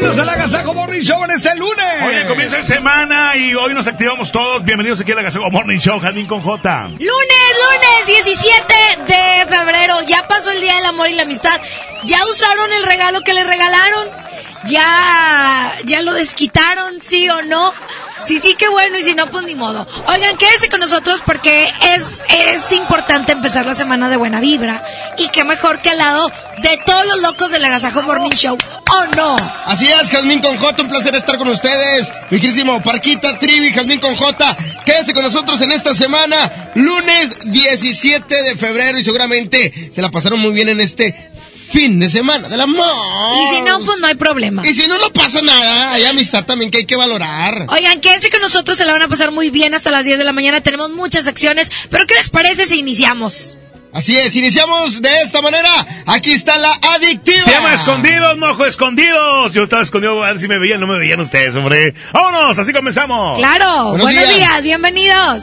Bienvenidos al Agasajo Morning Show en este lunes. Oye, comienza la semana y hoy nos activamos todos. Bienvenidos aquí al Agasajo Morning Show, Jardín con J. Lunes, lunes 17 de febrero. Ya pasó el Día del Amor y la Amistad. Ya usaron el regalo que le regalaron. Ya, ya lo desquitaron, sí o no. Sí, sí, qué bueno, y si no, pues ni modo. Oigan, quédense con nosotros porque es, es importante empezar la semana de buena vibra. Y qué mejor que al lado de todos los locos del Agasajo Morning Show, ¿o no? Así es, Jazmín con J, un placer estar con ustedes. Mi querísimo Parquita, Trivi, Jazmín con J. Quédense con nosotros en esta semana, lunes 17 de febrero, y seguramente se la pasaron muy bien en este fin de semana del amor. Y si no, pues no hay problema. Y si no, no pasa nada. Hay amistad también que hay que valorar. Oigan, quédense con nosotros, se la van a pasar muy bien hasta las 10 de la mañana. Tenemos muchas secciones, pero ¿qué les parece si iniciamos? Así es, iniciamos de esta manera. Aquí está la adictiva. Se llama Escondidos, mojo, escondidos. Yo estaba escondido a ver si me veían, no me veían ustedes, hombre. Vámonos, así comenzamos. Claro, Buenos buenos, días. días, bienvenidos.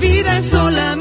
vida es solamente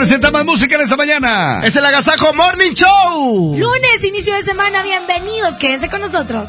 Vamos a presentar más música en esta mañana. Es el Agasajo Morning Show. Lunes, inicio de semana, bienvenidos, quédense con nosotros.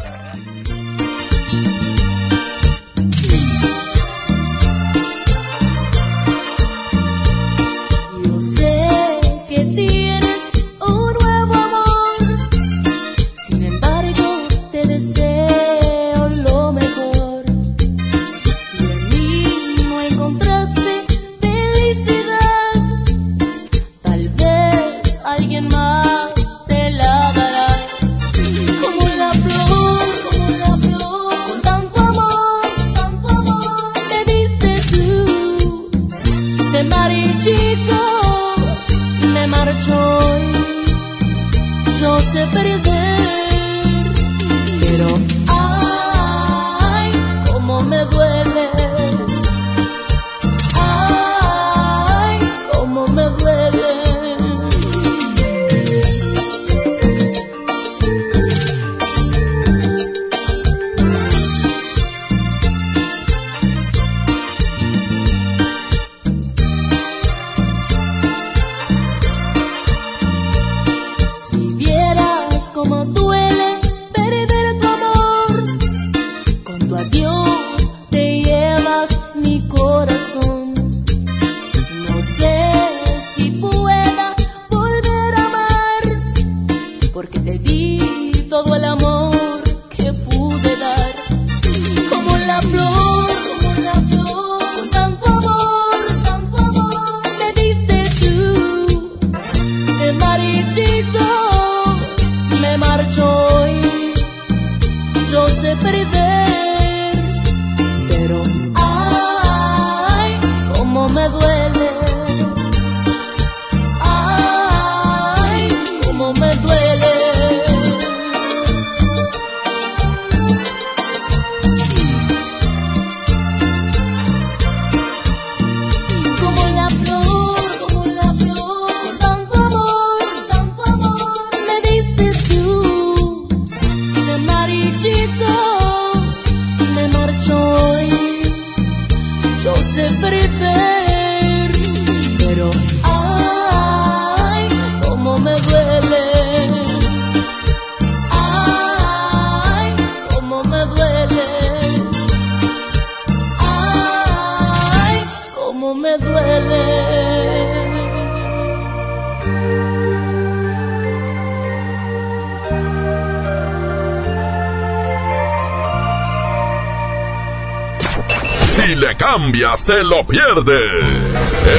Cambias, te lo pierdes.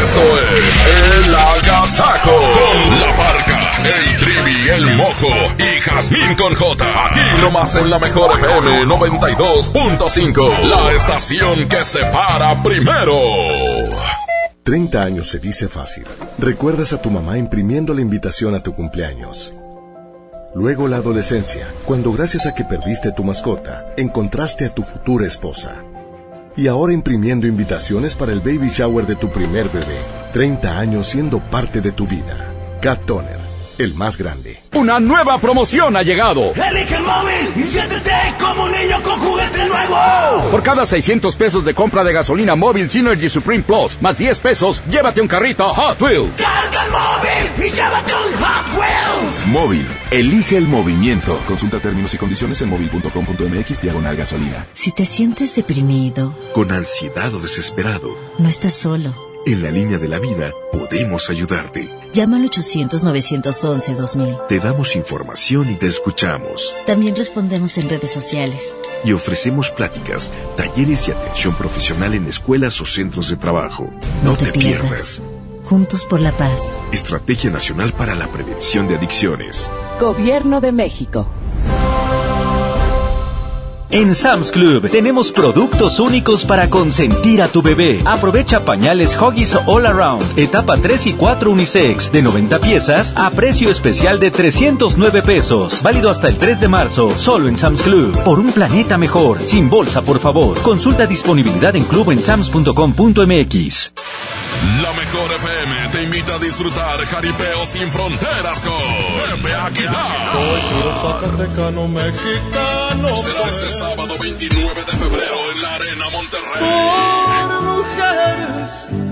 Esto es El Agasajo. Con la parca, el trivi, el mojo y Jazmín con J. Aquí nomás en la mejor FM 92.5. La estación que se para primero. 30 años se dice fácil. Recuerdas a tu mamá imprimiendo la invitación a tu cumpleaños. Luego la adolescencia, cuando gracias a que perdiste tu mascota, encontraste a tu futura esposa. Y ahora imprimiendo invitaciones para el baby shower de tu primer bebé. 30 años siendo parte de tu vida. Cat Toner, el más grande. Una nueva promoción ha llegado. Elige el móvil y siéntete como un niño con juguete nuevo. Por cada 600 pesos de compra de gasolina móvil Synergy Supreme Plus, más 10 pesos, llévate un carrito Hot Wheels. Carga el móvil y llévate un Hot Wheels. Móvil, elige el movimiento. Consulta términos y condiciones en móvil.com.mx diagonal gasolina. Si te sientes deprimido, Con ansiedad o desesperado, no estás solo. en la línea de la vida podemos ayudarte. Llama al 800-911-2000. Te damos información y te escuchamos. También respondemos en redes sociales. Y ofrecemos pláticas, talleres y atención profesional en escuelas o centros de trabajo. No, te, pierdas. Juntos por la paz. Estrategia Nacional para la Prevención de Adicciones. Gobierno de México. En Sam's Club tenemos productos únicos para consentir a tu bebé. Aprovecha pañales Huggies All Around, etapa 3 y 4 unisex, de 90 piezas a precio especial de 309 pesos. Válido hasta el 3 de marzo, solo en Sam's Club. Por un planeta mejor, sin bolsa, por favor. Consulta disponibilidad en club en sams.com.mx. La mejor FM te invita a disfrutar Jaripeo sin fronteras con Pepe Aguilar. Zacatecano mexicano. Será este sábado 29 de febrero en la Arena Monterrey. Por mujeres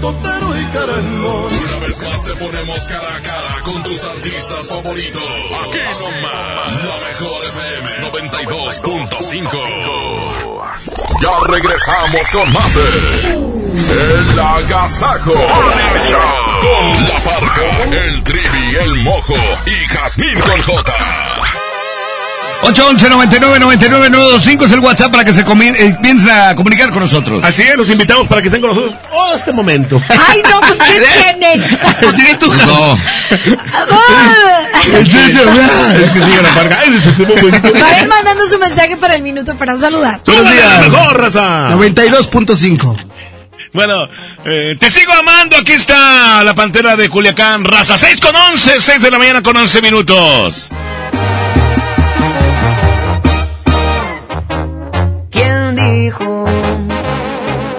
totero y querendón. Una vez más te ponemos cara a cara con tus artistas favoritos. Aquí nomás, la mejor FM 92.5. Ya regresamos con más de El Agasajo Morning Show. Con La Parca, el Trivi, el Mojo y Jazmín con J. 811 99 99 925 es el WhatsApp para que se comien- eh, a comunicar con nosotros. Así es, los invitamos para que estén con nosotros oh, este momento. Ay, no, pues ¿qué tiene? Tiene tu No. es que sigue la ese tipo bonito. Vayan mandando su mensaje para el minuto para saludar. Buenos días. Mejor, raza. 92.5. Bueno, eh, te sigo amando. Aquí está la pantera de Culiacán. Raza 6 con 11, 6 de la mañana con 11 minutos.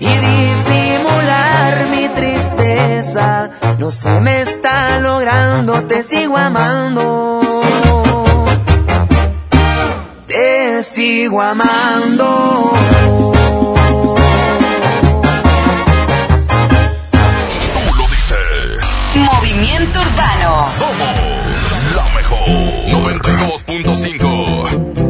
y disimular mi tristeza. No se me está logrando, te sigo amando. Te sigo amando. Movimiento Urbano. Somos la mejor 92.5.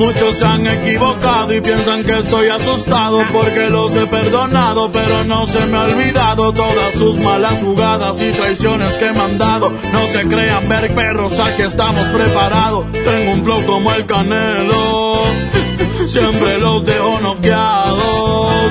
Muchos se han equivocado y piensan que estoy asustado porque los he perdonado, pero no se me ha olvidado todas sus malas jugadas y traiciones que me han dado. No se crean ver perros, aquí estamos preparados. Tengo un flow como el canelo, siempre los dejo noqueados.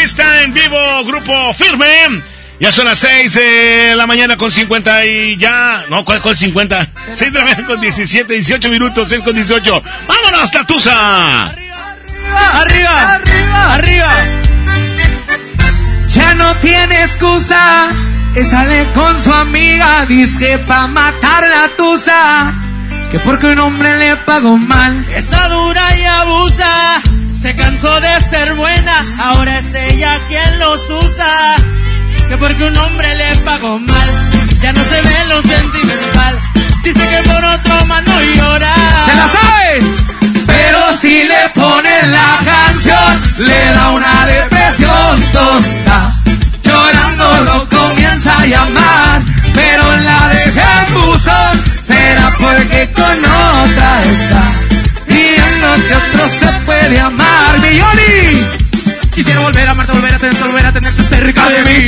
Aquí está en vivo Grupo Firme. Ya son las 6 de la mañana con 50 y ya... No, ¿cuál, cuál 50? 6 de la mañana con 17, 18 minutos, 6 con 18. ¡Vámonos, Tatusa! arriba, arriba, arriba. Ya no tiene excusa. Que sale con su amiga, dice pa' matar la tusa. Que porque un hombre le pagó mal. Está dura y abusa. Se cansó de ser buena. Ahora es ella quien los usa. Que porque un hombre le pagó mal. Ya no se ve lo sentimental. Dice que por otro más no llora. ¡Se la sabe! Pero si le ponen la canción, le da una depresión tonta. Llorando lo comienza a llamar, pero la deja en buzón. Será porque con otra está. Que otro se puede amar. ¡Milloni! Quisiera volver a amarte, volver a tenerte, volver a tenerte cerca de mí.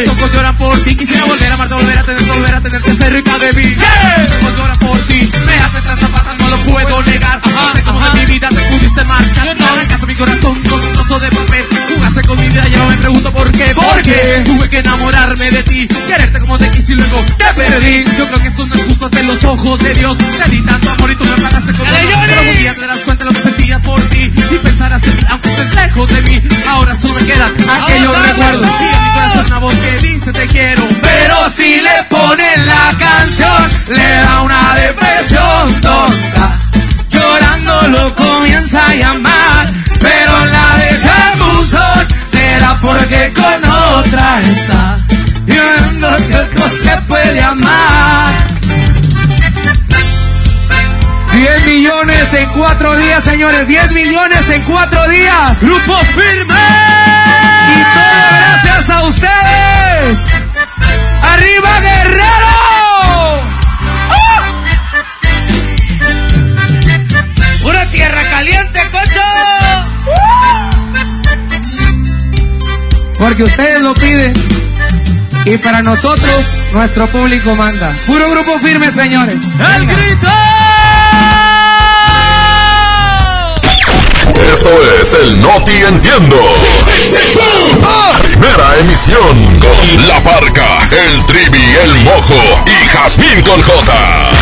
Mis ojos lloran por ti. Quisiera volver a amarte, volver a tenerte, volver a tenerte cerca de mí. Mis ojos lloran por ti. Me hace tanta falta, no lo puedo negar. Sé cómo de mi vida te pudiste marchar. No arrancaste mi corazón con un trozo de papel. Me pregunto por qué. Porque tuve que enamorarme de ti. Quererte como te quise y luego te perdí. Yo creo que esto no es justo ante los ojos de Dios. Te di tanto amor y tú me pagaste con dolor. Pero un día te darás cuenta de lo que sentía por ti. Y pensarás en mí, aunque estés lejos de mí. Ahora solo me quedan aquellos recuerdos. Y en mi corazón una voz que dice te quiero. Pero si le ponen la canción, le da una depresión tonta. Llorando lo comienza a llamar, porque con otra está. Viendo que otro se puede amar. 10 millones en cuatro días, señores. 10 millones en cuatro días. Grupo firme. Y todo gracias a ustedes. ¡Arriba, Guerrero! Porque ustedes lo piden y para nosotros nuestro público manda. Puro grupo firme, señores. ¡El grito! Esto es el Noti Entiendo. Primera emisión con La Parca, el Trivi, el Mojo y Jazmín con J.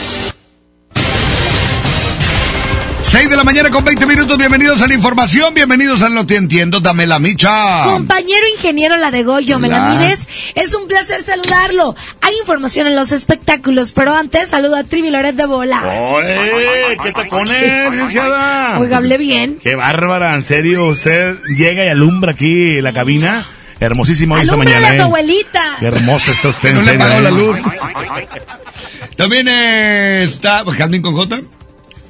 6 de la mañana con 20 minutos, bienvenidos a la información, bienvenidos a Lo Te Entiendo, dame la micha. Compañero ingeniero La de Goyo, ¿me la mides? Es un placer saludarlo. Hay información en los espectáculos, pero antes saludo a Trivi Loret de Bola. ¡Oye! ¿Qué te pones, licenciada? Oiga, hablé bien. Qué bárbara, en serio, usted llega y alumbra aquí la cabina. Hermosísima hoy esta mañana. a su ¿eh? abuelita. Qué hermosa está usted, en No serio. apagó ¿eh? la luz. También eh, está Jazmín con J.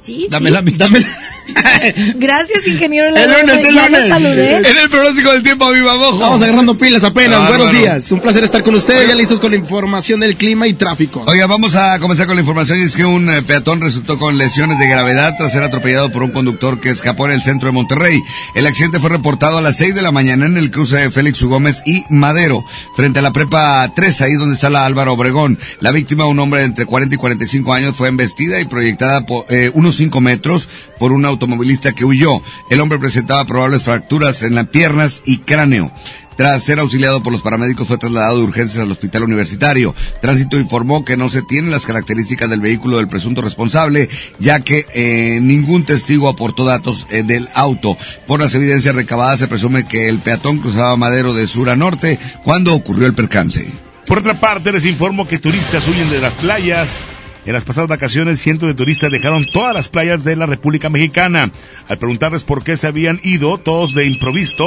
Sí, Dame sí. la micha. Gracias, ingeniero El lunes, el lunes. saludé. En el pronóstico del tiempo, viva mojo. Vamos agarrando pilas apenas. Ah, Buenos bueno. días. Un placer estar con ustedes, ya listos con la información del clima y tráfico. Oiga, vamos a comenzar con la información. Y es que un eh, peatón resultó con lesiones de gravedad tras ser atropellado por un conductor que escapó en el centro de Monterrey. El accidente fue reportado a las 6 de la mañana en el cruce de Félix U. Gómez y Madero, frente a la prepa 3, ahí donde está la Álvaro Obregón. La víctima, un hombre de entre 40 y 45 años, fue embestida y proyectada por eh, unos 5 metros por un automovilista que huyó. El hombre presentaba probables fracturas en las piernas y cráneo. Tras ser auxiliado por los paramédicos fue trasladado de urgencias al hospital universitario. Tránsito informó que no se tienen las características del vehículo del presunto responsable, ya que eh, ningún testigo aportó datos eh, del auto. Por las evidencias recabadas se presume que el peatón cruzaba Madero de sur a norte cuando ocurrió el percance. Por otra parte, les informo que turistas huyen de las playas. En las pasadas vacaciones, cientos de turistas dejaron todas las playas de la República Mexicana. Al preguntarles por qué se habían ido, todos de improviso,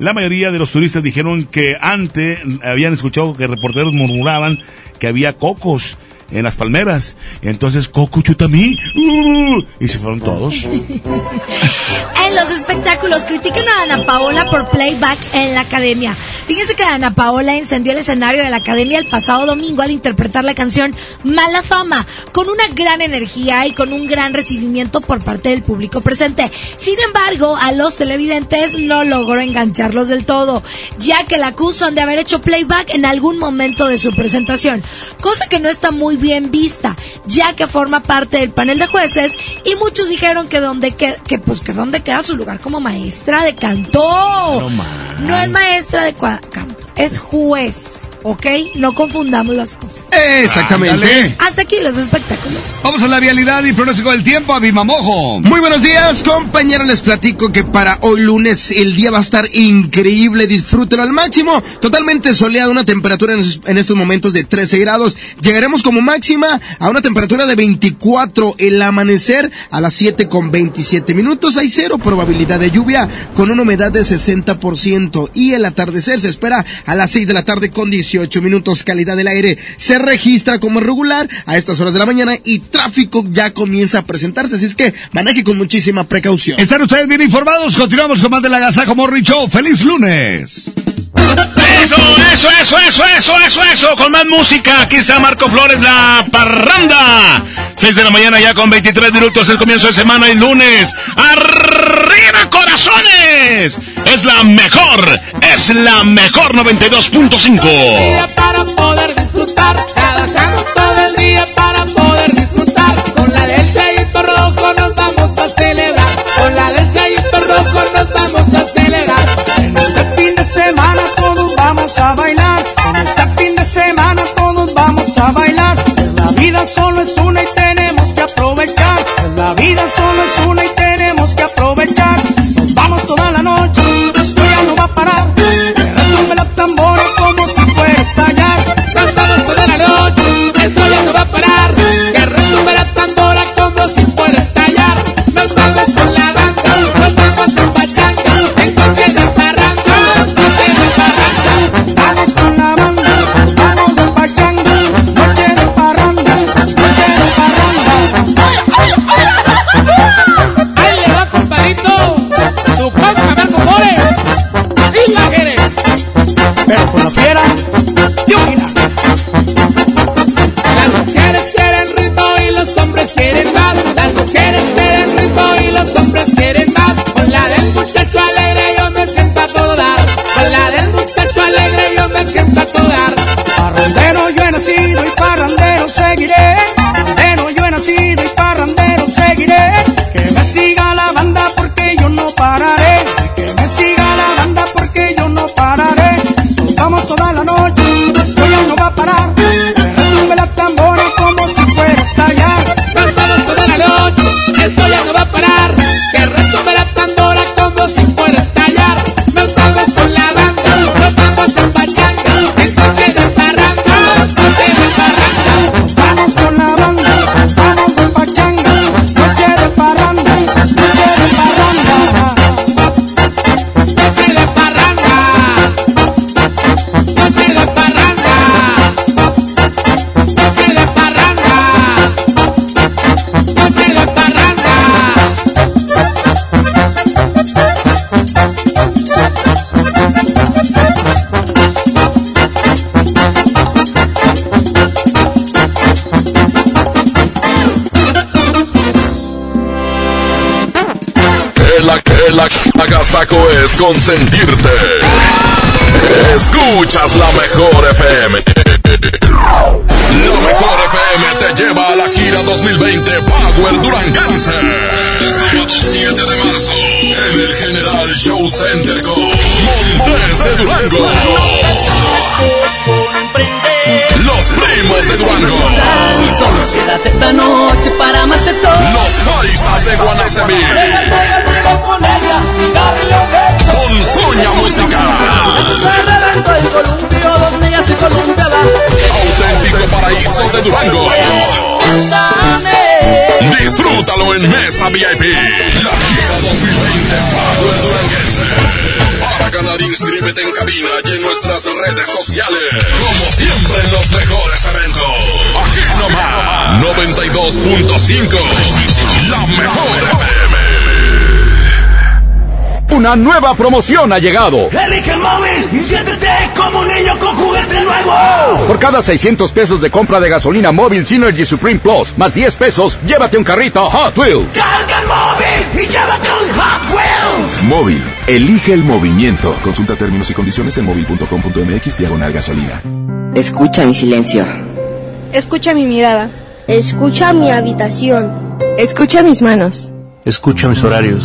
la mayoría de los turistas dijeron que antes habían escuchado que reporteros murmuraban que había cocos en las palmeras. Entonces, coco chutamí. Uh, y se fueron todos. En los espectáculos critican a Ana Paola por playback en la academia. Fíjense que Ana Paola encendió el escenario de la academia el pasado domingo al interpretar la canción Mala Fama, con una gran energía y con un gran recibimiento por parte del público presente. Sin embargo, a los televidentes no logró engancharlos del todo, ya que la acusan de haber hecho playback en algún momento de su presentación, cosa que no está muy bien vista, ya que forma parte del panel de jueces y muchos dijeron que donde que, que pues que dónde queda su lugar como maestra de canto. No, es maestra de canto, es juez. ¿Ok? No confundamos las cosas. Exactamente. Hasta aquí los espectáculos. Vamos a la vialidad y pronóstico del tiempo a Bimamojo. Muy buenos días, compañeros. Les platico que para hoy lunes el día va a estar increíble. Disfrútenlo al máximo. Totalmente soleado, una temperatura en estos momentos de 13 grados. Llegaremos como máxima a una temperatura de 24. El amanecer a las 7 con 27 minutos. Hay cero probabilidad de lluvia con una humedad de 60%. Y el atardecer se espera a las 6 de la tarde con 18 minutos. Calidad del aire se registra como regular a estas horas de la mañana y tráfico ya comienza a presentarse. Así es que maneje con muchísima precaución. Están ustedes bien informados. Continuamos con más de la Gazajo Morri Show. ¡Feliz lunes! Eso, eso, eso, eso, eso, eso, eso, con más música. Aquí está Marco Flores, la parranda. 6 de la mañana ya con 23 minutos, el comienzo de semana y lunes. ¡Arriba, corazones! Es la mejor, es la mejor 92.5. para poder disfrutar, trabajamos todo el día para poder disfrutar. Con la del Chayito Rojo nos vamos a celebrar, con la del Chayito Rojo nos vamos a celebrar. En este fin de semana todos vamos a bailar. En este fin de semana todos vamos a bailar. La vida solo es una y tenemos que aprovechar. La vida solo es una consentirte. Escuchas la mejor FM. La mejor FM te lleva a la gira 2020 Power Duranguense. Este sábado 7 de marzo en el General Show Center con Montes de Durango. Los primos de Durango. Quédate esta noche para más de todo. Los paisas de Guanacemí. La Auténtico paraíso de Durango. Disfrútalo en Mesa VIP. La gira 2020 Power Duranguense. Para ganar, inscríbete en cabina y en nuestras redes sociales. Como siempre en los mejores eventos. Aquí nomás. 92.5. La mejor FM. Una nueva promoción ha llegado. Elige el móvil y siéntete como un niño con juguete nuevo. Por cada 600 pesos de compra de gasolina móvil Synergy Supreme Plus, más 10 pesos, llévate un carrito Hot Wheels. Carga el móvil y llévate un Hot Wheels. Móvil, elige el movimiento. Consulta términos y condiciones en móvil.com.mx diagonal gasolina. Escucha mi silencio. Escucha mi mirada. Escucha mi habitación. Escucha mis manos. Escucha mis horarios.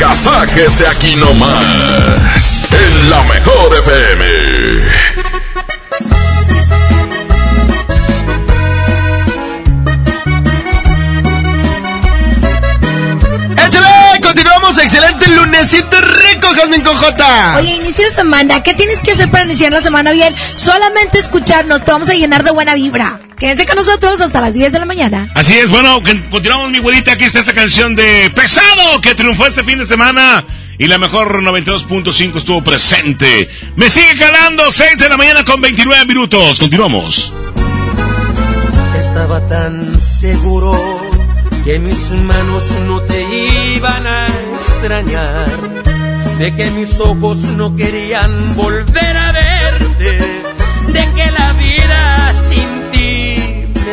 oiga, agasáquese aquí nomás, en la mejor FM. ¡Échale! Continuamos, excelente lunesito rico, Jasmine con J. Oye, inicio de semana, ¿qué tienes que hacer para iniciar la semana bien? Solamente escucharnos, te vamos a llenar de buena vibra. Quédense con nosotros hasta las 10 de la mañana. Así es, bueno, continuamos mi güerita, aquí está esta canción de Pesado que triunfó este fin de semana y la mejor 92.5 estuvo presente. Me sigue calando, 6 de la mañana con 29 minutos. Continuamos. Estaba tan seguro que mis manos no te iban a extrañar, de que mis ojos no querían volver a verte,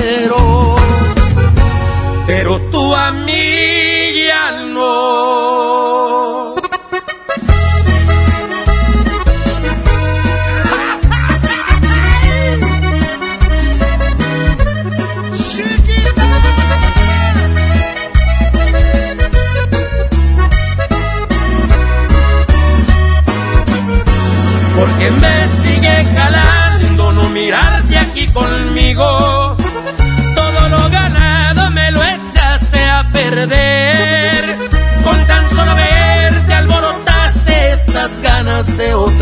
Quiero.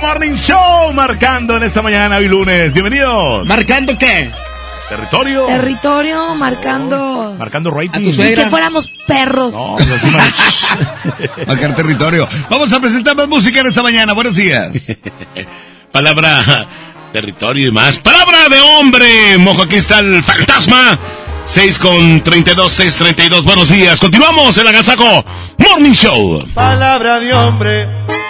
Morning Show, marcando en esta mañana hoy lunes. Bienvenidos. ¿Marcando qué? Territorio. Territorio marcando. Marcando rating. tu suegra. Que fuéramos perros. No, pues así mar- Marcar territorio. Vamos a presentar más música en esta mañana. Buenos días. Palabra territorio y más. Palabra de hombre. Mojo, aquí está el fantasma. 6 con 32, 6 32. Buenos días. Continuamos en Agasaco Morning Show. Palabra de hombre,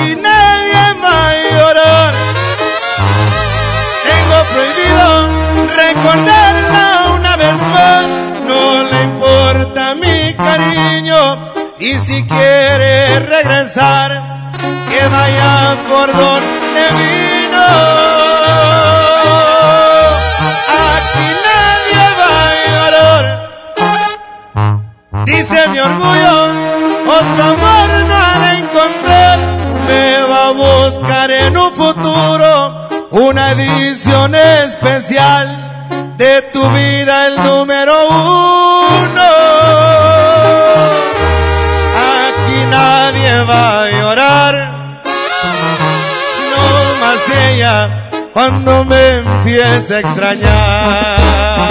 Aquí nadie llorar. Tengo prohibido recordarla una vez más. No le importa mi cariño y si quiere regresar, que vaya por donde vino. Aquí nadie va a llorar. Dice mi orgullo, otro amor no ha de encontrar. Me va a buscar en un futuro una edición especial de tu vida, el número uno. Aquí nadie va a llorar, no más ella cuando me empiece a extrañar.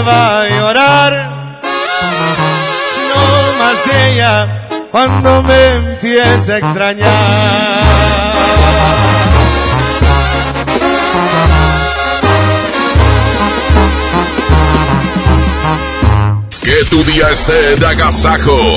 Va a llorar, no más ella cuando me empiece a extrañar. Que tu día esté de agasajo.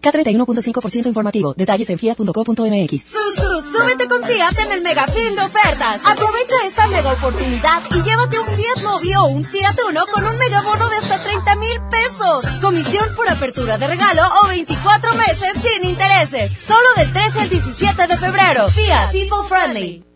K31.5% informativo. Detalles en fiat.com.mx. súbete con Fiat en el mega fin de ofertas. Aprovecha esta mega oportunidad y llévate un Fiat Mobi o un Fiat Uno con un mega bono de hasta 30 mil pesos. Comisión por apertura de regalo o 24 meses sin intereses. Solo del 13 al 17 de febrero. Fiat People Friendly.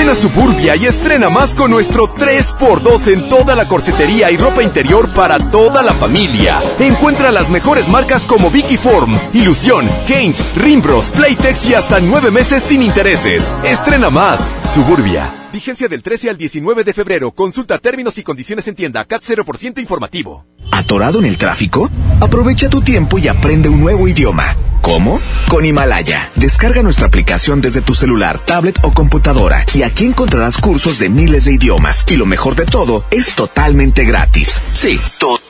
Ven a Suburbia y estrena más con nuestro 3x2 en toda la corsetería y ropa interior para toda la familia. Encuentra las mejores marcas como Vicky Form, Ilusión, Haynes, Rimbros, Playtex y hasta nueve meses sin intereses. Estrena más. Suburbia. Vigencia del 13 al 19 de febrero. Consulta términos y condiciones en tienda. CAT 0% informativo. ¿Atorado en el tráfico? Aprovecha tu tiempo y aprende un nuevo idioma. ¿Cómo? Con Himalaya. Descarga nuestra aplicación desde tu celular, tablet o computadora y aquí encontrarás cursos de miles de idiomas. Y lo mejor de todo, es totalmente gratis. Sí, totalmente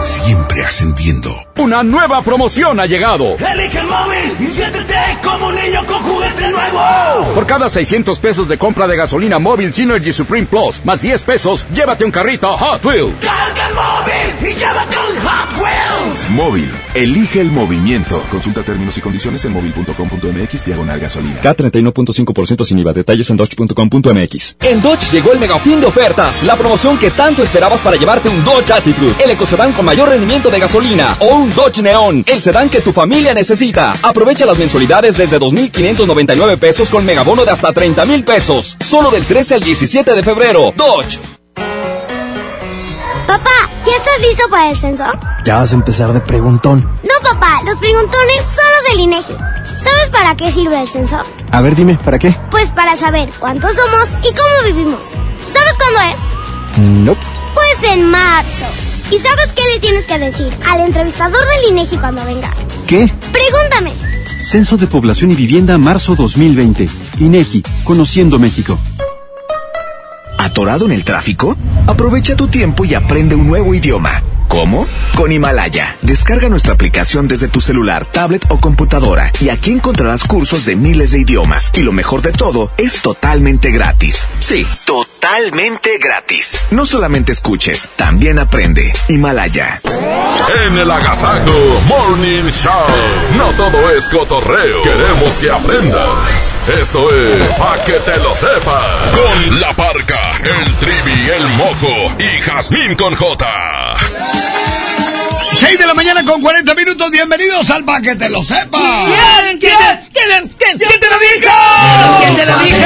Siempre ascendiendo. Una nueva promoción ha llegado. Elige el móvil y siéntete como un niño con juguete nuevo. Por cada 600 pesos de compra de gasolina móvil Synergy Supreme Plus, más 10 pesos, llévate un carrito Hot Wheels. Carga el móvil y llévate un Hot Wheels. Móvil. Elige el movimiento. Consulta términos y condiciones en móvil.com.mx diagonal gasolina. K31.5% sin IVA. Detalles en dodge.com.mx. En Dodge llegó el mega fin de ofertas, la promoción que tanto esperabas para llevarte un Dodge Attitude, el ecocedán con mayor rendimiento de gasolina o un Dodge Neon, el sedán que tu familia necesita. Aprovecha las mensualidades desde 2.599 pesos con megabono de hasta 30.000 pesos. Solo del 13 al 17 de febrero. Dodge. Papá, ¿ya estás listo para el censo? Ya vas a empezar de preguntón. No, papá, los preguntones son los del INEGI. ¿Sabes para qué sirve el censo? A ver, dime, ¿para qué? Pues para saber cuántos somos y cómo vivimos. ¿Sabes cuándo es? No. Pues en marzo. ¿Y sabes qué le tienes que decir al entrevistador del INEGI cuando venga? ¿Qué? Pregúntame. Censo de Población y Vivienda marzo 2020. INEGI, Conociendo México. ¿Atorado en el tráfico? Aprovecha tu tiempo y aprende un nuevo idioma. ¿Cómo? Con Himalaya. Descarga nuestra aplicación desde tu celular, tablet o computadora y aquí encontrarás cursos de miles de idiomas. Y lo mejor de todo, es totalmente gratis. Sí, totalmente gratis. No solamente escuches, también aprende. Himalaya. En el Agasajo Morning Show. No todo es cotorreo. Queremos que aprendas. Esto es Pa' que te lo sepas. Con la parca, el trivi, el mojo y Jazmín con J. 6 de la mañana con 40 minutos. Bienvenidos al Pa' que te lo sepa. ¿Quién? ¿Quién? ¿Quién? ¿Quién? ¿Quién te lo dijo? ¿Quién te lo dijo?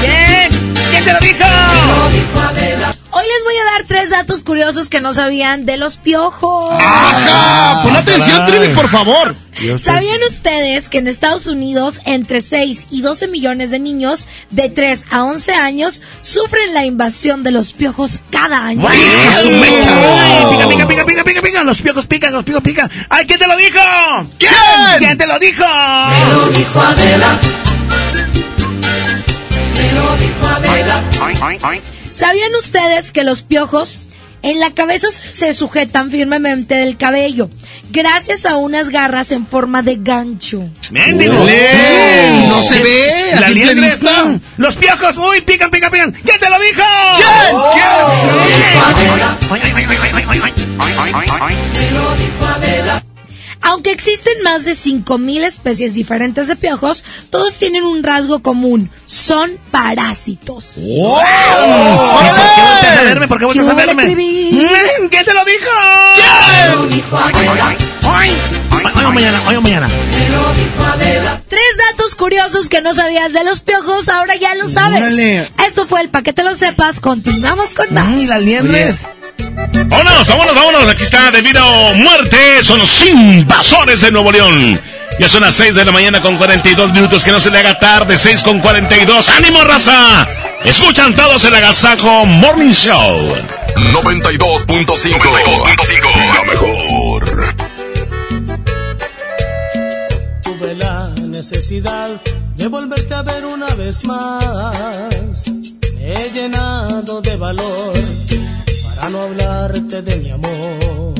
¿Quién? ¿Quién te lo dijo? Hoy les voy a dar tres datos curiosos que no sabían de los piojos. ¡Ajá! Pon atención, Trivi, por favor. ¿Sabían ustedes que en Estados Unidos entre 6 y 12 millones de niños de 3 a 11 años sufren la invasión de los piojos cada año? ¡Ay, Pica, pica, pica, pica, pica, pica, los piojos pican, los piojos pican. ¡Ay, quién te lo dijo! ¿Quién? ¿Quién te lo dijo? Me lo dijo Adela. Me lo dijo Adela. ¿Sabían ustedes que los piojos en la cabeza se sujetan firmemente del cabello gracias a unas garras en forma de gancho? ¡Mendigo! Len, no se ve La está. Los piojos, uy, pican, pican, pican. ¿Quién te lo dijo? ¿Quién? Me lo dijo Adela. Aunque existen más de 5.000 especies diferentes de piojos, todos tienen un rasgo común. Son parásitos. ¡Wow! ¿Y ¿Por qué a verme? ¿Por qué volteas a ¿Qué hubo, verme? Mm, ¿Quién te lo dijo? Hoy, hoy o mañana, hoy o mañana. Tres datos curiosos que no sabías de los piojos, ahora ya lo sabes. Órale. Esto fue el para que te lo sepas. Continuamos con más. Mm, ¿Y las liendres? Vámonos, vámonos, vámonos. Aquí está Debido a Muerte. Son los invasores de Nuevo León. Ya son las 6 de la mañana con 42 minutos. Que no se le haga tarde. 6 con 42. ¡Ánimo, raza! Escuchan todos el Agasajo Morning Show. 92.5. 92.5. La mejor. Tuve la necesidad de volverte a ver una vez más. Me he llenado de valor no hablarte de mi amor.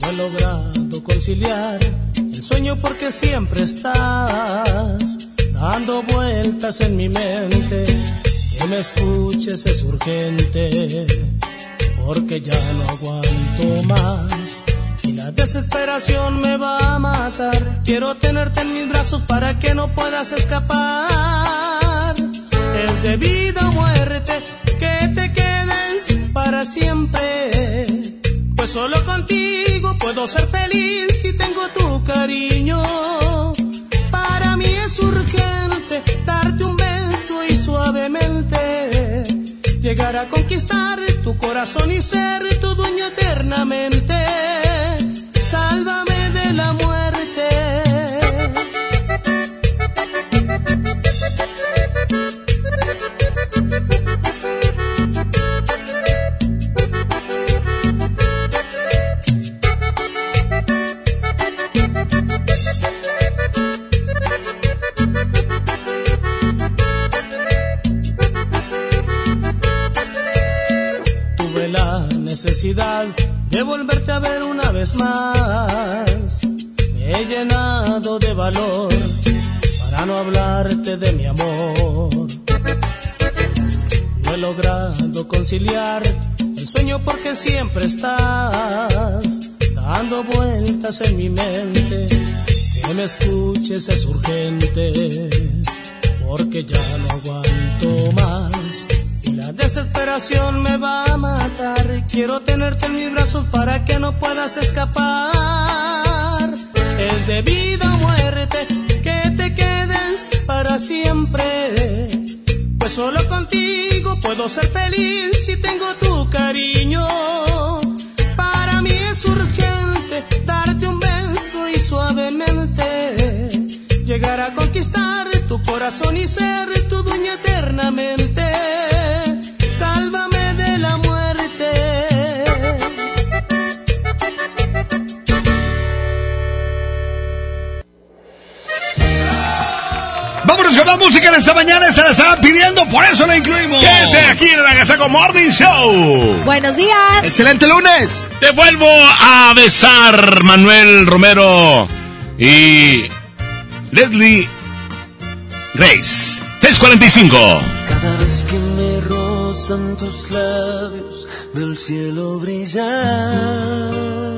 No he logrado conciliar el sueño porque siempre estás dando vueltas en mi mente. Que me escuches es urgente porque ya no aguanto más. Y la desesperación me va a matar. Quiero tenerte en mis brazos para que no puedas escapar. Es de vida o muerte que te para siempre. Pues solo contigo puedo ser feliz si tengo tu cariño. Para mí es urgente darte un beso y suavemente llegar a conquistar tu corazón y ser tu dueño eternamente. Sálvame de la muerte. Necesidad de volverte a ver una vez más. Me he llenado de valor para no hablarte de mi amor. No he logrado conciliar el sueño porque siempre estás dando vueltas en mi mente. Que me escuches es urgente porque ya no aguanto más. La desesperación me va a matar. Quiero tenerte en mis brazos para que no puedas escapar. Es de vida o muerte que te quedes para siempre. Pues solo contigo puedo ser feliz si tengo tu cariño. Para mí es urgente darte un beso y suavemente llegar a conquistar tu corazón y ser tu dueño eternamente. Más música en esta mañana. Se la estaban pidiendo, por eso la incluimos. Quédese aquí en el Agasajo Morning Show. Buenos días. Excelente lunes. Te vuelvo a besar, Manuel Romero y Leslie Grace. 645. Cada vez que me rozan tus labios, veo el cielo brillar.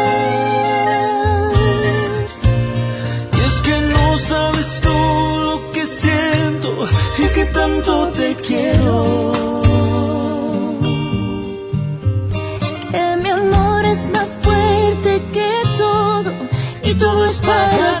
Y que tanto te quiero. Que mi amor es más fuerte que todo y todo es para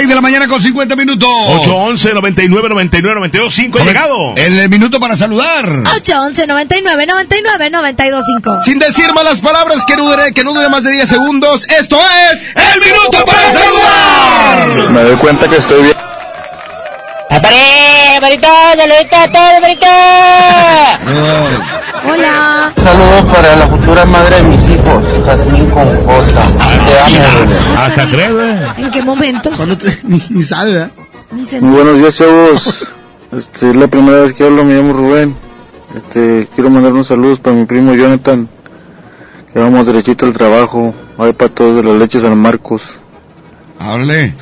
6 de la mañana con 50 minutos. 811 99 99 92 5 ha llegado. El minuto para saludar. 811 99 99 925. Sin decir malas palabras, que no dure, que no dure más de 10 segundos. Esto es el minuto para saludar. Me doy cuenta que estoy bien. ¡Apare, marito! ¡Saludito a todos, marito! Hola. Saludos para la futura madre de mis hijos, Jazmín con J. Te amo, bebé. Hasta creo, ¿En qué momento? ni, ni sabe, ¿verdad? Ni Muy buenos días, chavos. Este, es la primera vez que hablo, me llamo Rubén. Este, quiero mandar unos saludos para mi primo Jonathan. Que vamos derechito al trabajo. Ahí para todos de las leches San Marcos. Háblale.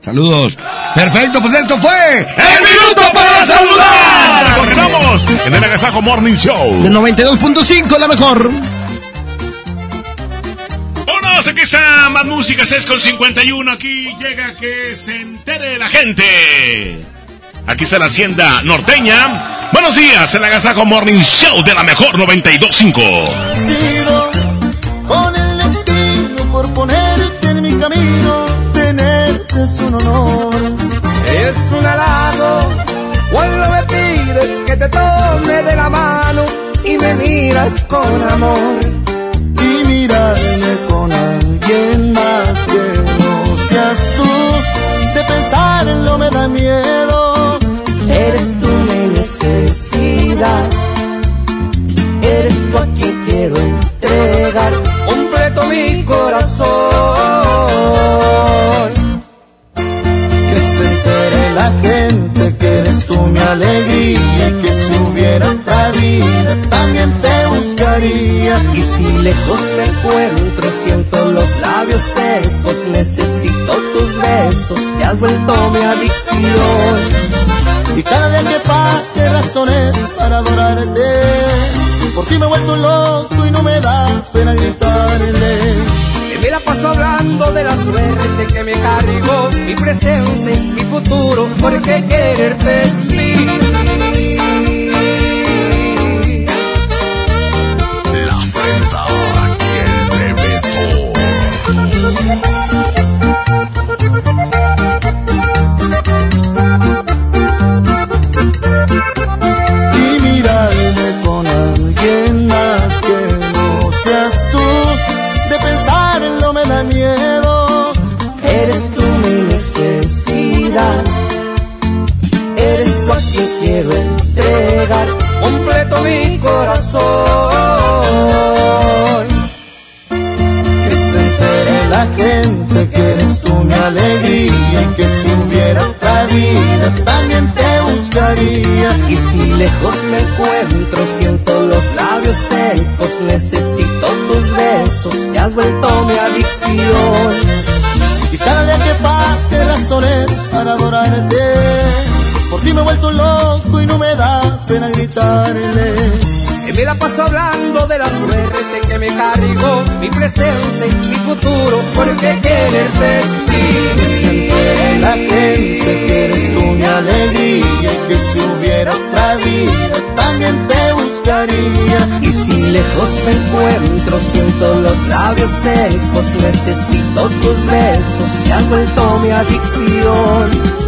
Saludos. Perfecto, pues esto fue ¡El minuto para saludar! Continuamos en el Agasajo Morning Show. De 92.5, la mejor. Vámonos, aquí está más música, 6 con 51. Aquí llega que se entere la gente. Aquí está la hacienda norteña. Buenos días, el Agasajo Morning Show de la mejor 92.5. Sido con el destino por ponerte en mi camino, es un honor. Es un halago cuando me pides que te tome de la mano y me miras con amor. Y mirarme con alguien más que no seas tú, de pensarlo me da miedo. Eres tú mi necesidad. Eres tú a quien quiero entregar completo mi corazón. Gente que eres tú mi alegría y que si hubiera otra vida también te buscaría. Y si lejos me encuentro, siento los labios secos, necesito tus besos, te has vuelto mi adicción. Y cada día que pase razones para adorarte. Por ti me he vuelto loco y no me da pena gritarles. Me la paso hablando de la suerte que me cargó, mi presente, mi futuro, porque quererte es mí. Hablando de la suerte que me cargó, mi presente y mi futuro, porque quererte es entere la gente que eres tú mi alegría y que si hubiera otra vida también te buscaría. Y si lejos me encuentro, siento los labios secos, necesito tus besos, te has vuelto mi adicción.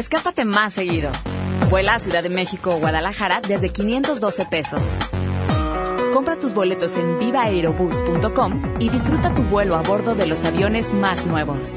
Escápate más seguido. Vuela a Ciudad de México o Guadalajara desde 512 pesos. Compra tus boletos en vivaaerobus.com y disfruta tu vuelo a bordo de los aviones más nuevos.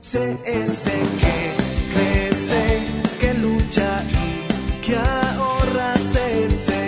CS que crece, que lucha y que ahorra, CS que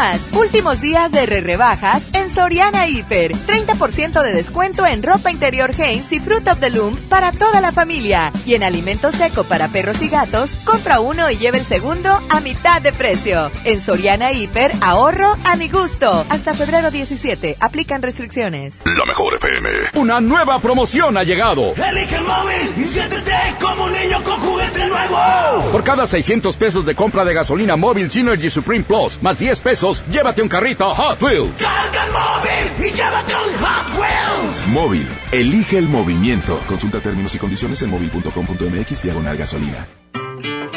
más. Últimos días de re rebajas en Soriana Hiper. 30% de descuento en ropa interior Hanes y Fruit of the Loom para toda la familia. Y en alimento seco para perros y gatos, compra uno y lleva el segundo a mitad de precio. En Soriana Hiper, ahorro a mi gusto. Hasta febrero 17, aplican restricciones. La mejor FM. Una nueva promoción ha llegado. Elige el móvil y siéntete como un niño con juguete nuevo. Por cada 600 pesos de compra de gasolina móvil Synergy Supreme Plus, más 10 pesos, llévate un carrito Hot Wheels. Carga el móvil y llévate un Hot Wheels. Móvil. Elige el movimiento. Consulta términos y condiciones en móvil.com.mx diagonal gasolina.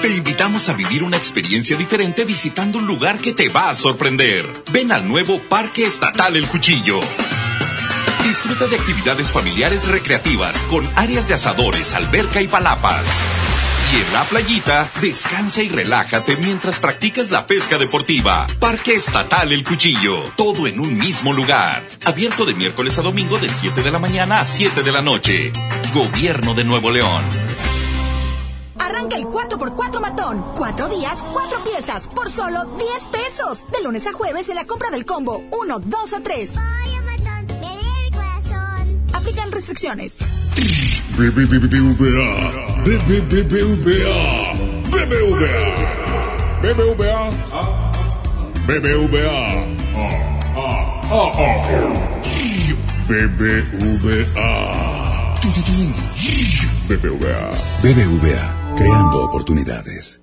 Te invitamos a vivir una experiencia diferente visitando un lugar que te va a sorprender. Ven al nuevo Parque Estatal El Cuchillo. Disfruta de actividades familiares recreativas con áreas de asadores, alberca y palapas. Y la playita, descansa y relájate mientras practicas la pesca deportiva. Parque Estatal El Cuchillo. Todo en un mismo lugar. Abierto de miércoles a domingo de 7 de la mañana a 7 de la noche. Gobierno de Nuevo León. Arranca el 4x4 matón. Cuatro días, cuatro piezas, por solo 10 pesos. De lunes a jueves en la compra del combo 1, 2 o 3. Restricciones. BBVA. BBVA. BBVA. BBVA. BBVA. BBVA. BBVA. BBVA, creando oportunidades.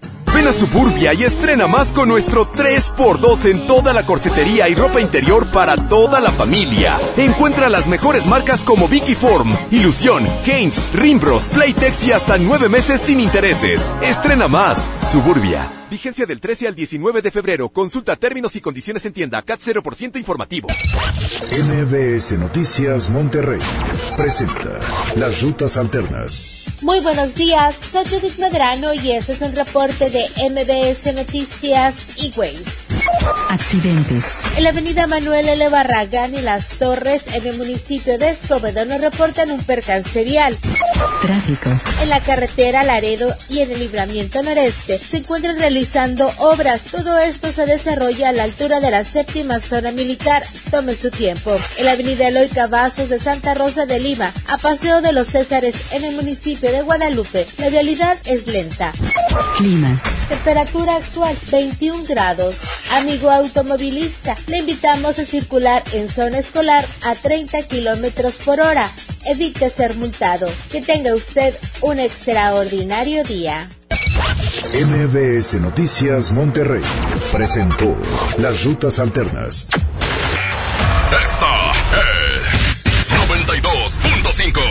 Ven Suburbia y estrena más con nuestro 3x2 en toda la corsetería y ropa interior para toda la familia. Encuentra las mejores marcas como Vicky Form, Ilusión, Hanes, Rimbros, Playtex y hasta nueve meses sin intereses. Estrena más. Suburbia. Vigencia del 13 al 19 de febrero. Consulta términos y condiciones en tienda. CAT 0% informativo. MBS Noticias Monterrey presenta Las Rutas Alternas. Muy buenos días, soy Judith Medrano y este es un reporte de MBS Noticias y Ways. Accidentes. En la avenida Manuel L. Barragán y Las Torres, en el municipio de Escobedo, nos reportan un percance vial. Tráfico. En la carretera Laredo y en el libramiento noreste se encuentran realizando obras. Todo esto se desarrolla a la altura de la séptima zona militar. Tome su tiempo. En la avenida Eloy Cavazos de Santa Rosa de Lima, a Paseo de los Césares, en el municipio de Guadalupe, la vialidad es lenta. Clima. Temperatura actual 21 grados. Amigo automovilista, le invitamos a circular en zona escolar a 30 kilómetros por hora. Evite ser multado. Que tenga usted un extraordinario día. MBS Noticias Monterrey presentó Las Rutas Alternas. Esta es 92.5.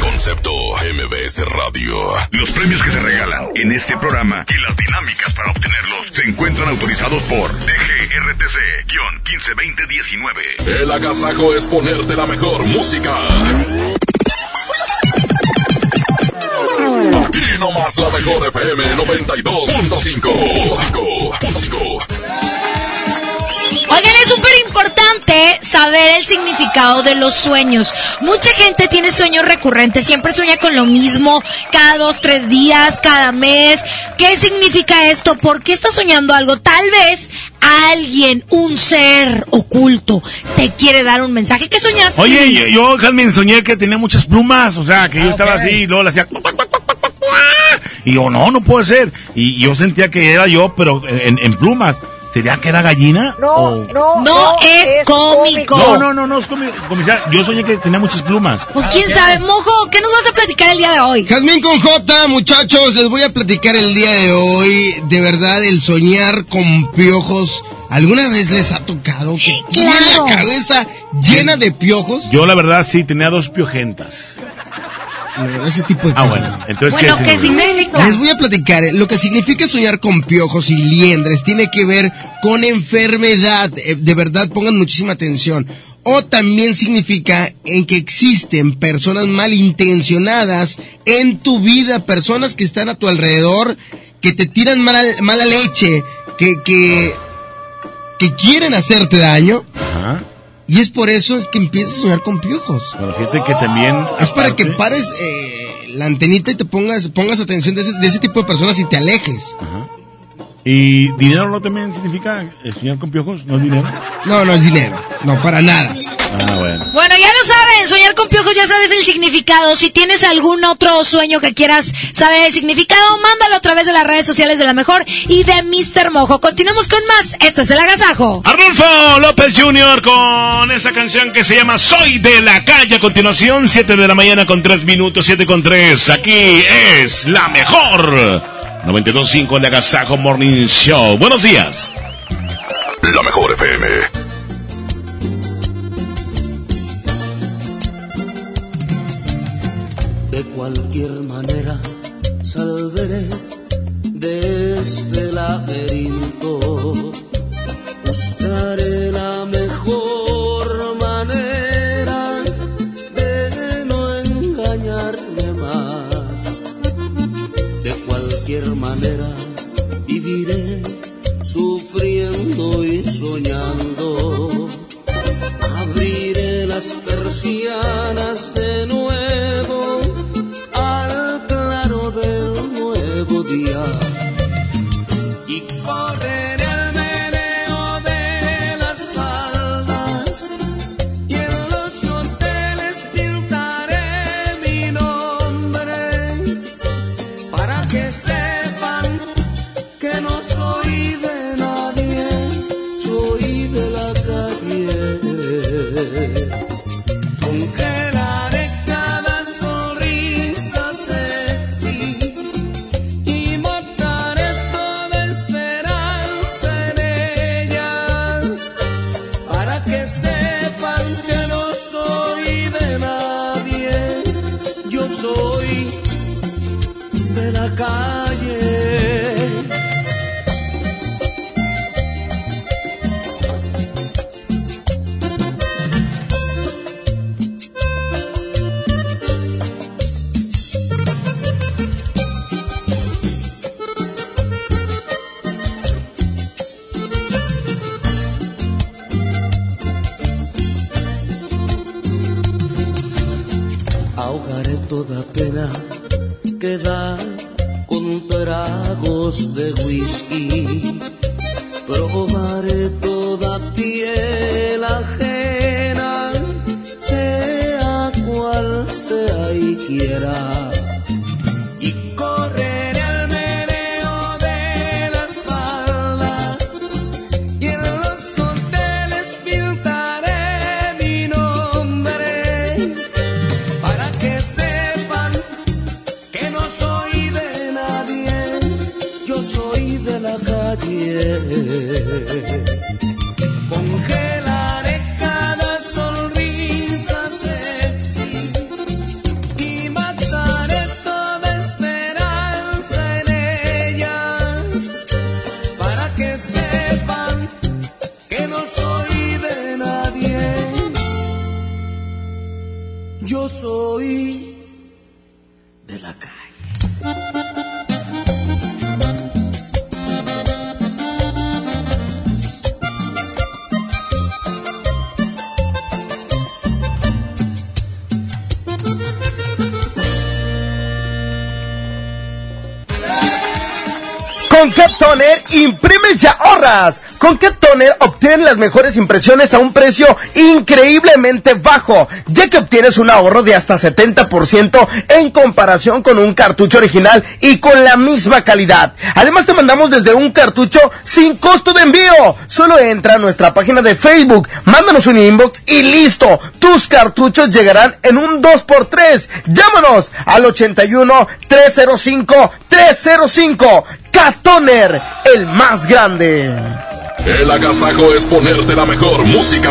Concepto MBS Radio. Los premios que se regalan en este programa y las dinámicas para obtenerlos se encuentran autorizados por DGRTC-152019. El agasajo es ponerte la mejor música. Aquí nomás la mejor FM 92.5. Es súper importante saber el significado de los sueños. Mucha gente tiene sueños recurrentes, siempre sueña con lo mismo, cada dos, tres días, cada mes. ¿Qué significa esto? ¿Por qué estás soñando algo? Tal vez alguien, un ser oculto, te quiere dar un mensaje. ¿Qué soñaste? Oye, yo, yo Jasmine, soñé que tenía muchas plumas, o sea, que yo Ah, estaba así y luego le hacía... Y yo, no, no puede ser. Y yo sentía que era yo, pero en, en plumas. ¿Sería que era gallina? No, no, No es cómico. No, no, no, no es cómico. Comisario, yo soñé que tenía muchas plumas. Pues quién sabe, Mojo, ¿qué nos vas a platicar el día de hoy? Jazmín con J, muchachos, les voy a platicar el día de hoy. De verdad, el soñar con piojos. ¿Alguna vez les ha tocado que tienen Claro. la cabeza llena de piojos? Yo la verdad sí tenía dos piojentas. Ese tipo de Ah, bueno. Entonces, Bueno, ¿qué, ¿qué significa? Les voy a platicar. eh, Lo que significa soñar con piojos y liendres tiene que ver con enfermedad. Eh, De verdad, pongan muchísima atención. O también significa en que existen personas malintencionadas en tu vida, personas que están a tu alrededor, que te tiran mala, mala leche, que, que, que quieren hacerte daño. Ajá. Y es por eso es que empiezas a soñar con piojos. Bueno, fíjate que también... Es para que pares eh, la antenita y te pongas, pongas atención de ese, de ese tipo de personas y te alejes. ¿Y dinero no también significa eh, soñar con piojos? ¿No es dinero? No, no es dinero. No, para nada. Ah, bueno. Bueno, ya lo saben, soñar con piojos ya sabes el significado. Si tienes algún otro sueño que quieras saber el significado, mándalo a través de las redes sociales de la mejor y de Mr. Mojo. Continuamos con más. Esto es el agasajo. Arnulfo López Jr. con esta canción que se llama Soy de la calle. A continuación, 7 de la mañana con 3 minutos, 7 con 3. Aquí es la mejor. 92.5 el Agasajo Morning Show. Buenos días. La mejor FM. De cualquier manera saldré de este laberinto. Buscaré la cualquier manera viviré sufriendo y soñando. Abriré las persianas de nuevo al claro del nuevo día y de whisky. Las mejores impresiones a un precio increíblemente bajo, ya que obtienes un ahorro de hasta 70% en comparación con un cartucho original y con la misma calidad. Además te mandamos desde un cartucho sin costo de envío. Solo entra a nuestra página de Facebook, mándanos un inbox y listo. Tus cartuchos llegarán en un 2x3. Llámanos al 81 305 305. Catoner, el más grande. El agasajo es ponerte la mejor música.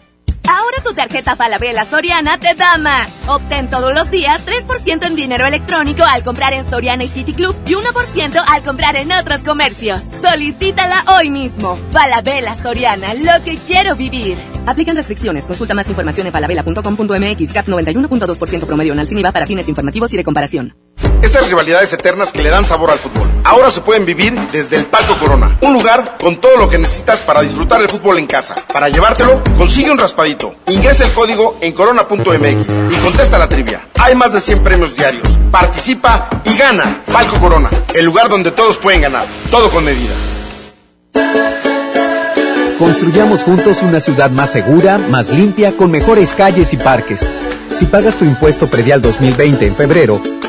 Ahora tu tarjeta Falabella Soriana te da. Obtén todos los días 3% en dinero electrónico al comprar en Soriana y City Club y 1% al comprar en otros comercios. Solicítala hoy mismo. Falabella Soriana, lo que quiero vivir. Aplican restricciones. Consulta más información en falabella.com.mx. CAP 91.2% promedio anual sin IVA para fines informativos y de comparación. Estas rivalidades eternas que le dan sabor al fútbol. Ahora se pueden vivir desde el Palco Corona. Un lugar con todo lo que necesitas para disfrutar el fútbol en casa. Para llevártelo, consigue un raspadito. Ingresa el código en corona.mx y contesta la trivia. Hay más de 100 premios diarios. Participa y gana. Palco Corona, el lugar donde todos pueden ganar. Todo con medida. Construyamos juntos una ciudad más segura, más limpia, con mejores calles y parques. Si pagas tu impuesto predial 2020 en febrero,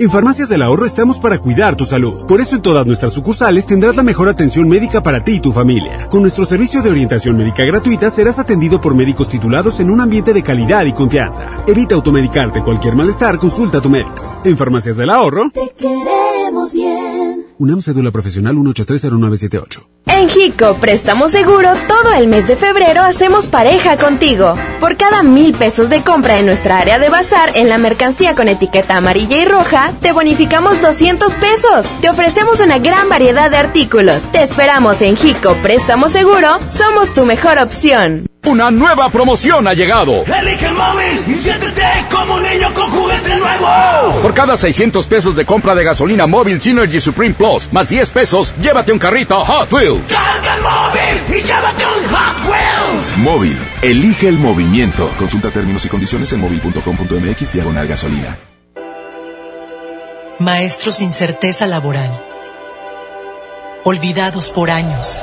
En Farmacias del Ahorro estamos para cuidar tu salud. Por eso en todas nuestras sucursales tendrás la mejor atención médica para ti y tu familia. Con nuestro servicio de orientación médica gratuita serás atendido por médicos titulados en un ambiente de calidad y confianza. Evita automedicarte cualquier malestar, consulta a tu médico. En Farmacias del Ahorro. Te queremos bien. UNAM Cédula Profesional 1830978. En Hico Préstamo Seguro, todo el mes de febrero hacemos pareja contigo. Por cada mil pesos de compra en nuestra área de bazar en la mercancía con etiqueta amarilla y roja, te bonificamos 200 pesos. Te ofrecemos una gran variedad de artículos. Te esperamos en Hico Préstamo Seguro, somos tu mejor opción. Una nueva promoción ha llegado. Elige el móvil y siéntete como un niño con juguete nuevo. Por cada 600 pesos de compra de gasolina móvil Synergy Supreme Plus, más 10 pesos, llévate un carrito Hot Wheels. Carga el móvil y llévate un Hot Wheels. Móvil, elige el movimiento. Consulta términos y condiciones en móvil.com.mx diagonal gasolina. Maestros sin certeza laboral. Olvidados por años.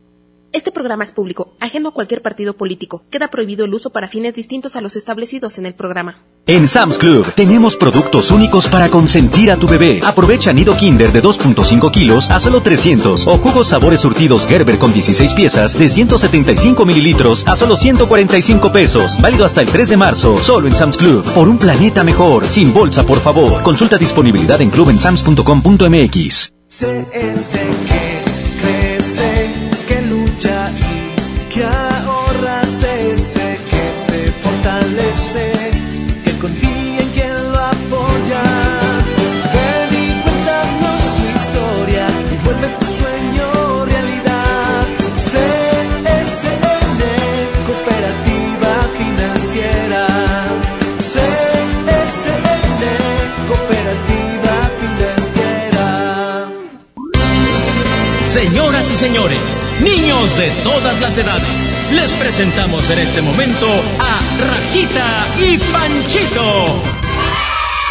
Este programa es público, ajeno a cualquier partido político. Queda prohibido el uso para fines distintos a los establecidos en el programa. En Sam's Club tenemos productos únicos para consentir a tu bebé. Aprovecha nido Kinder de 2.5 kilos a solo 300 o jugos sabores surtidos Gerber con 16 piezas de 175 mililitros a solo 145 pesos. Válido hasta el 3 de marzo, solo en Sam's Club. Por un planeta mejor, sin bolsa, por favor. Consulta disponibilidad en clubensams.com.mx. Señoras y señores, niños de todas las edades, les presentamos en este momento a Rajita y Panchito.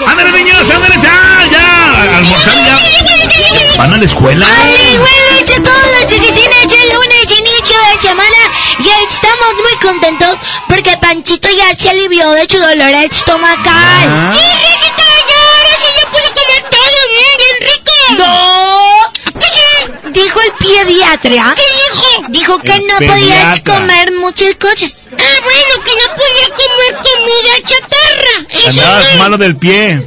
¡Ándale, niños! ¡Ándale, ya! ¡Ya! ¿Almorzar ya? ¿Van a la escuela? Ay, buenas noches a todos los chiquitines del lunes, inicio de semana. Y estamos muy contentos porque Panchito ya se alivió de su dolor estomacal. Ah. ¡Sí, Rejita, ya! Ahora sí ya puedo comer todo, mm, bien rico. ¡No! ¿Qué Dijo el pediatra. ¿Qué dijo? Dijo que El no podías pediatra. comer muchas cosas. Ah, bueno, que no podía comer comida chatarra. Eso Andabas no. malo del pie.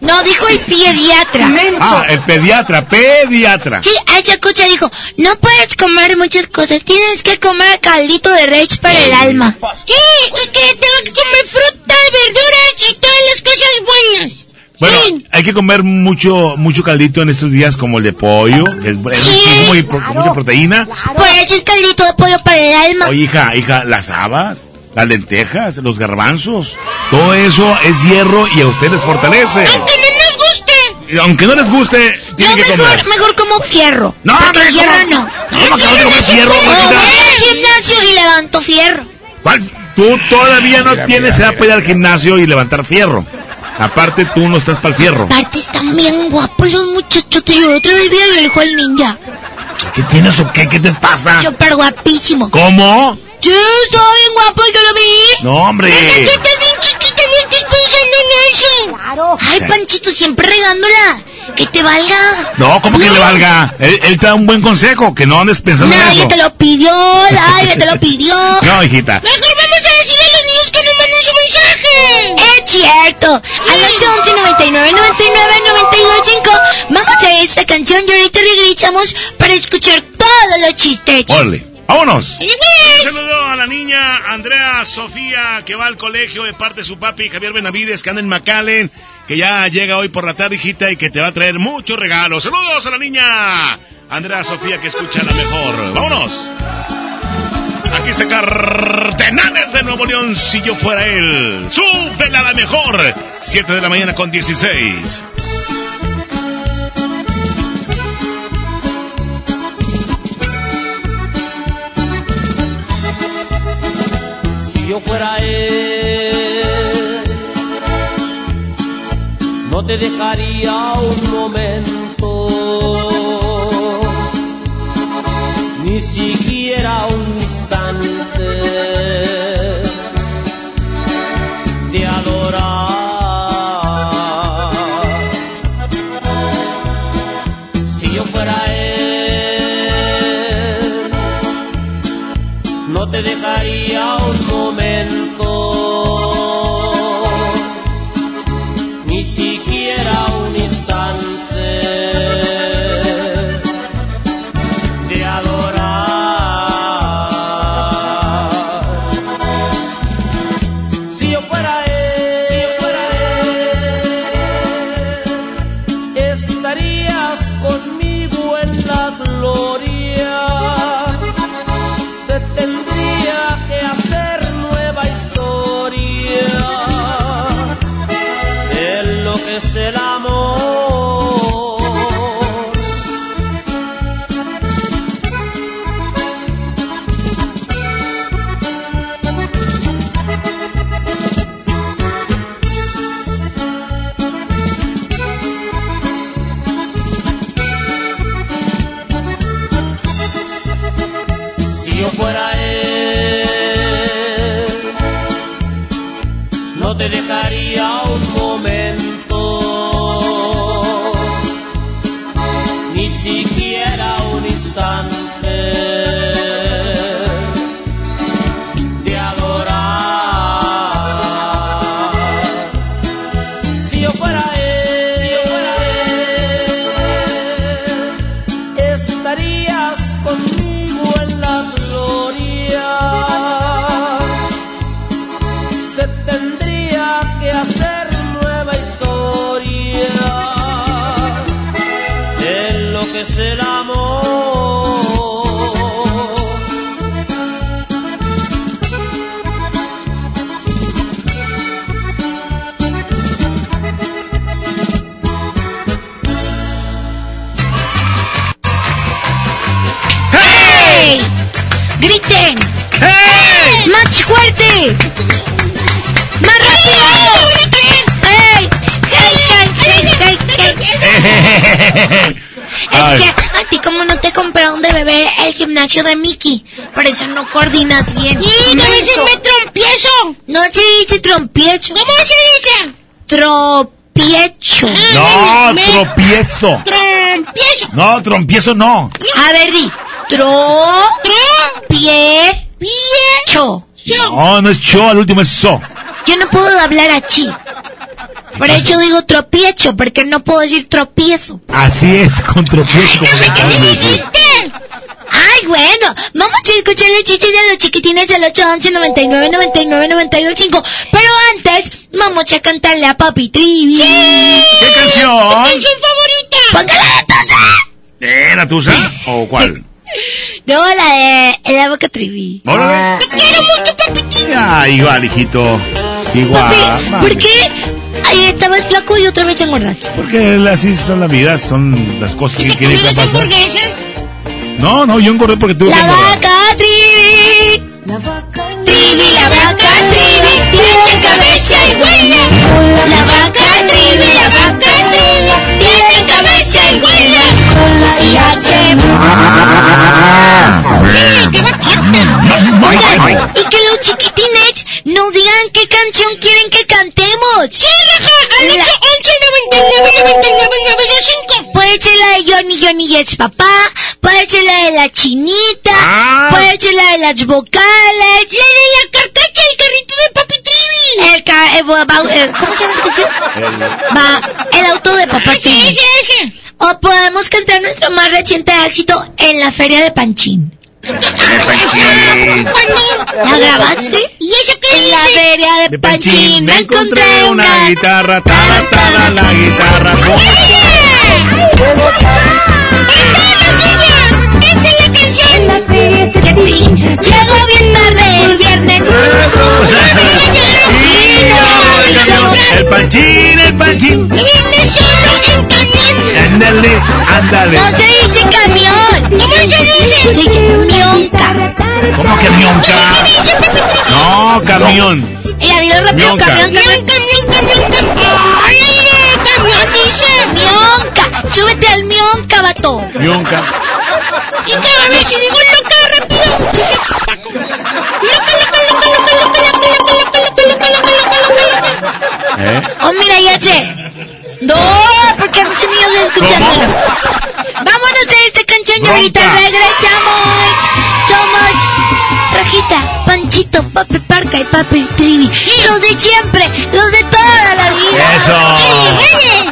No, dijo el pediatra. Ah, el pediatra, pediatra. Sí, a esa cosa dijo, no puedes comer muchas cosas, tienes que comer caldito de res para el alma. Sí, y que tengo que comer frutas, verduras y todas las cosas buenas. Bueno, hay que comer mucho mucho caldito en estos días como el de pollo, que es, es muchísimo y pro- con mucha proteína. Por eso es caldito de pollo para el alma. Oye, hija, hija, las habas, las lentejas, los garbanzos, todo eso es hierro y a ustedes les fortalece. Aunque no nos guste. Y aunque no les guste, tienen que Mejor, comer. mejor como fierro. No, el hierro ¿cómo? no. ¿Cómo que a comer fierro, No, Marquita? voy al gimnasio y levanto fierro. ¿Cuál? Tú todavía no tienes edad para ir al gimnasio y levantar fierro. Aparte, tú no estás para el fierro. Aparte están bien guapos los muchachos. Yo otro día vi el hijo del ninja. ¿Qué tienes o qué? ¿Qué te pasa? Súper guapísimo. ¿Cómo? Sí, estaba bien guapo, yo lo vi. No, hombre. Estás bien chiquita, no estés pensando en eso. Claro. Ay, Panchito, siempre regándola. Que te valga. No, ¿cómo que le valga? Él, él te da un buen consejo, que no andes pensando en Nadie eso. te lo pidió, nadie te lo pidió. No, hijita. Mejor vamos a decirle Es cierto. Al 811 99 99 92 5 vamos a esta canción y ahorita regresamos para escuchar todos los chistes. Órale, vámonos. Un saludo a la niña Andrea Sofía que va al colegio de parte de su papi Javier Benavides que anda en McAllen, que ya llega hoy por la tarde, hijita, y que te va a traer muchos regalos. Saludos a la niña Andrea Sofía que escucha la mejor. Vámonos. Aquí está Cardenales de Nuevo León, si yo fuera él. Súbela a la mejor. 7 de la mañana con 16. Si yo fuera él, no te dejaría un momento, ni siquiera un instante de adorar. Si yo fuera él, no te dejaría Es que a ti como no te compraron de beber el gimnasio de Mickey, por eso no coordinas bien. Sí, no debe decirme trompiezo. No se dice trompiezo. ¿Cómo se dice? Tropiecho. No, tropiezo. Trompiezo. No, trompiezo no. A ver, di. Tro... Tropie... Piecho. No, no es cho, al último es so. Yo no puedo hablar así. Por eso digo tropiecho, porque no puedo decir tropiezo. Así es, con tropiezo. como. Ay, bueno, vamos a escuchar el chiste de los chiquitines del 811 99 99 92 5. Pero antes, vamos a cantarle a Papi Trivi. ¿Qué canción? canción favorita? Póngala entonces. ¿Eh, la tuya? ¿O cuál? No, la de la boca Trivi. Órale. Te quiero mucho, Papi Trivi. Ah, igual, hijito. Igual. Papi. ¿por qué? Ahí estabas flaco y otra vez engordaste. Porque así son la vida, son las cosas que quieren pasar. No, no, yo engordé porque tuve que La engordar. vaca Trivi. La vaca Trivi, la vaca Trivi, tiene cabeza y huella. La vaca Trivi, la vaca Trivi, tiene cabeza y huella. Y hace... Oigan, y que los chiquitines nos digan qué canción quieren que cantemos. Sí, Raja, al 8 11 Puede ser la de Johnny Johnny Yes Papá, puede ser la de la chinita, puede ser la de las vocales, la de la carcacha, el carrito de Papi Trivi. El ca eh, eh, ¿Cómo se llama esa canción? Va, el auto de Papá Trivi. O podemos cantar nuestro más reciente éxito en la feria de Panchín. ¿La grabaste? ¿Y eso qué En la feria de, De Panchín, Panchín me encontré una... guitarra, tara, tara, la guitarra. Llegó bien tarde el viernes. El panchín, el panchín. Viene solo en camión. Ándale, ándale. No se dice camión. ¿Cómo se dice? Se dice mionca. ¿Cómo que mionca? No, camión. Mira, dilo rápido, camión, camión, camión, camión, camión. ¡Órale, camión dice! ¡Mionca! ¡Súbete al mionca, vato! Mionca. Y vez si digo loca No, porque muchos niños escuchándolo. Vámonos a esta canción y ahorita regresamos. Somos Rajita, Panchito, Papi Parca y Papi Trivi. Los de siempre, los de toda la vida. Eso. Oye,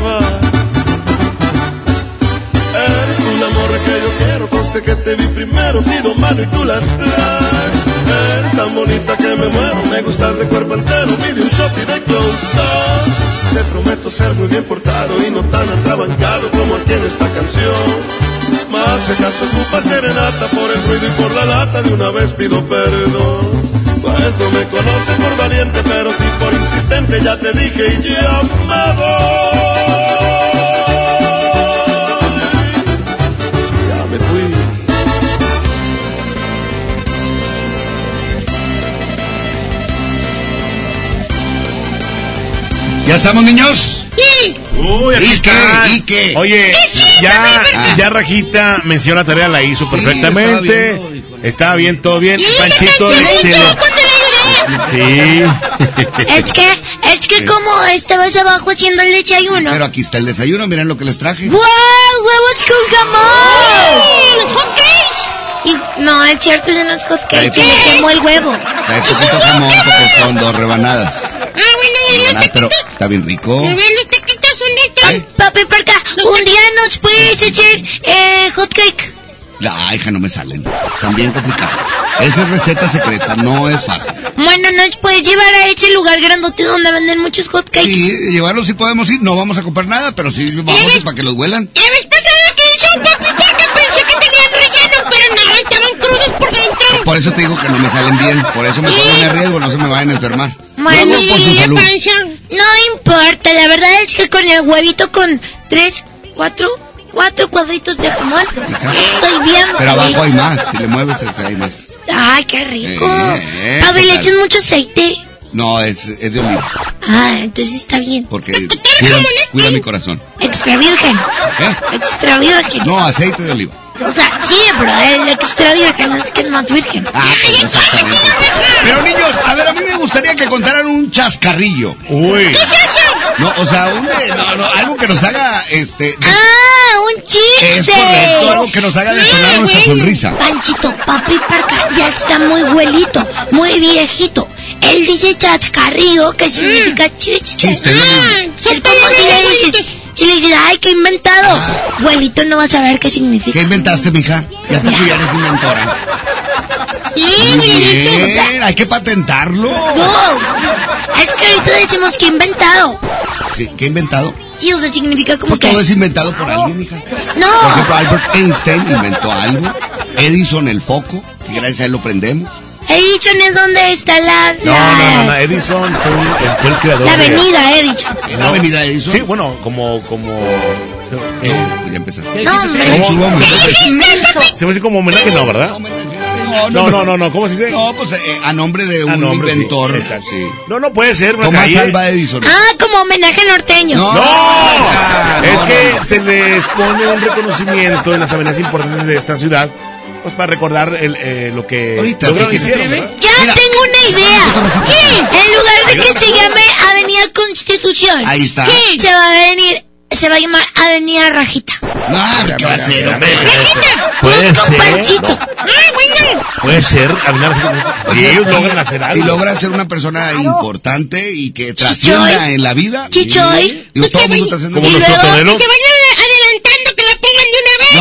Conste que te vi primero, pido mano y tú las traes. Eres tan bonita que me muero, me gustas de cuerpo entero, pide un shot y de close up. Te prometo ser muy bien portado y no tan atrabancado como aquí en esta canción. Más si acaso ocupa serenata por el ruido y por la lata, de una vez pido perdón. Pues no me conoces por valiente, pero sí por insistente, ya te dije y ya me voy. ¿Ya estamos, niños? Sí. Uy, aquí ¿Y qué? ¿Y qué? Oye, ya, ya Rajita mencionó la tarea, la hizo perfectamente. estaba viendo, Estaba bien, todo bien. Y Panchito, Sí. Es que, es que como estabas abajo haciendo el desayuno. Pero aquí está el desayuno, miren lo que les traje. ¡Wow! ¡Huevos con jamón! ¡Los hotcakes! Y, no, es cierto, es unos hotcakes. Se le quemó el huevo. Trae poquito jamón porque son dos rebanadas. Y los Rebanadas, pero está bien rico. Pero los taquitos son de estos. Papi, Parca, un día nos puedes hacer eh, hot cake. La hija no me salen. Están bien complicados. Esa es receta secreta, no es fácil. Bueno, nos puedes llevar a ese lugar grandote donde venden muchos hot cakes. Sí, llevarlos sí podemos ir. No vamos a comprar nada, pero sí vamos a ir para que los huelan. La vez pasada que hizo Papi Parca pensé que tenían relleno, pero no, estaban crudos por dentro. Por eso te digo que no me salen bien. Por eso me pongo en riesgo, no se me vayan a enfermar. Hago por su ¿y la salud. No importa, la verdad es que con el huevito con tres, cuatro, cuatro cuadritos de jamón, estoy bien Pero abajo hay más. Si le mueves, hay más. Ay, qué rico. Eh, ¿qué le tal? echas mucho aceite. No, es, es de oliva. Ah, entonces está bien. Porque cuida, cuida mi corazón. Extra virgen. ¿Eh? Extra virgen. No, aceite de oliva. O sea, sí, pero el extra virgen es que es más virgen. Ah, pues. Pero niños, a ver, a mí me gustaría que contaran un chascarrillo. Uy. ¿Qué es eso? No, o sea, un, eh, no, no, algo que nos haga, este... de- Ah, un chiste. Es correcto, algo que nos haga detonar Ah, nuestra bueno. sonrisa. Panchito, papi Parca ya está muy güelito, muy viejito. Él dice chascarrillo, que significa chiste. Chiste, ¿no? Es como si le dices, si le dices, ay, qué inventado. Güelito no va a saber qué significa. ¿Qué inventaste, mija? ¿Y a poco ya eres inventora? Sí. O sea, bien, hay que patentarlo. no. Es que ahorita decimos que inventado. Sí, ¿Qué inventado? Sí, o sea, significa como Pues que... todo es inventado por alguien, hija. Por No. ejemplo, Albert Einstein inventó algo. Edison el foco, que gracias a él lo prendemos. Edison es donde está la... No, la- no, no, no, Edison fue, eh, fue el creador La de- avenida Edison. ¿En la avenida Edison? Sí, bueno, como, como... eh, Ya empezaste. No, hombre. Se me hace como homenaje, no, ¿verdad? No, no, no, no, ¿cómo se dice? No, pues eh, a nombre de un nombre, sí, inventor. exacto. sí. No, no puede ser Tomás calle. Alva Edison. Ah, como homenaje norteño. No. ¡No! Ah, es no, que no. se les pone un reconocimiento en las avenidas importantes de esta ciudad, pues para recordar el, eh, lo que Ahorita, lograron si hicieron. Ya Mira. tengo una idea. ¿Qué? En lugar de que se llame Avenida Constitución. Ahí está. ¿Qué? Se va a venir, se va a llamar Avenida Rajita. No, ¿qué va a ser, hombre? Puede Con ser. Panchito. Ah, puede ser. Avenida- Si Sí, ellos sí, logran hacer algo. Si logran ser una persona importante y que trascienda en la vida. Chichoy. Digo, todo el mundo. Como Y nuestro torero.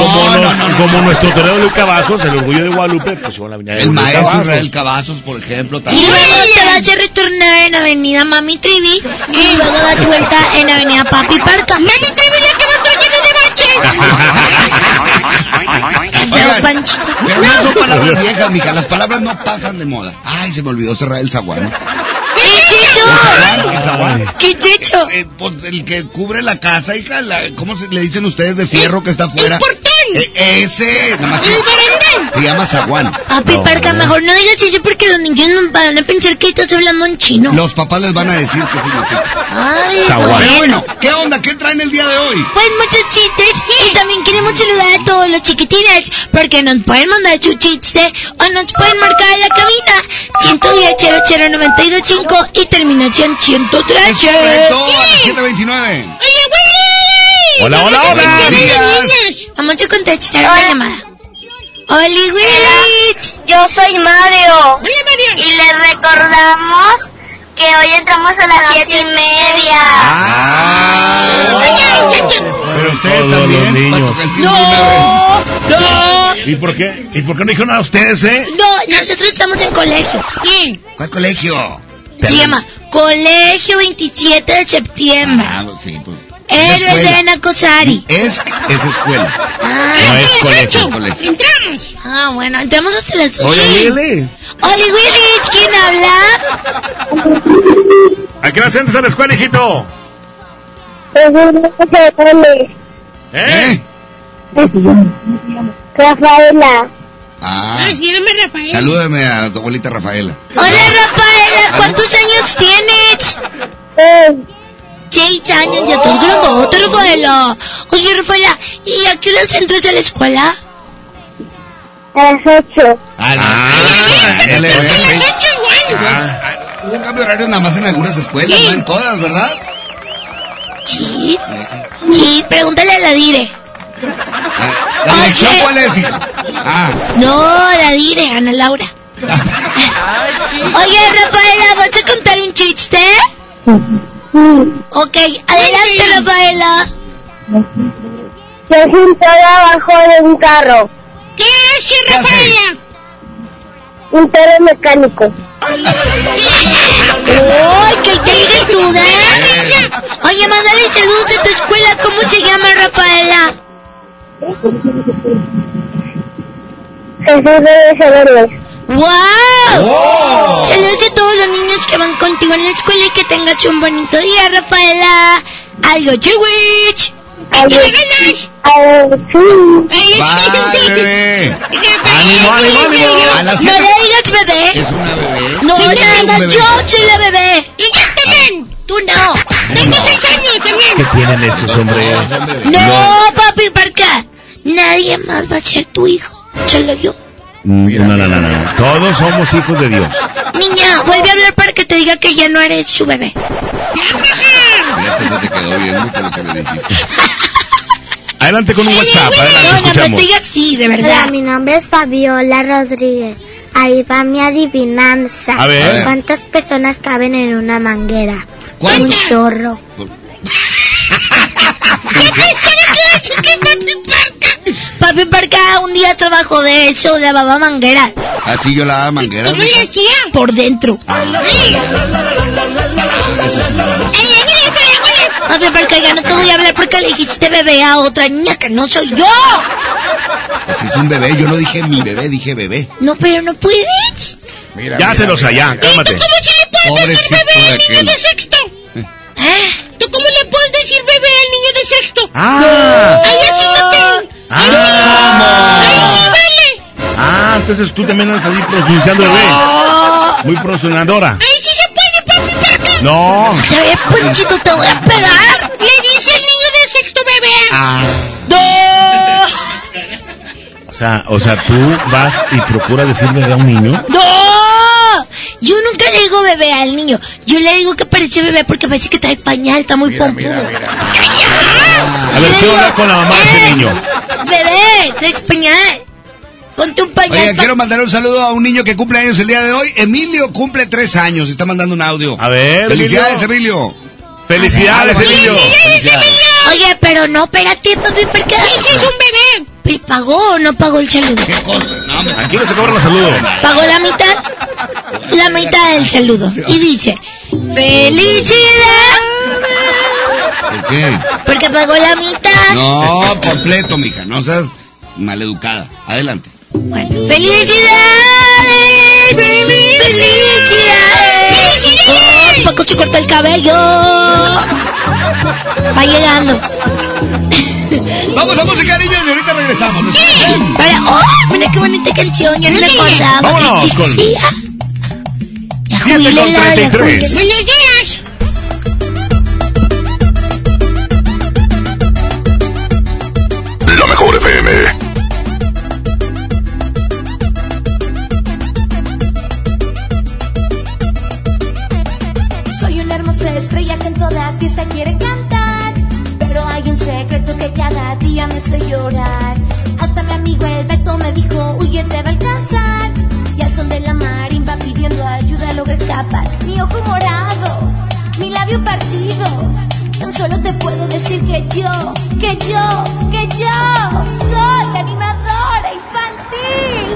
Como, No, nos- no, no, como nuestro torero Luis Cavazos, el orgullo de Guadalupe, pues en la avenida de El Luis maestro. Israel Cavazos, por ejemplo, Y también. luego te vas a retornar en Avenida Mami Trivi y luego das vuelta en Avenida Papi Parca. Mami Trivi ya que va a estar lleno de baches. Qué Panchito. Pero no son palabras viejas, mija. Las palabras no pasan de moda. Ay, se me olvidó cerrar el zaguán. ¿Qué chicho? El zaguán. ¿Qué chicho? Eh, pues, el que cubre la casa, hija. la- ¿Cómo se, le dicen ustedes de fierro que está afuera? ¿El portón? Eh, ese, nada más que- ¿El se llama zaguán. Papi Parca, mejor no digas eso porque los niños no van a pensar que estás hablando en chino. Los papás les van a decir qué significa. Ay, Zaguán. Bueno. ¿qué onda? ¿Qué traen el día de hoy? Pues muchos chistes y también queremos saludar a todos los chiquitines porque nos pueden mandar su chiste o nos pueden marcar en la cabina 110 00925 y terminación 103. Es correcto, a las 729. ¡Oye, Willy! Hola, hola, hola. ¿Qué Días. tal, niñas? Vamos a contestar una llamada. ¡Oli, Willy! Yo soy Mario. Hola, Mario. Y les recordamos que hoy entramos a las siete y media. Ah, pero ustedes Todos los también. una vez. ¡No! ¿Y por qué? ¿Y por qué no dijeron nada ustedes, eh? No, nosotros estamos en colegio. ¿Quién? ¿Cuál colegio? Se llama Colegio 27 de septiembre. Ah, sí, pues. Es Héroes de escuela. Nacosari. Es, es escuela. Ah, No es ¿hasta las colegio. Entramos. Ah, bueno, entramos hasta las 8. Oye, Willy. Oli Willich, ¿quién habla? ¿A qué hora entras a la escuela, hijito? ¿Eh? Rafaela. Ah, se llama Rafael. salúdame a tu abuelita Rafaela. Hola Rafaela, ¿cuántos años tienes? Seis años, ya estás grandote, Rafaela. Oye, Rafaela, ¿y a qué hora entras a la escuela? A las ocho. Ah, Ah, ya le ves, sí. ocho igual. Ah, Hubo un cambio de horario nada más en algunas escuelas, no en todas, ¿verdad? Sí, sí, pregúntale a la dire. Ah, ¿La dirección cuál es, hija? Ah, No, la dire, Ana Laura. Oye, Rafaela, ¿vas a contar un chiste? Ok, adelante, Rafaela. Se sentó abajo de un carro. ¿Qué hace, ¿Qué hace? Rafaela? Un perro mecánico. ¡Ay, qué inteligentuda! Oye, mándale saludos a tu escuela. ¿Cómo se llama, Rafaela? Jesús saberlo. ¡Wow! Saludos a todos los niños que van contigo en la escuela y que tengas un bonito día, Rafaela. Algo chiwich. Bye, bebé. ¡Ánimo, ánimo, ánimo! A las No le digas bebé. Es una bebé. No, bebé. yo soy la bebé. Y yo también. Tú no. Tengo seis años ¿Qué también. tienen estos, hombre? No, papi, Parca. Nadie más va a ser tu hijo. Solo yo. Mm, No, no, no, no. Todos somos hijos de Dios. Niña, vuelve a hablar para que te diga que ya no eres su bebé. Fíjate, se te quedó bien mucho lo que le dijiste. Adelante con un WhatsApp, adelante, No, no, no escuchamos. diga así, de Hola, verdad. mi nombre es Fabiola Rodríguez. Ahí va mi adivinanza. A ver. ¿Cuántas personas caben en una manguera? Un chorro. Papi Parca un día trabajó de eso, lavaba mangueras. Así yo la daba manguera. ¿Cómo le hacía? Por dentro. Papi Parca, ya no te voy a hablar porque le dijiste bebé a otra niña que no soy yo. Pues es un bebé, yo no dije mi bebé, dije bebé. No, pero no puedes. Ya se los allá, cálmate. ¿Cómo se le puede Pobrecito decir bebé niño de sexto? ¿Ah? ¿Tú cómo le puedes decir bebé al niño de sexto? Ah. Ahí así no te... Ahí sí, ahí sí vale. Ah, entonces tú también andas ahí pronunciando bebé. No. Muy pronunciadora. Ahí sí se puede, papi Parca. No. ¿Sabes, Ponchito? Te voy a pegar. Le dice el niño de sexto bebé. Ah, ¡No! O sea, o sea, tú vas y procuras decir bebé a un niño. ¡No! Yo nunca le digo bebé al niño. Yo le digo que parece bebé porque parece que trae pañal, está muy pompudo. A ver, quiero hablar con la mamá de ese niño. Bebé, traes pañal. Ponte un pañal. Oye, pa- quiero mandar un saludo a un niño que cumple años el día de hoy. Emilio cumple tres años. Está mandando un audio. A ver, Felicidades, Emilio. Emilio. Felicidades, Emilio. Felicidades. Oye, pero no, espérate, papi, porque... Ese es un bebé. ¿Pero ¿Pagó o no pagó el saludo? ¿Qué cosa? No, hombre. Aquí no se cobran los saludos. Pagó la mitad. La mitad del saludo. Y dice, ¡Felicidad! ¿Por qué? Porque pagó la mitad. No, completo, mija. No seas maleducada. Adelante. Bueno, ¡Felicidades! ¡Felicidades! Oh, Paco se corta el cabello. Va llegando. Vamos a música, niños, y ahorita regresamos. ¿no? Para, oh, mira qué bonita canción. Ya no me acordaba Vámonos con- existía. La 7 con jubilela, la 33. jubilela. Buenos días. La mejor FM. Soy una hermosa estrella que en toda fiesta quiere cantar. Secreto que cada día me hace llorar. Hasta mi amigo el Beto me dijo, huye, te va a alcanzar. Y al son de la marimba pidiendo ayuda logré escapar. Mi ojo morado, mi labio partido. Tan solo te puedo decir que yo, que yo, que yo soy animadora infantil.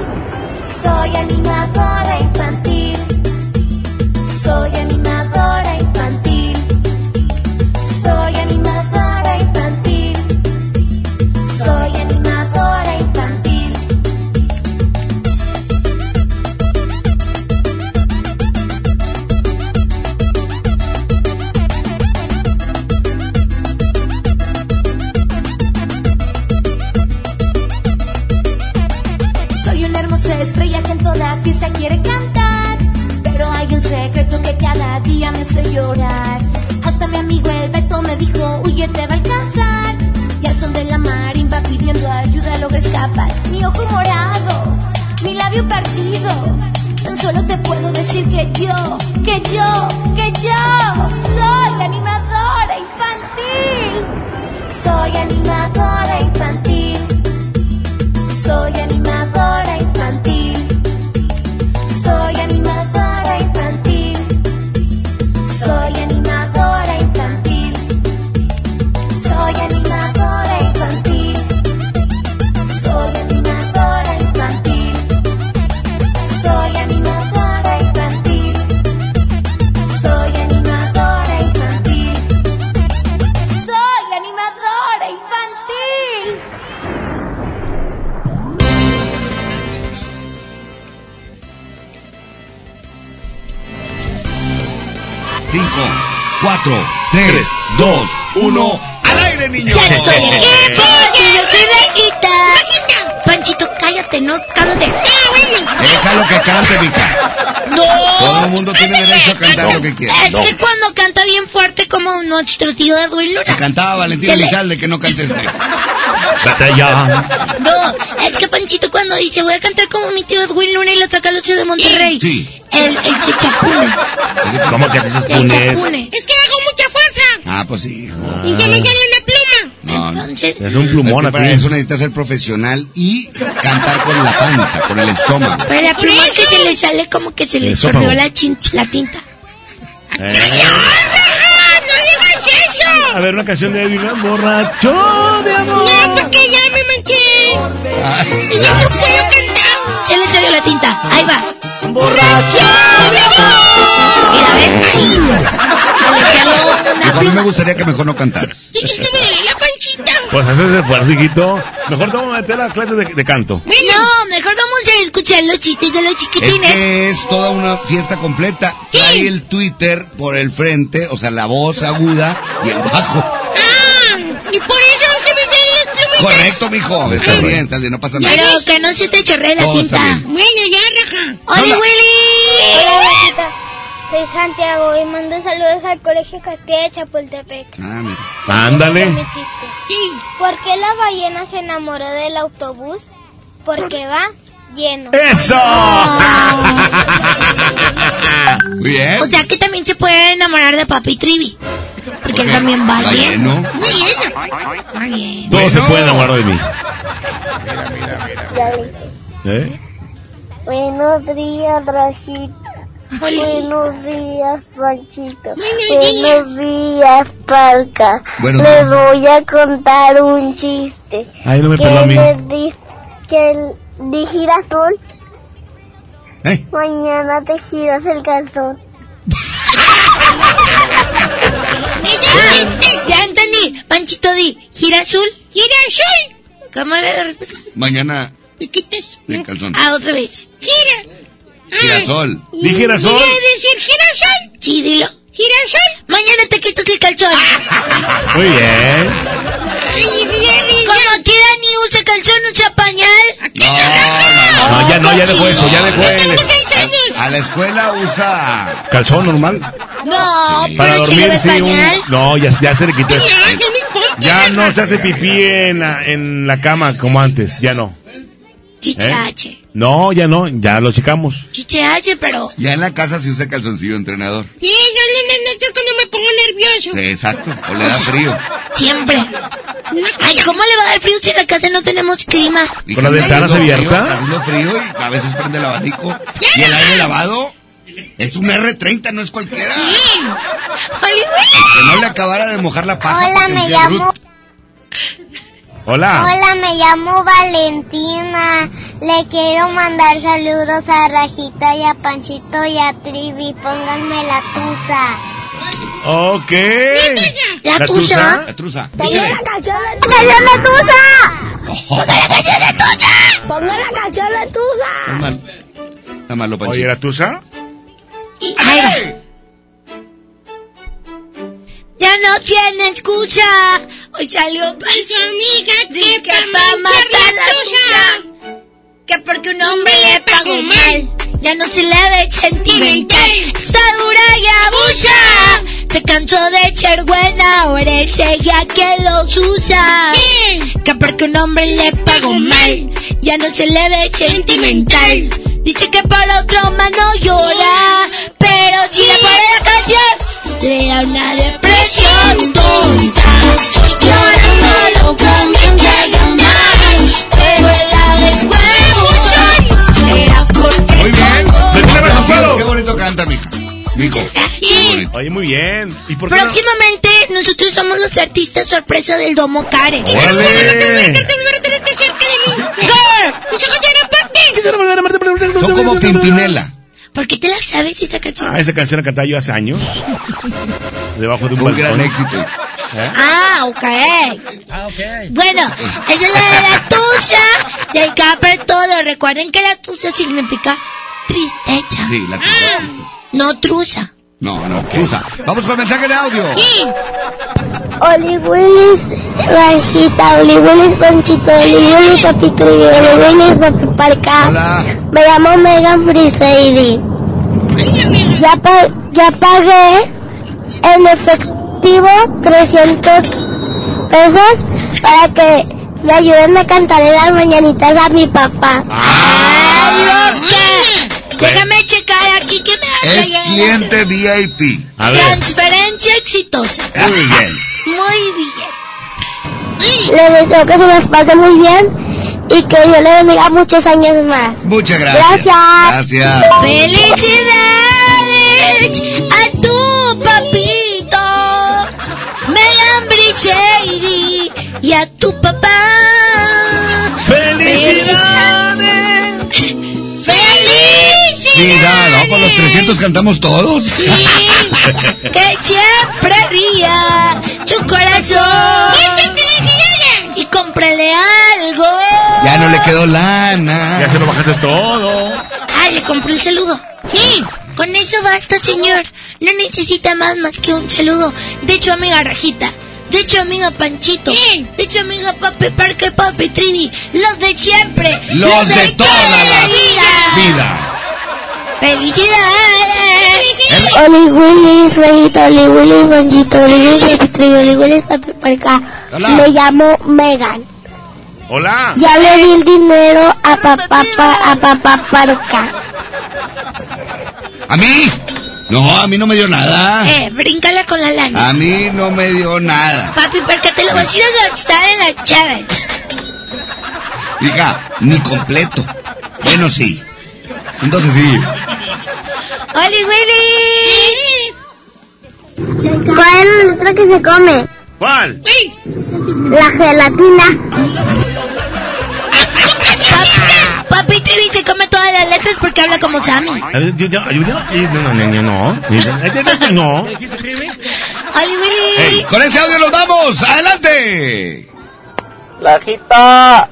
Soy animadora infantil. Soy animadora hace llorar. Hasta mi amigo el Beto me dijo, huye, te va a alcanzar. Y al son de la marimba pidiendo ayuda logré escapar. Mi ojo morado, mi labio partido. Tan solo te puedo decir que yo, que yo, que yo soy animadora infantil. Soy animadora infantil. Soy animadora infantil. 3, 2, 1. ¡Al aire, niños! Ya estoy aquí, cállate, no, cállate. Déjalo que cante, Mica. No. Todo el mundo tiene derecho a cantar lo que quiera. Es que cuando canta bien fuerte como nuestro tío Edwin Luna. Se cantaba Valentina Se le- Elizalde que no cantes. Vete ya. No, es que Panchito cuando dice voy a cantar como mi tío Edwin Luna y la Tracaloche de Monterrey. Sí. Él, él se chapune. ¿Cómo que dices Se punes? Es que hago mucha fuerza Ah, pues sí, hijo. y se me sale una. No, no. Entonces, Es un plumón Es que para aquí. eso necesitas ser profesional y cantar con la panza, con el estómago. pero la pluma que se le sale como que se le chorreó la, tinta. Eh, ¡Ah, no digas eso! A ver, una canción de Edwin, ¿no? borracho de amor. No, porque ya me manché. Y ya no puedo cantar. Se le salió la tinta. Ahí va. ¡Borracho de amor! Mira, ven. Se le salió una Hijo, a mí me pluma. gustaría que mejor no cantaras. Pues haces esfuerzo, hijito. Mejor te vamos a meter a clases de, de canto. No, mejor vamos a escuchar los chistes de los Es chiquitines. que es toda una fiesta completa. Trae el Twitter por el frente, o sea, la voz aguda y el bajo. Ah, y por eso se me salen las plumitas. Correcto, mijo. Está bien, está bien, no pasa nada. Pero que no se te chorree la Todo tinta. bien. Bueno, ya, raja. ¡Hola. Willy! Hola. Soy Santiago y mando saludos al Colegio Castilla de Chapultepec. Ah, mira. Ándale. Mi chiste. ¿Por qué la ballena se enamoró del autobús? Porque va lleno. ¡Eso! Muy bien. O sea que también se puede enamorar de Papi Trivi. Porque él también va Va bien. lleno. Va bien. Todo se puede enamorar de mí. ¿Eh? Buenos días, Rajita. Oli. Buenos días, Panchito. Buenos días, Parca. Buenos Les días. voy a contar un chiste. Ay, no me que peló a mí. les que el de girasol, ¿Eh? mañana te giras el calzón. Ya entendí. Panchito di. ¿Gira azul? ¡Gira azul! ¿Cómo era la respuesta? Mañana ¿Y quitas? el calzón. Ah, otra vez. ¡Gira! Girasol. ¿Di girasol? ¿Quiere decir girasol? Sí, dilo. ¿Girasol? Mañana te quitas el calzón. Muy bien. Como quiera ni usa calzón, usa pañal. No, no, no. No, ya no, ya dejó eso, ya dejó el Tengo seis años. A la escuela usa. calzón normal. No, Sí. Para pero dormir, sí. un-. No, ya, ya se le quitó. Importa. Ya no se hace pipí en la, en la cama como antes, ya no. Chichache. No, ya no, ya lo checamos. Chichache, pero Ya en la casa se usa calzoncillo entrenador. Sí, ya no, no, no, cuando me pongo nervioso. Exacto. O le da frío. siempre. Ay, ¿cómo le va a dar frío si en la casa no tenemos clima? Y ¿Con las ventanas abiertas? está Haciendo frío y a veces prende el abanico. Y el aire lavado es un R30, no es cualquiera. Ay, Que no le acabara de mojar la paja. Hola, me llamo. Ruth. Hola. Hola, me llamo Valentina. Le quiero mandar saludos a Rajita y a Panchito y a Trivi. Pónganme la tusa. Ok. ¿La tusa? La truza. ¡Ponga la canción de tusa! ¡Ponga la canción de tusa! ¡Ponga la canción de tusa! Está malo, Oye, Panchito. ¿la tusa? Ya no tiene excusa. Hoy salió Su amiga Dice que que pa' pa' manchar matar la tusa. Que porque un hombre le pagó mal. Ya no se le ve sentimental. Está dura y abusa. Se cansó de ser buena. Ahora él seguía que los usa. Que porque un hombre le pagó mal. Ya no se le ve sentimental. Dice que por otro más no llora. Pero si le pone la canción, le da una depresión tonta. Llorando lo comienza a llamar. Pero el la después será porque Muy bien. ¡Bettina Balmaceda! Qué bonito canta, mija. Mijo. Qué bonito. Oye, muy bien. ¿Y por qué no? Próximamente nosotros somos los artistas sorpresa del Domo Karen. Son como Pimpinela. ¿Por qué te la sabes esta canción? Ah, esa canción la cantaba yo hace años. Debajo de un Fue un gran éxito. Ah, ok. Ah, ok. Bueno, esa es la de la tusa del Capper todo. Recuerden que la tusa significa tristeza, Sí, la truza. no truza. No, no, Tusa. Vamos con el mensaje de audio. Oli Willis, Rashita, Oli Willis, Panchito, Oli Willis, Papi Trulli, Oli Willis, Papi Parca. Me llamo Megan Friseidi. Ya, pa- ya pagué en efectivo 300 pesos para que me ayuden a cantarle las mañanitas a mi papá. ¡Ay, loca! Déjame checar aquí que me Es cliente VIP. A Transferencia exitosa. Muy bien. Muy bien. Le deseo que se las pase muy bien y que Dios le bendiga muchos años más. Muchas gracias. Gracias. Gracias. ¡Felicidades a tu papito! Megan Brichady y a tu papá. ¡Felicidades! Sí, da, no, por los 300 cantamos todos. que siempre ría tu corazón. Y cómprale algo. Ya no le quedó lana. Ya se lo bajaste todo. Ah, le compré el saludo. Sí, con eso basta, señor. No necesita más más que un saludo. De hecho, amiga Rajita. De hecho, amiga Panchito. De hecho, amiga Papi Parque, Papi Trivi. Los de siempre. Los de toda la vida. vida. ¡Felicidades! Oli Willis, Rayita, Oli Willis, Panchito, Oli Willis, Papi Oli Willis, Papi Parca. Me llamo Megan. Hola. Ya le di el dinero a papá, pa- a papá Parca. ¿A mí? No, a mí no me dio nada. Eh, bríncala con la lana. A mí no me dio nada. Papi, porque te lo vas a ir a gastar en las chaves. Hija, ni completo. Bueno, sí. Entonces sí. ¡Oli Willy! ¿Cuál es la letra que se come? ¿Cuál? La gelatina. Papi Trivi se come todas las letras porque habla como Sammy. No, no, no, no, no. No. ¡Oli Willy! Con ese audio nos vamos. Adelante. Lajita,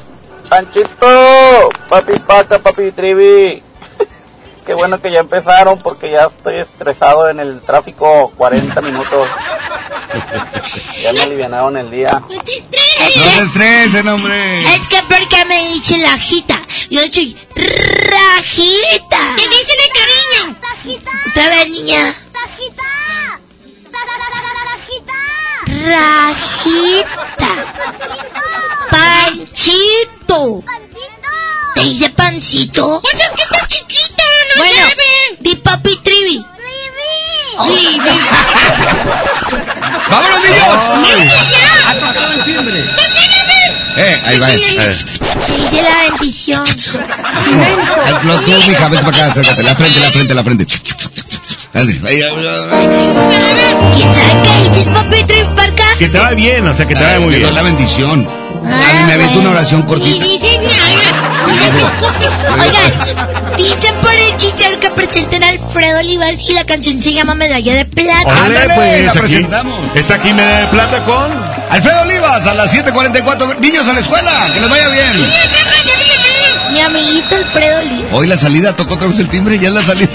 Panchito, papi Paca, papi Trivi. Qué bueno que ya empezaron porque ya estoy estresado en el tráfico 40 minutos. Ya me alivianaron el día. No se estresen, hombre. Es que porque me dice la jita. Yo soy rajita. ¿Qué dice de cariño? Otra vez, niña. Rajita. Panchito. ¿Te dice pancito? Pues es que está chiquita, no Bueno, di papi trivi. Trivi. ¡Vámonos, niños! ya! Ha tocado el timbre. Eh, ahí va. eh. Te dice la bendición. Ay, Lo tú, mija, vete para acá, acércate. La frente, la frente, la frente. Ándale, ahí, ahí, ahí. ¿Quién sabe qué dices, papi trivi para acá? Que te va bien, o sea, que te va muy bien. la bendición. A mí me aviento una oración Y cortita. dice nada, no les escupe. Oigan, dicen por el chicharro que presenten a Alfredo Olivas y la canción se llama Medalla de Plata. Órale, pues la aquí. presentamos. Está aquí Medalla de Plata con. Alfredo Olivas, a las 7.44. Niños a la escuela, que les vaya bien. Mi amiguito Alfredo Olivas. Hoy la salida, tocó otra vez el timbre, ya es la salida.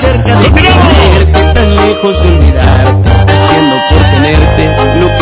cerca de tan lejos de olvidarte, haciendo por tenerte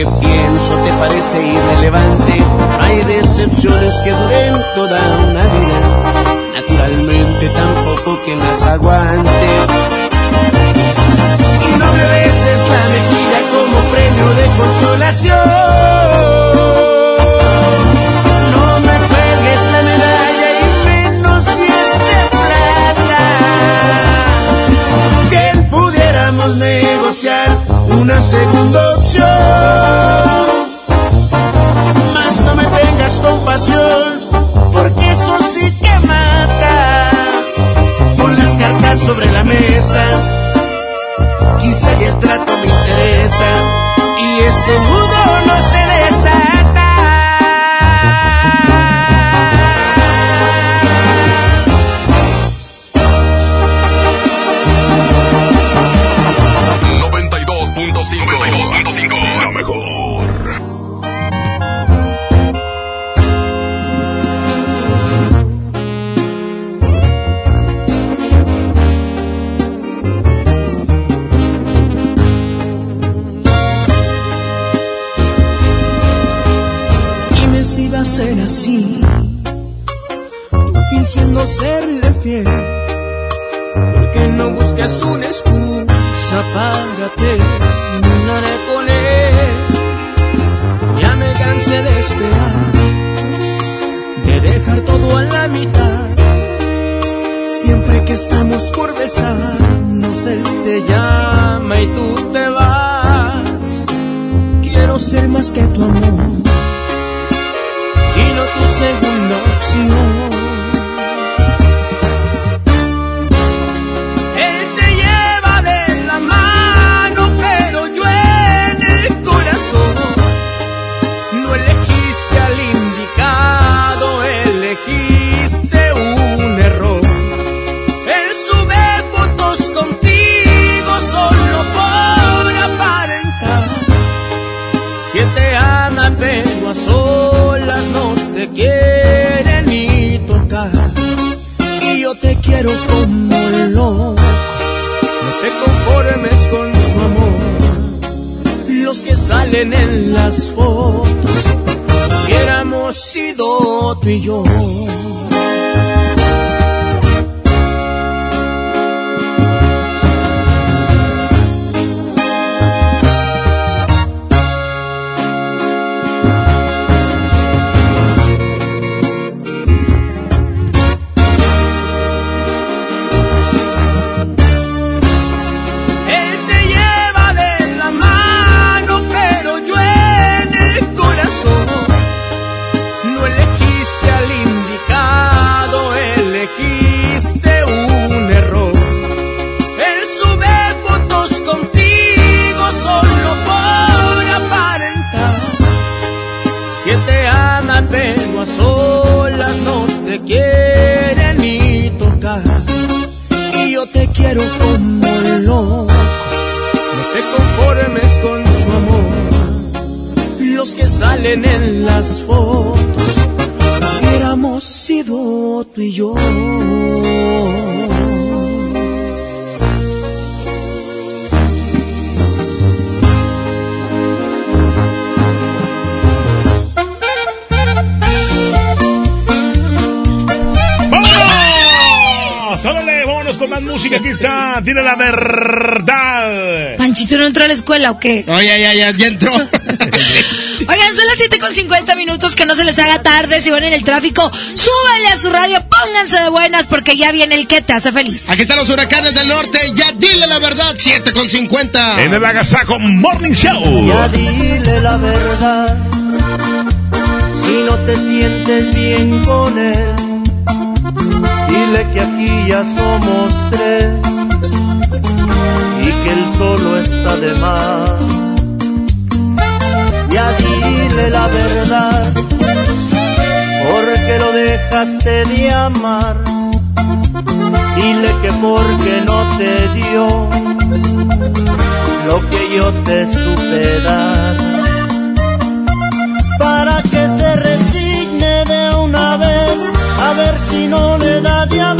que pienso te parece irrelevante. Hay decepciones que duren toda o qué? Oye, oh, ya, ya, ya, entró. Oigan, son las 7 con 50 minutos, que no se les haga tarde. Si van en el tráfico, súbanle a su radio, pónganse de buenas, porque ya viene el que te hace feliz. Aquí están los huracanes del norte, ya dile la verdad, 7 con 50. En el Morning Show. Ya dile la verdad, si no te sientes bien con él, dile que aquí ya somos tres está de más. Ya dile la verdad, porque lo dejaste de amar. Dile que porque no te dio lo que yo te supe dar. Para que se resigne de una vez, a ver si no le da de.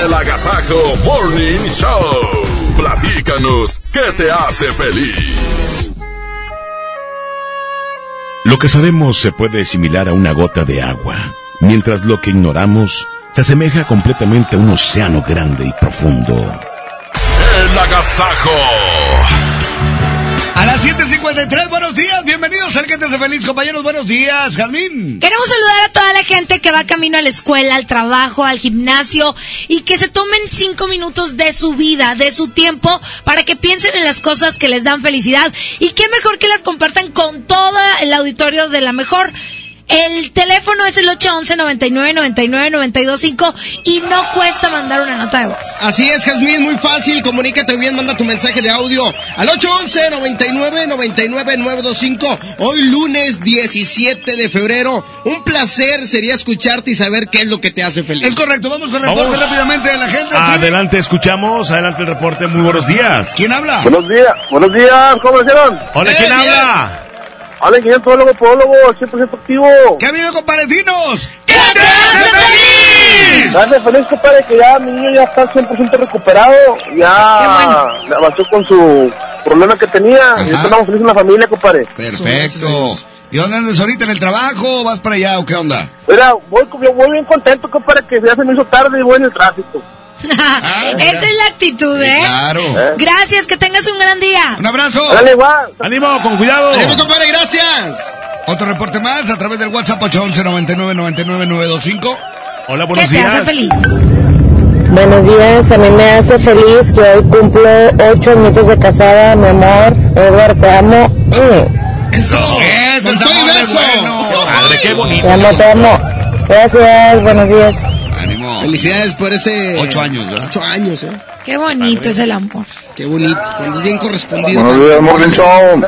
el Agasajo Morning Show. Platícanos qué te hace feliz. Lo que sabemos se puede asimilar a una gota de agua, mientras lo que ignoramos se asemeja completamente a un océano grande y profundo. El Agasajo. A las 7.53, buenos días, bienvenidos al hace feliz, compañeros, buenos días, Jazmín. Queremos saludar a toda la gente que va camino a la escuela, al trabajo, al gimnasio y que se tomen cinco minutos de su vida, de su tiempo, para que piensen en las cosas que les dan felicidad y qué mejor que las compartan con todo el auditorio de la mejor. El teléfono es el 811-99-99-925 y no cuesta mandar una nota de voz. Así es, Jazmín, muy fácil. Comunícate bien, manda tu mensaje de audio al 811-99-99-925. Hoy lunes 17 de febrero. Un placer sería escucharte y saber qué es lo que te hace feliz. Es correcto, vamos con el reporte Vamos. rápidamente de la gente. Adelante, escuchamos. Adelante el reporte. Muy buenos días. ¿Quién habla? Buenos días, buenos días, ¿cómo están? Hola, ¿quién habla? Habla ingeniero podólogo, podólogo, 100% activo. ¿Qué ha habido, comparecinos? ¿Qué te hace feliz? Me hace feliz, compadre, que ya mi niño ya está 100% recuperado, ya avanzó con su problema que tenía, y ahorita andamos felices en la familia, compadre. Perfecto. ¿Y dónde andas ahorita? ¿En el trabajo? ¿Vas para allá o qué onda? Mira, voy, yo voy bien contento, compadre, que ya se me hizo tarde y voy en el tráfico. Esa es la actitud, ¿eh? claro. Gracias, que tengas un gran día. Un abrazo. Dale, igual. Ánimo, con cuidado. Ánimo, compadre, gracias. Otro reporte más a través del WhatsApp 811 99 99 925. Hola, ¿Qué te hace feliz? Buenos días, a mí me hace feliz que hoy cumplo ocho añitos de casada, mi amor. Edward, te amo. Mm. Eso, eso, Con es todo y amor de beso. bueno. Padre, qué bonito. Te amo, te amo. Gracias, buenos días. Ánimo. Felicidades por ese... Ocho años, ¿verdad? Ocho años, ¿eh? Qué bonito es el amor. Qué bonito. Cuando es bien correspondido. Buenos días, Morning Show.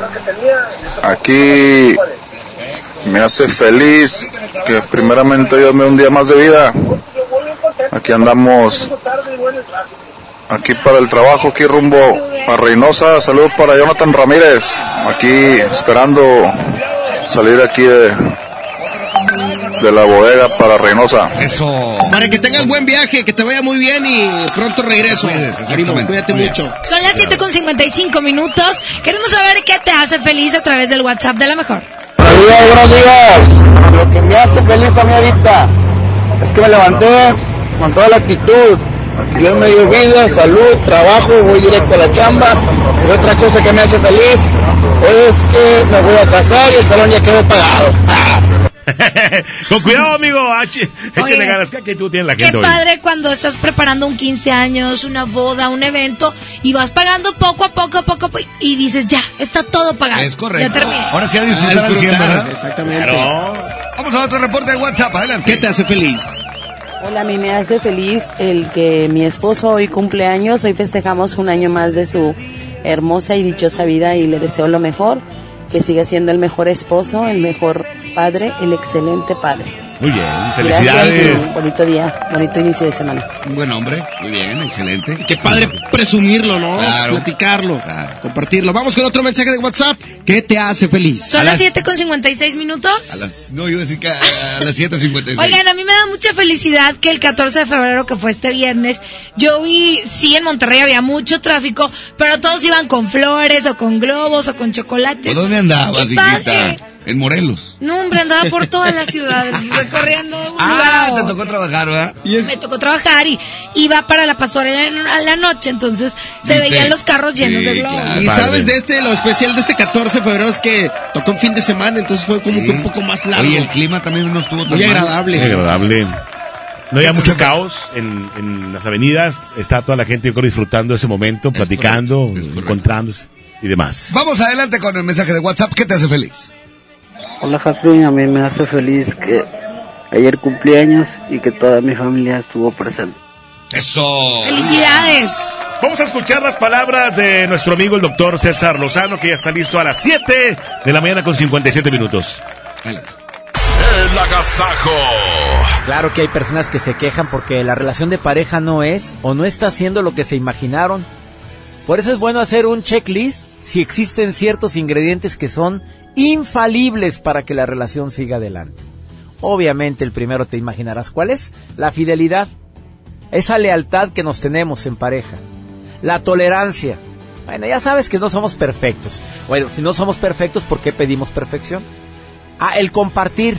Aquí me hace feliz que primeramente Dios me dé un día más de vida. Aquí andamos, aquí para el trabajo, aquí rumbo a Reynosa. Saludos para Jonathan Ramírez. Aquí esperando salir aquí de, de la bodega para Reynosa. Eso. Para que tengas buen viaje, que te vaya muy bien y pronto regreso. Cuídate mucho. Son las 7 con 55 minutos. Queremos saber qué te hace feliz a través del WhatsApp de la mejor. Buenos días, buenos días. Lo que me hace feliz a mí ahorita es que me levanté con toda la actitud. Dios me dio vida, salud, trabajo, voy directo a la chamba. Y otra cosa que me hace feliz es que me voy a casar y el salón ya quedó pagado. Con cuidado, amigo. H- Échale ganas. Que tú tienes la Qué gente hoy. padre cuando estás preparando un 15 años, una boda, un evento y vas pagando poco a poco, poco a poco y dices, ya, está todo pagado. Es correcto. Ya terminé. Ahora sí a Ah, disfrutar al 100, disfrutar, ¿verdad? Exactamente. Vamos a otro reporte de WhatsApp, adelante. ¿Qué te hace feliz? Hola, a mí me hace feliz el que mi esposo hoy cumple años. Hoy festejamos un año más de su hermosa y dichosa vida y le deseo lo mejor. Que siga siendo el mejor esposo, el mejor padre, el excelente padre. Muy bien, Gracias, felicidades. un bonito día, bonito inicio de semana. Un buen hombre, muy bien, excelente. Qué padre presumirlo, ¿no? Claro. Platicarlo, compartirlo. Vamos con otro mensaje de WhatsApp. ¿Qué te hace feliz? Son las 7 con 56 minutos. A las, no, iba a decir que a, a las 7.56. Oigan, a mí me da mucha felicidad que el 14 de febrero, que fue este viernes, yo vi, sí, en Monterrey había mucho tráfico, pero todos iban con flores o con globos o con chocolates. ¿Por dónde andabas, Qué padre. En Morelos. No, hombre, andaba por todas las ciudades, recorriendo de un lugar Ah, te tocó trabajar, ¿verdad? Me tocó trabajar y iba para la pastorela en- a la noche, entonces se ¿Viste? veían los carros llenos Sí, de globos. claro. Y Padre. sabes de este, lo especial de este 14 de febrero es que tocó un fin de semana, entonces fue como que un poco más largo. Oye, el clima también no estuvo tan Muy agradable. Muy agradable. No había mucho caos en, en las avenidas. Está toda la gente, yo creo, disfrutando ese momento, platicando, encontrándose y demás. Vamos adelante con el mensaje de WhatsApp. ¿Qué te hace feliz? Hola Jasmine, a mí me hace feliz que ayer cumpleaños y que toda mi familia estuvo presente. Eso. ¡Felicidades! Vamos a escuchar las palabras de nuestro amigo el doctor César Lozano, que ya está listo a las 7 de la mañana con 57 minutos. El agasajo. Claro que hay personas que se quejan porque la relación de pareja no es o no está haciendo lo que se imaginaron. Por eso es bueno hacer un checklist si existen ciertos ingredientes que son infalibles para que la relación siga adelante. Obviamente el primero te imaginarás cuál es, la fidelidad, esa lealtad que nos tenemos en pareja, la tolerancia. Bueno, ya sabes que no somos perfectos. Bueno, si no somos perfectos, ¿por qué pedimos perfección? Ah, el compartir.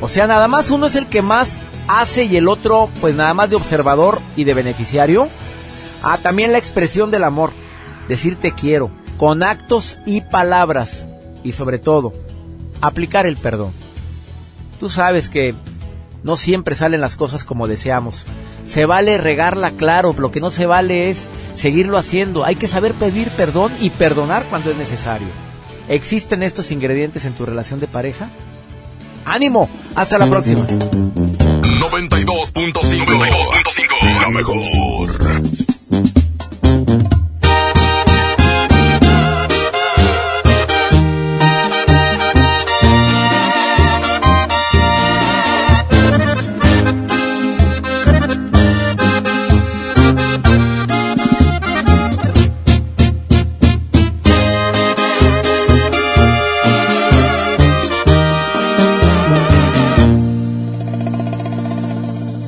O sea, nada más uno es el que más hace y el otro, pues nada más de observador y de beneficiario. Ah, también la expresión del amor. Decir te quiero, con actos y palabras. Y sobre todo, aplicar el perdón. Tú sabes que no siempre salen las cosas como deseamos. Se vale regarla claro, lo que no se vale es seguirlo haciendo. Hay que saber pedir perdón y perdonar cuando es necesario. ¿Existen estos ingredientes en tu relación de pareja? ¡Ánimo! ¡Hasta la próxima! 92.5. La mejor.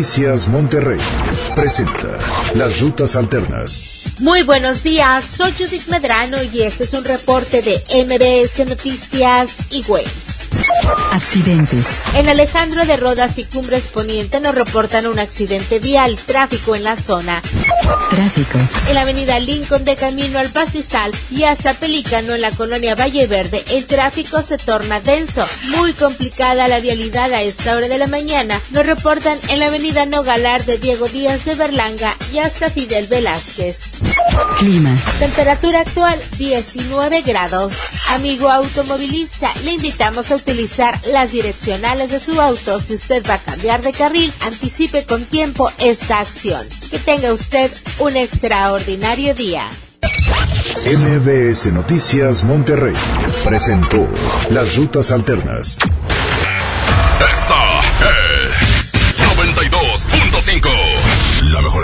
Noticias Monterrey presenta Las Rutas Alternas. Muy buenos días, soy Judith Medrano y este es un reporte de MBS Noticias y Accidentes. En Alejandro de Rodas y Cumbres Poniente nos reportan un accidente vial, tráfico en la zona. Tráfico. En la avenida Lincoln de camino al Pastizal y hasta Pelícano en la colonia Valle Verde, el tráfico se torna denso. Muy complicada la vialidad a esta hora de la mañana. Nos reportan en la avenida Nogalar de Diego Díaz de Berlanga y hasta Fidel Velázquez. Clima. Temperatura actual 19 grados. Amigo automovilista, le invitamos a utilizar las direccionales de su auto. Si usted va a cambiar de carril, anticipe con tiempo esta acción. Tenga usted un extraordinario día. MBS Noticias Monterrey presentó Las Rutas Alternas. Esta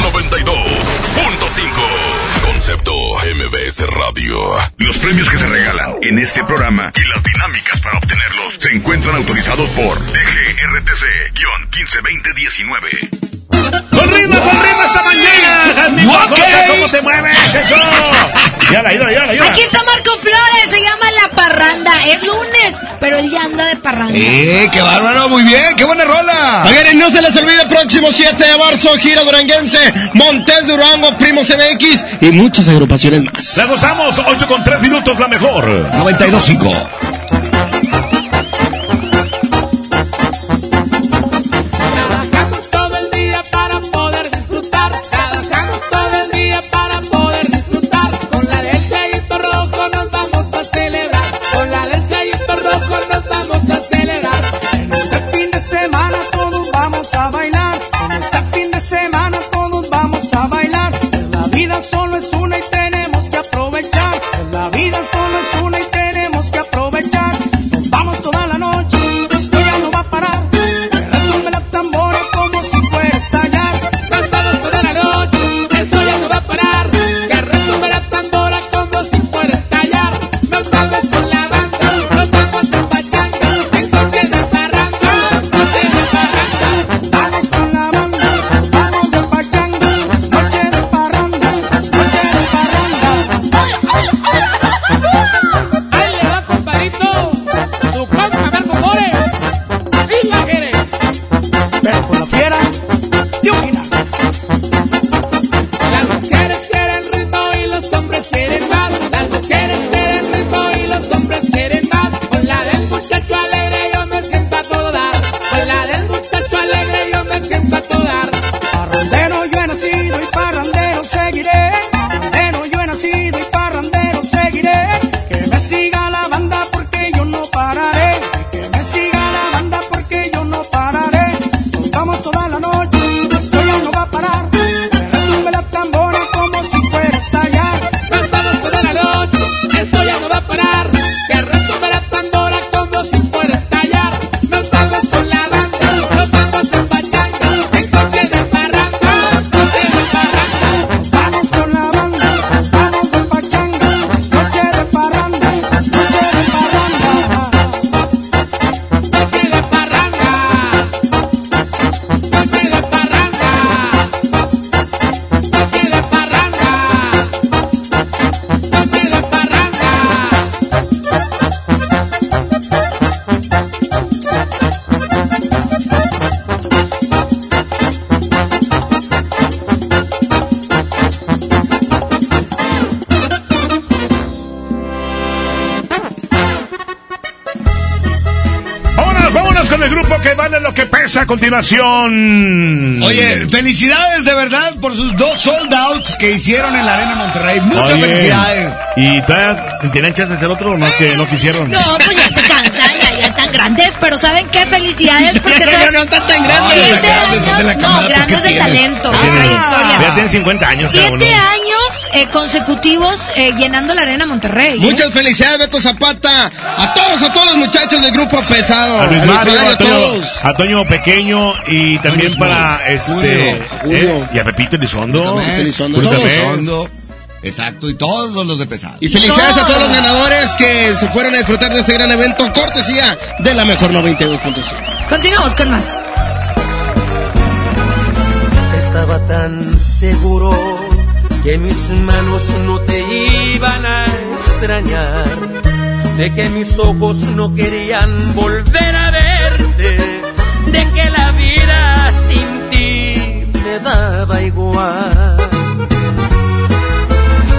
92.5. Concepto MBS Radio. Los premios que se regalan en este programa y las dinámicas para obtenerlos se encuentran autorizados por DGRTC-152019. ¡Con ritmo, con ritmo esta mañana! Mi Ok. ¿Cómo te mueves eso? Yala, yala, yala, yala. Aquí está Marco Flores, se llama La Parranda. Es lunes, pero él ya anda de parranda. ¡Eh, qué bárbaro! Muy bien, qué buena rola. Oigan, y no se les olvide, próximo 7 de marzo, gira duranguense, Montes Durango, Primos MX y muchas agrupaciones más. La gozamos, 8 con 3 minutos, la mejor. 92.5. continuación. Oye, felicidades de verdad por sus dos sold outs que hicieron en la Arena Monterrey. Muchas Oye, felicidades. ¿Y todavía tenían chance de hacer otro? No, que no quisieron. No, pues ya están grandes, pero ¿saben qué? Felicidades porque Ya, son ya no están tan grandes. siete Grandes, son de la años, camada, no, pues, ¿qué grandes de tienes? talento, de Tienen- trayectoria. ya tienen 50 años cada uno. Siete años eh, consecutivos eh, llenando la arena Monterrey. ¿eh? Muchas felicidades, Beto Zapata. A todos, a todos los muchachos del grupo pesado. A Luis A Mario, a Toño, todos. a Toño Pequeño y también Luis para este Julio, Julio. eh, y a Pepito Elizondo. Todos. Elizondo. Exacto, y todos los de pesado. Y felicidades a todos los ganadores que se fueron a disfrutar de este gran evento, cortesía de la mejor 92.5. Continuamos con más. Estaba tan seguro que mis manos no te iban a extrañar, de que mis ojos no querían volver a verte, de que la vida sin ti me daba igual.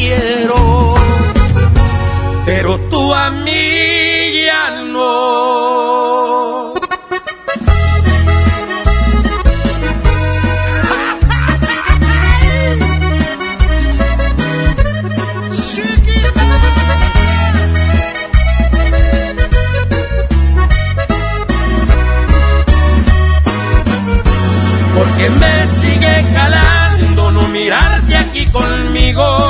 Quiero. Pero tú a mí ya no. Porque me sigue calando no mirarte aquí conmigo.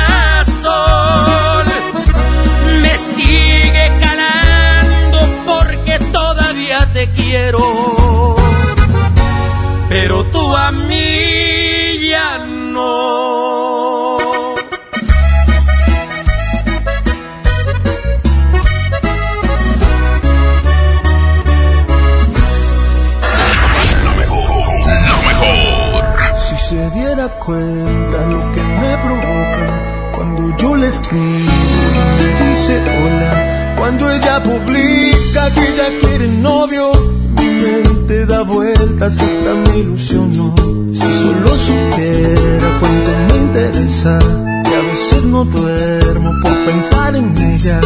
Quiero. Pero tú a mí ya no. La mejor. Si se diera cuenta lo que me provoca cuando yo le escribo y me dice hola, cuando ella publica que ella vueltas hasta me ilusionó. Si solo supiera cuánto me interesa, que a veces no duermo por pensar en ella,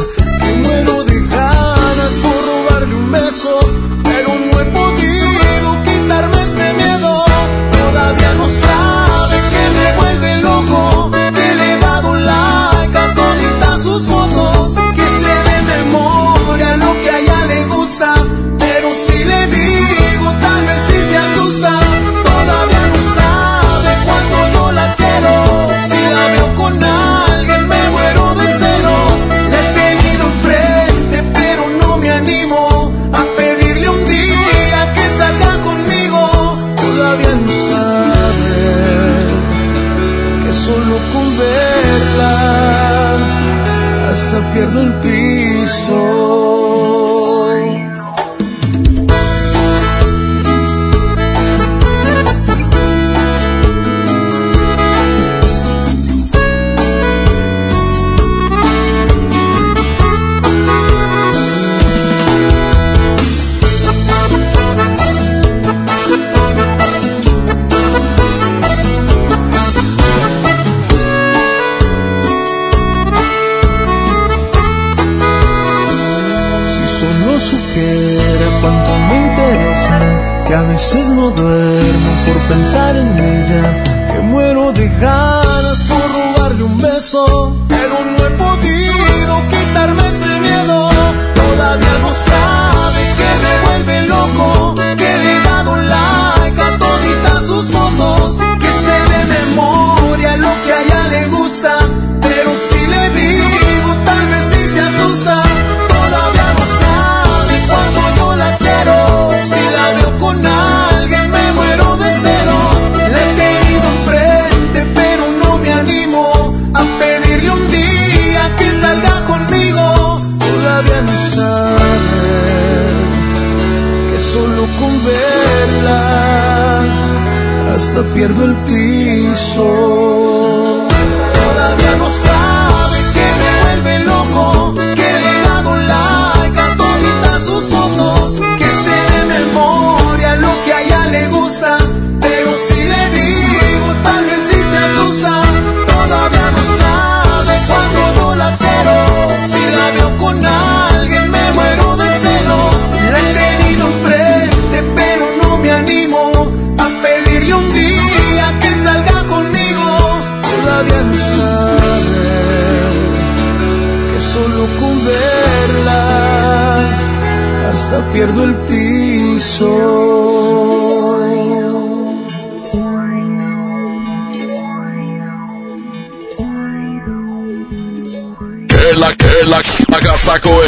a veces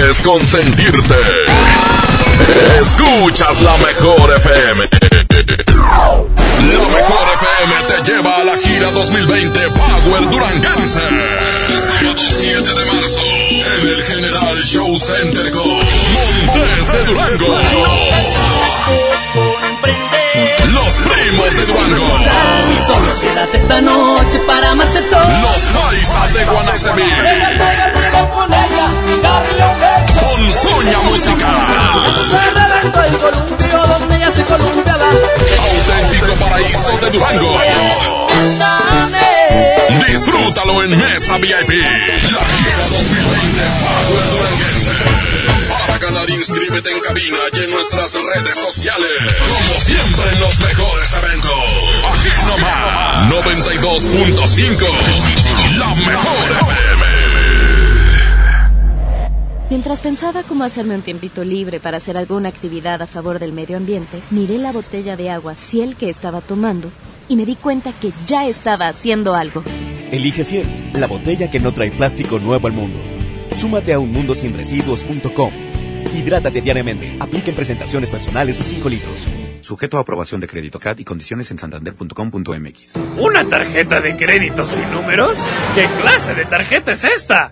agasaco es consentirte. Escuchas la mejor FM. La mejor FM te lleva a la gira 2020 Power Duranguense. Sábado 7 de marzo en el General Show Center con Montes de Durango. Los primos de Durango. Solo quédate esta noche para más de todo. Los paisas de Guanacemí. Se el columpio donde ella se. Auténtico paraíso de Durango. Disfrútalo en Mesa VIP. La gira 2020 Power Duranguense. Para ganar, inscríbete en cabina y en nuestras redes sociales. Como siempre en los mejores eventos. Aquí nomás. 92.5. La mejor. Mientras pensaba cómo hacerme un tiempito libre para hacer alguna actividad a favor del medio ambiente, miré la botella de agua Ciel que estaba tomando y me di cuenta que ya estaba haciendo algo. Elige Ciel, la botella que no trae plástico nuevo al mundo. Súmate a unmundosinresiduos.com. Hidrátate diariamente. Apliquen presentaciones personales y 5 litros. Sujeto a aprobación de crédito CAD y condiciones en santander.com.mx. ¿Una tarjeta de crédito sin números? ¿Qué clase de tarjeta es esta?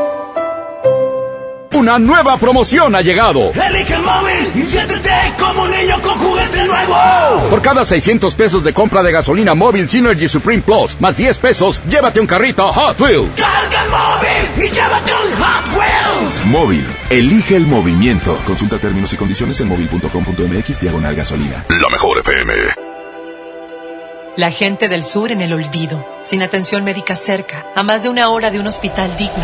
Una nueva promoción ha llegado. Elige el móvil y siéntete como un niño con juguete nuevo. Por cada 600 pesos de compra de gasolina móvil Synergy Supreme Plus, más 10 pesos, llévate un carrito Hot Wheels. Carga el móvil y llévate un Hot Wheels. Móvil. Elige el movimiento. Consulta términos y condiciones en móvil.com.mx diagonal gasolina. La mejor FM. La gente del sur en el olvido, sin atención médica cerca, a más de una hora de un hospital digno.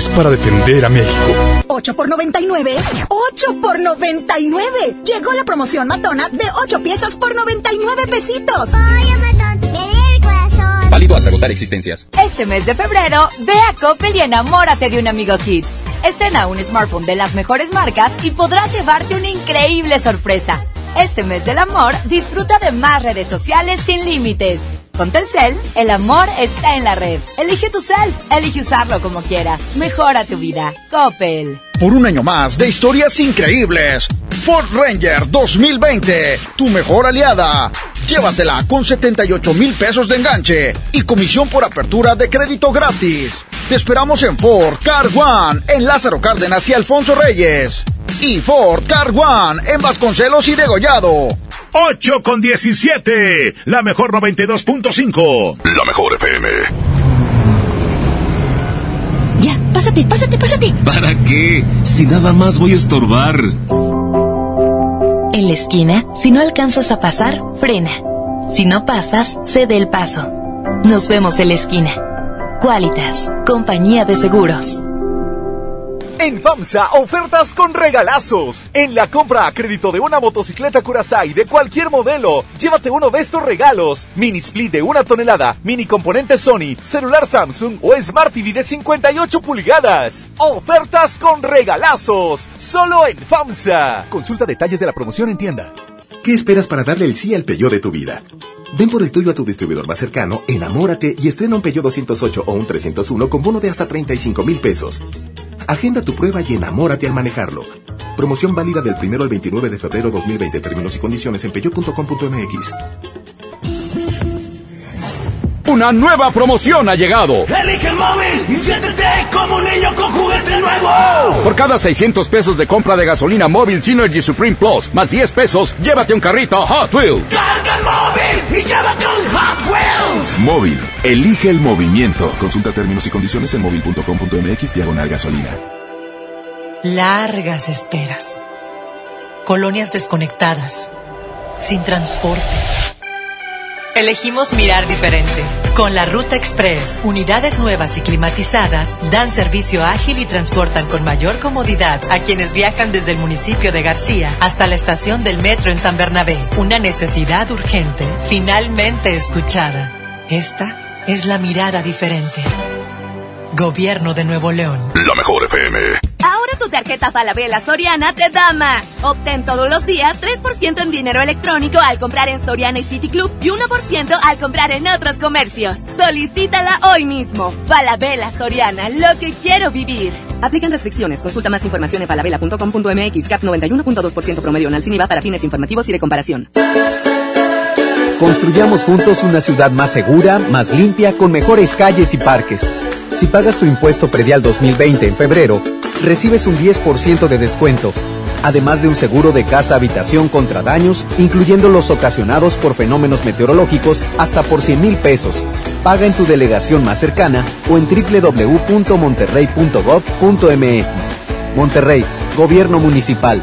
para defender a México. 8 por 99. 8 por 99. Llegó la promoción matona de 8 piezas por 99 pesitos. Ay, Amazon, me lee el corazón. Válido hasta agotar existencias. Este mes de febrero, ve a Coppel y enamórate de un amigo Kit. Estrena un smartphone de las mejores marcas y podrás llevarte una increíble sorpresa. Este mes del amor, disfruta de más redes sociales sin límites. Con Telcel, el amor está en la red. Elige tu cel, elige usarlo como quieras. Mejora tu vida. Coppel. Por un año más de historias increíbles. Ford Ranger 2020, tu mejor aliada. Llévatela con 78 mil pesos de enganche y comisión por apertura de crédito gratis. Te esperamos en Ford Car One, en Lázaro Cárdenas y Alfonso Reyes. Y Ford Car One, en Vasconcelos y Degollado. 8 con 17, la mejor 92.5. La mejor FM. Ya, pásate, pásate, pásate. ¿Para qué? Si nada más voy a estorbar. En la esquina, si no alcanzas a pasar, frena. Si no pasas, cede el paso. Nos vemos en la esquina. Qualitas, compañía de seguros. En FAMSA, ofertas con regalazos. En la compra a crédito de una motocicleta Curaçao de cualquier modelo, llévate uno de estos regalos. Mini split de una tonelada, mini componente Sony, celular Samsung o Smart TV de 58 pulgadas. Ofertas con regalazos. Solo en FAMSA. Consulta detalles de la promoción en tienda. ¿Qué esperas para darle el sí al Peugeot de tu vida? Ven por el tuyo a tu distribuidor más cercano, enamórate y estrena un Peugeot 208 o un 301 con bono de hasta 35 mil pesos. Agenda tu prueba y enamórate al manejarlo. Promoción válida del 1 al 29 de febrero 2020. Términos y condiciones en peugeot.com.mx. Una nueva promoción ha llegado. Elige el móvil y siéntete como un niño con juguete nuevo. Por cada 600 pesos de compra de gasolina móvil Synergy Supreme Plus, más 10 pesos, llévate un carrito Hot Wheels. Carga el móvil y llévate un Hot Wheels. Móvil. Elige el movimiento. Consulta términos y condiciones en móvil.com.mx diagonal gasolina. Largas esperas. Colonias desconectadas. Sin transporte. Elegimos mirar diferente. Con la Ruta Express, unidades nuevas y climatizadas dan servicio ágil y transportan con mayor comodidad a quienes viajan desde el municipio de García hasta la estación del metro en San Bernabé. Una necesidad urgente, finalmente escuchada. Esta es la mirada diferente. Gobierno de Nuevo León. La mejor FM. Ahora tu tarjeta Falabella Soriana te da más. Obtén todos los días 3% en dinero electrónico al comprar en Soriana y City Club y 1% al comprar en otros comercios. Solicítala hoy mismo. Falabella Soriana, lo que quiero vivir. Aplican restricciones. Consulta más información en falabella.com.mx. CAP 91.2% promedio en IVA para fines informativos y de comparación. Construyamos juntos una ciudad más segura, más limpia, con mejores calles y parques. Si pagas tu impuesto predial 2020 en febrero, recibes un 10% de descuento, además de un seguro de casa-habitación contra daños, incluyendo los ocasionados por fenómenos meteorológicos, hasta por 100 mil pesos. Paga en tu delegación más cercana o en www.monterrey.gov.mx. Monterrey, Gobierno Municipal.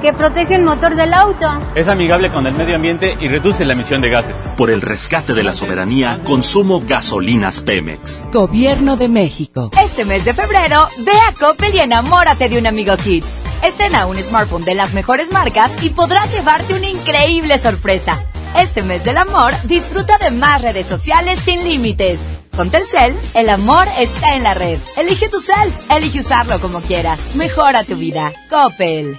que protege el motor del auto. Es amigable con el medio ambiente y reduce la emisión de gases. Por el rescate de la soberanía, consumo gasolinas Pemex. Gobierno de México. Este mes de febrero, ve a Coppel y enamórate de un amigo Kit. Estrena un smartphone de las mejores marcas y podrás llevarte una increíble sorpresa. Este mes del amor, disfruta de más redes sociales sin límites. Con Telcel, el amor está en la red. Elige tu cel, elige usarlo como quieras. Mejora tu vida. Coppel.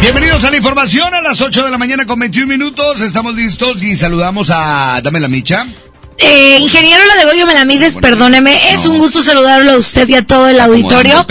Bienvenidos a la información a las 8 de la mañana con 21 minutos. Estamos listos y saludamos a Dame la Micha. Eh, ingeniero Ladegoyo Melamides, perdóneme, es un gusto saludarlo a usted y a todo el auditorio.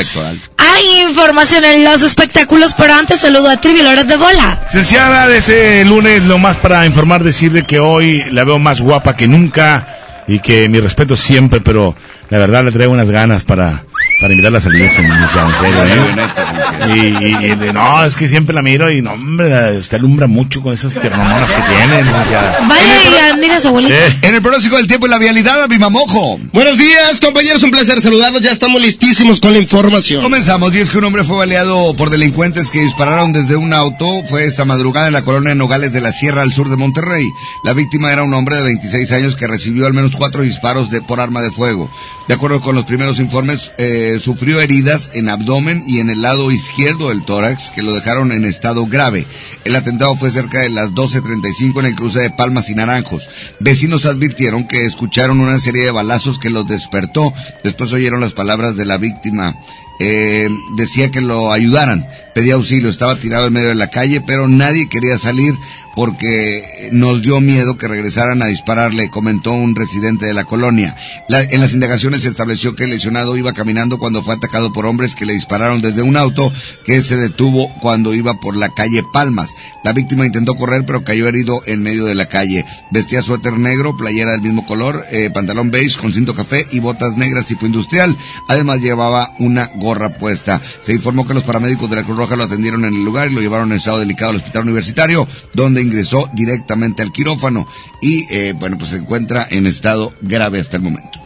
Hay información en los espectáculos, pero antes saludo a Trivi Loret de Bola. Licenciada, de ese lunes, lo más para informar, decirle que hoy la veo más guapa que nunca y que mi respeto siempre, pero la verdad le traigo unas ganas para, para invitarla a salir, licenciado, en serio, ¿eh? Y, y- y- no, es que siempre la miro y no, hombre, usted alumbra mucho con esas piernomonas que tiene, licenciada. Vaya y su abuelita. En el pronóstico del tiempo y la vialidad, a Mojo. Buenos días, compañeros, un placer saludarlos. Ya estamos listísimos con la información. Comenzamos, y es que un hombre fue baleado por delincuentes que dispararon desde un auto. Fue esta madrugada en la colonia Nogales de la Sierra al sur de Monterrey. La víctima era un hombre de 26 años que recibió al menos cuatro disparos de, por arma de fuego. De acuerdo con los primeros informes, eh, sufrió heridas en abdomen y en el lado izquierdo del tórax que lo dejaron en estado grave. El atentado fue cerca de las 12.35 en el cruce de Palmas y Naranjos. Vecinos advirtieron que escucharon una serie de balazos que los despertó. Después oyeron las palabras de la víctima. Eh, decía que lo ayudaran, pedía auxilio, estaba tirado en medio de la calle, pero nadie quería salir porque nos dio miedo que regresaran a dispararle, comentó un residente de la colonia. En las indagaciones se estableció que el lesionado iba caminando cuando fue atacado por hombres que le dispararon desde un auto que se detuvo cuando iba por la calle Palmas. La víctima intentó correr pero cayó herido en medio de la calle. Vestía suéter negro, playera del mismo color, eh, pantalón beige con cinto café y botas negras tipo industrial. Además llevaba una gorra puesta. Se informó que los paramédicos de la Cruz Roja lo atendieron en el lugar y lo llevaron en estado delicado al hospital universitario, donde ingresó directamente al quirófano y eh, bueno pues se encuentra en estado grave hasta el momento.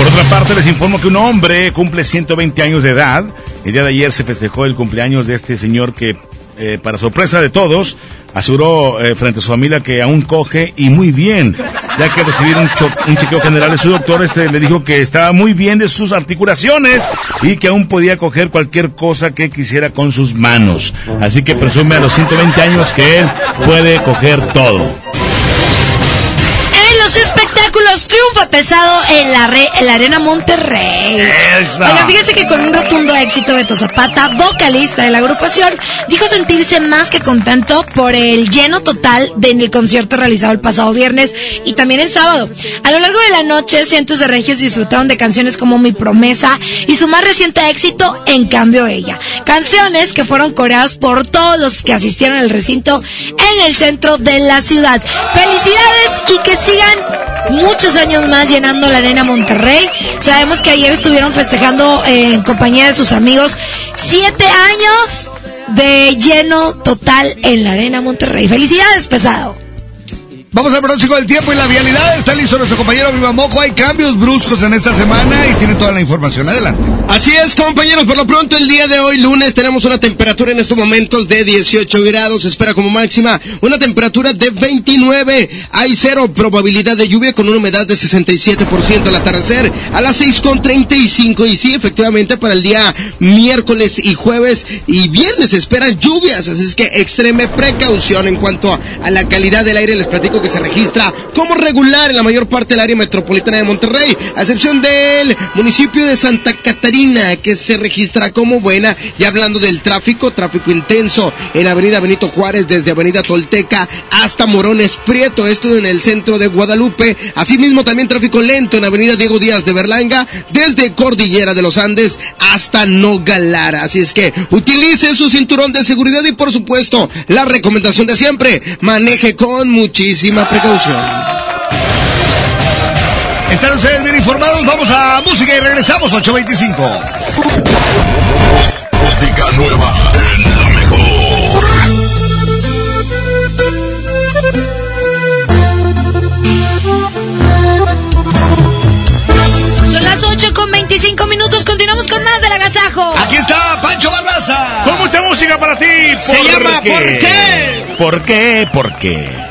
Por otra parte, les informo que un hombre cumple 120 años de edad. El día de ayer se festejó el cumpleaños de este señor que, eh, para sorpresa de todos, aseguró eh, frente a su familia que aún coge y muy bien, ya que cho- un chequeo general de su doctor, este le dijo que estaba muy bien de sus articulaciones y que aún podía coger cualquier cosa que quisiera con sus manos. Así que presume a los 120 años que él puede coger todo. En los espectáculos triunfa pesado en la, re- en la Arena Monterrey. Esa. Oigan, fíjense que con un rotundo éxito Beto Zapata, vocalista de la agrupación, dijo sentirse más que contento por el lleno total de en el concierto realizado el pasado viernes y también el sábado. A lo largo de la noche, cientos de regios disfrutaron de canciones como Mi Promesa y su más reciente éxito, En Cambio Ella. Canciones que fueron coreadas por todos los que asistieron al recinto en el centro de la ciudad. Felicidades y que sigan muchos años más llenando la arena Monterrey. Sabemos que ayer estuvieron festejando eh, en compañía de sus amigos siete años de lleno total en la arena Monterrey. Felicidades, pesado. Vamos al pronóstico del tiempo y la vialidad. Está listo nuestro compañero Viva Mojo. Hay cambios bruscos en esta semana y tiene toda la información. Adelante. Así es, compañeros. Por lo pronto, el día de hoy, lunes, tenemos una temperatura en estos momentos de 18 grados. Se espera como máxima una temperatura de 29. Hay cero probabilidad de lluvia con una humedad de 67% al atardecer a las 6.35. Y sí, efectivamente, para el día miércoles y jueves y viernes se esperan lluvias. Así es que extreme precaución en cuanto a, la calidad del aire. Les platico que se registra como regular en la mayor parte del área metropolitana de Monterrey, a excepción del municipio de Santa Catarina, que se registra como buena. Y hablando del tráfico, tráfico intenso en Avenida Benito Juárez, desde Avenida Tolteca hasta Morones Prieto, esto en el centro de Guadalupe. Asimismo, también tráfico lento en Avenida Diego Díaz de Berlanga, desde Cordillera de los Andes hasta Nogalar. Así es que utilice su cinturón de seguridad y, por supuesto, la recomendación de siempre, maneje con precaución. Están ustedes bien informados. Vamos a música y regresamos 825. Música nueva en la mejor. Son las 8 con 25 minutos. Continuamos con más del agasajo. Aquí está Pancho Barraza. Con mucha música para ti. Se llama ¿Por qué? ¿Por qué? ¿Por qué?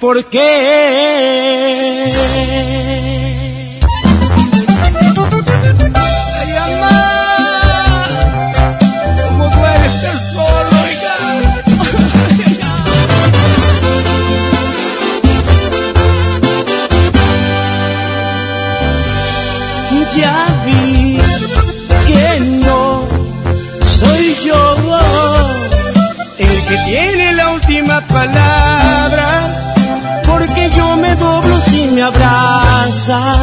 ¿por qué? Ya vi que no soy yo el que tiene la última palabra, si me abrazas.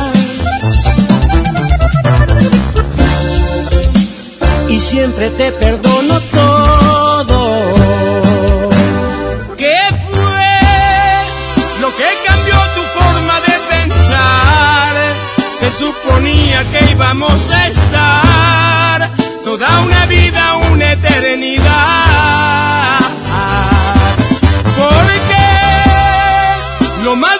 Y siempre te perdono todo. ¿Qué fue lo que cambió tu forma de pensar? Se suponía que íbamos a estar toda una vida, una eternidad. Porque lo más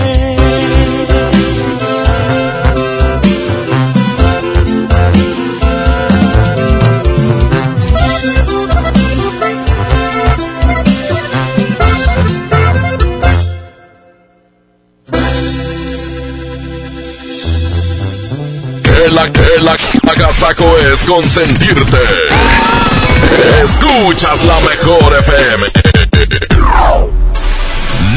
La que la es consentirte. Escuchas la mejor FM.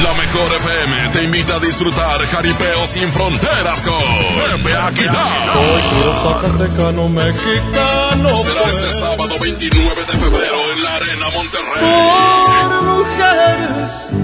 La mejor FM te invita a disfrutar jaripeo sin fronteras con Pepe Aguilar. Soy puro zacatecano mexicano. Será este sábado 29 de febrero en la Arena Monterrey. Por mujeres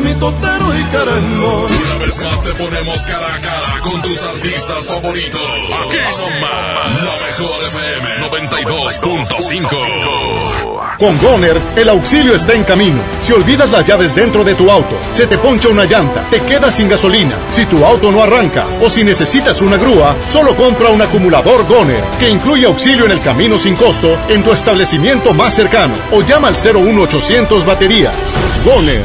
mi totero y querendón. Una vez más te ponemos cara a cara con tus artistas favoritos. Aquí nomás, la mejor FM 92.5. Con Goner, el auxilio está en camino. Si olvidas las llaves dentro de tu auto, se te poncha una llanta, te quedas sin gasolina, si tu auto no arranca o si necesitas una grúa, solo compra un acumulador Goner, que incluye auxilio en el camino sin costo en tu establecimiento más cercano o llama al 01800 baterías. Goner,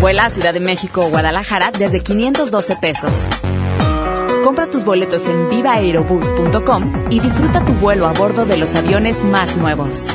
Vuela a Ciudad de México o Guadalajara desde 512 pesos. Compra tus boletos en vivaerobus.com y disfruta tu vuelo a bordo de los aviones más nuevos.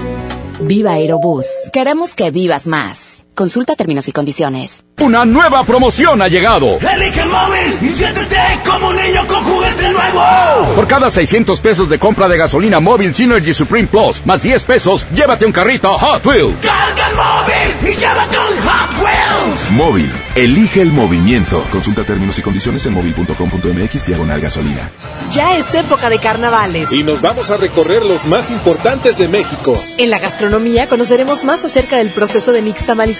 Viva Aerobús. Queremos que vivas más. Consulta términos y condiciones. Una nueva promoción ha llegado. Elige el móvil y siéntete como un niño con juguete nuevo. Por cada 600 pesos de compra de gasolina móvil Synergy Supreme Plus, más 10 pesos, llévate un carrito Hot Wheels. Carga el móvil y llévate un Hot Wheels. Móvil. Elige el movimiento. Consulta términos y condiciones en móvil.com.mx diagonal gasolina. Ya es época de carnavales. Y nos vamos a recorrer los más importantes de México. En la gastronomía conoceremos más acerca del proceso de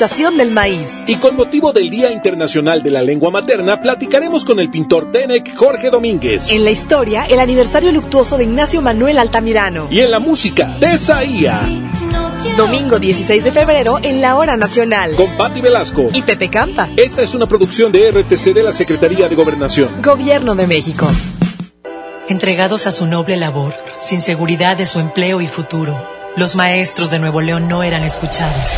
del maíz. Y con motivo del Día Internacional de la Lengua Materna, platicaremos con el pintor Tenec Jorge Domínguez. En la historia, el aniversario luctuoso de Ignacio Manuel Altamirano. Y en la música, Tesaía. Domingo 16 de febrero en la Hora Nacional. Con Patti Velasco. Y Pepe Campa. Esta es una producción de RTC de la Secretaría de Gobernación. Gobierno de México. Entregados a su noble labor, sin seguridad de su empleo y futuro, los maestros de Nuevo León no eran escuchados.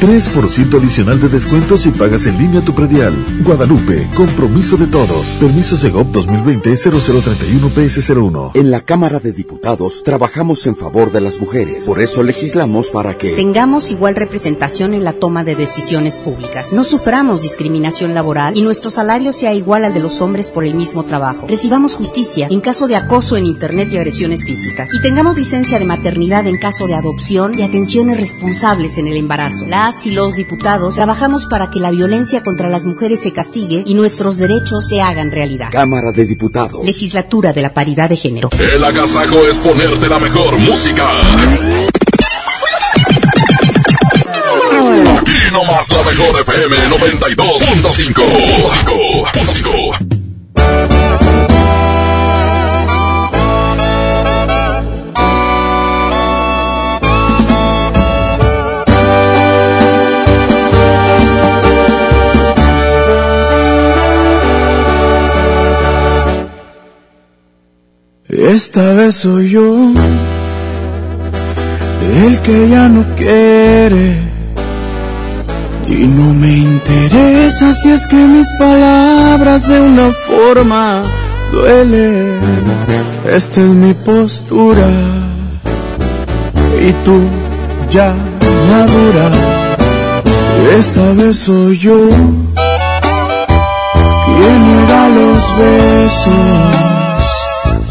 3% adicional de descuento si pagas en línea tu predial. Guadalupe, compromiso de todos. Permiso Segov 2020-0031-PS01. En la Cámara de Diputados trabajamos en favor de las mujeres. Por eso legislamos para que tengamos igual representación en la toma de decisiones públicas. No suframos discriminación laboral y nuestro salario sea igual al de los hombres por el mismo trabajo. Recibamos justicia en caso de acoso en Internet y agresiones físicas. Y tengamos licencia de maternidad en caso de adopción y atenciones responsables en el embarazo. La y los diputados trabajamos para que la violencia contra las mujeres se castigue y nuestros derechos se hagan realidad. Cámara de Diputados. Legislatura de la Paridad de Género. El agasajo es ponerte la mejor música. Aquí nomás la mejor FM 92.5. Esta vez soy yo el que ya no quiere y no me interesa si es que mis palabras de una forma duelen. Esta es mi postura y tú ya madura. Esta vez soy yo quien da los besos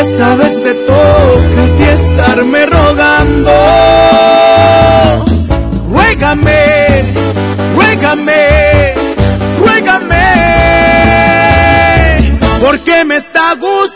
Esta vez te toca a ti estarme rogando. Ruégame, ruégame, ruégame, porque me está gustando.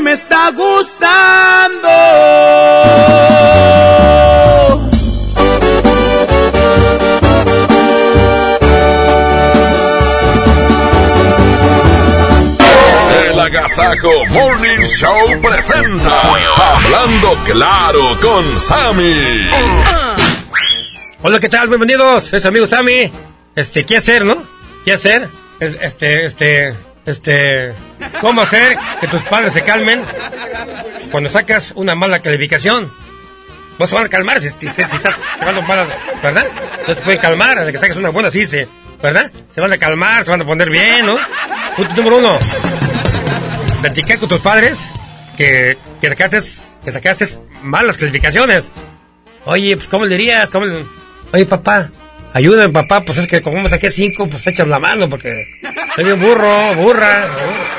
me está gustando. El Agasajo Morning Show presenta Hablando Claro con Sammy. Hola, ¿qué tal? Bienvenidos, es amigo Sammy. Este, ¿qué hacer, no? ¿Qué hacer? Es, este, este, este, ¿cómo hacer que tus padres se calmen cuando sacas una mala calificación? No se van a calmar si, estás sacando malas, ¿verdad? No se pueden calmar hasta que saques una buena, sí, se, ¿verdad? Se van a calmar, se van a poner bien, ¿no? Punto número uno. Platicar con tus padres que, que sacaste, que sacaste malas calificaciones. Oye, pues, ¿cómo le dirías? ¿Cómo le- Oye, papá, ayúdame, papá, pues es que como me saqué cinco, pues échame la mano, porque soy bien burro, burra, ¿no?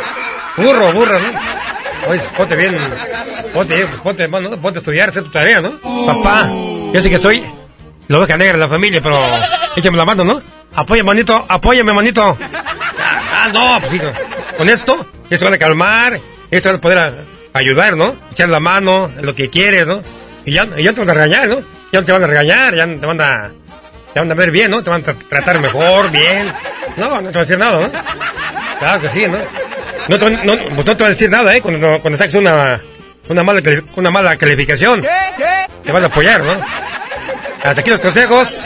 Burro, burra, ¿no? Oye, pues, ponte bien, ponte, pues ponte, bueno, ponte a estudiar, hacer tu tarea, ¿no? Papá, yo sé que soy la oveja negra de la familia, pero échame la mano, ¿no? Apóyame, manito, apóyame, manito. Ah, no, pues sí, con esto, ya se van a calmar, ya se van a poder ayudar, ¿no? Echar la mano lo que quieres, ¿no? Y ya, y ya te van a regañar, ¿no? Ya no te van a regañar, ya te van a, te van a ver bien, ¿no? Te van a tra- tratar mejor, bien. No, no te van a decir nada, ¿no? Claro que sí, ¿no? No no, pues no te van a decir nada, ¿eh? Cuando, cuando saques una, una, mala, una mala calificación. Te van a apoyar, ¿no? Hasta aquí los consejos.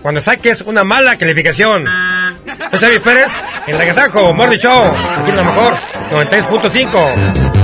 Cuando saques una mala calificación. Yo soy David Pérez, en la Agasajo, Morning Show. Aquí lo mejor, 96.5.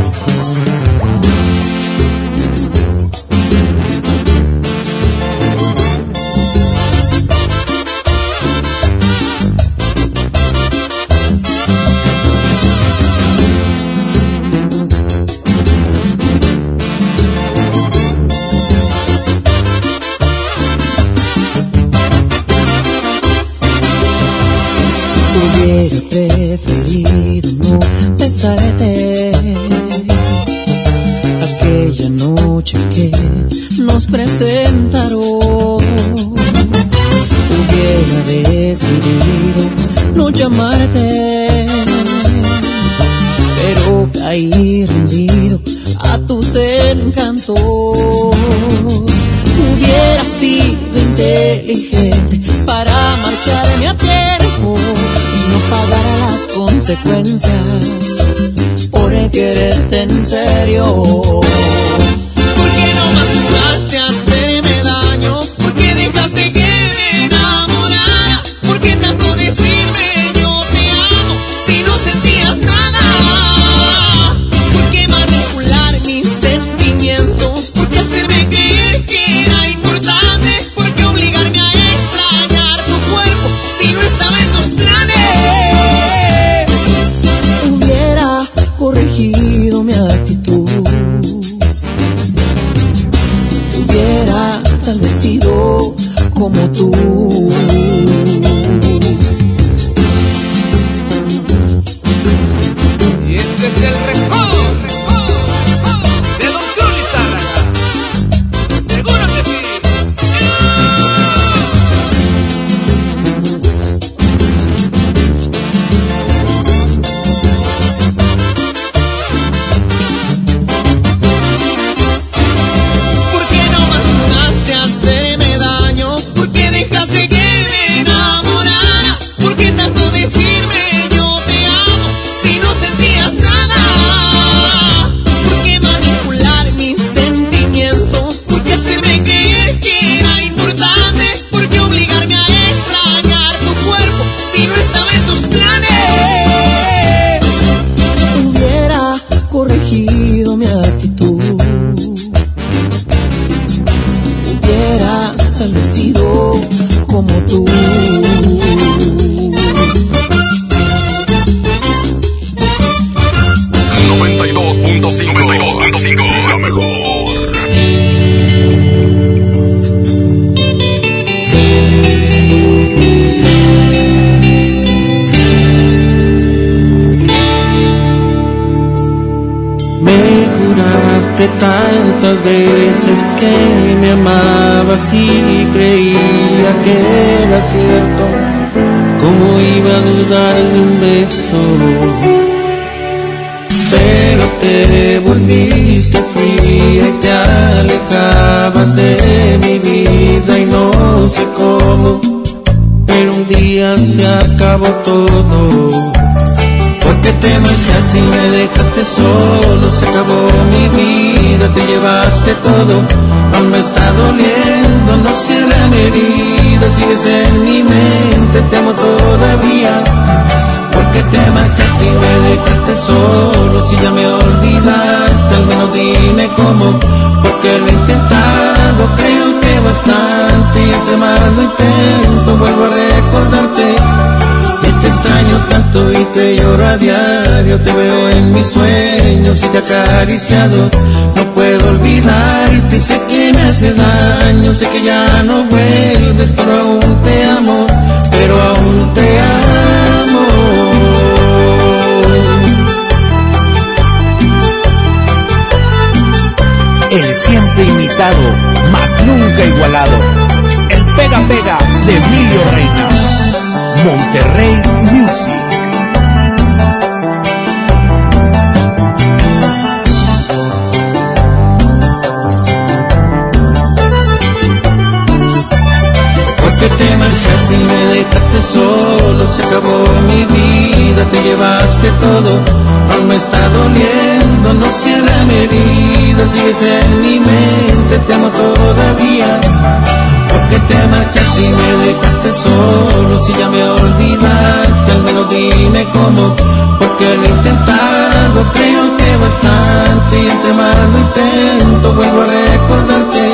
consecuencias por quererte en serio. No puedo olvidarte, sé que me hace daño, sé que ya herida, sigues en mi mente, te amo todavía. Porque te marchaste y me dejaste solo, si ya me olvidaste, al menos dime cómo, porque lo he intentado, creo que bastante, y entre más intento, vuelvo a recordarte.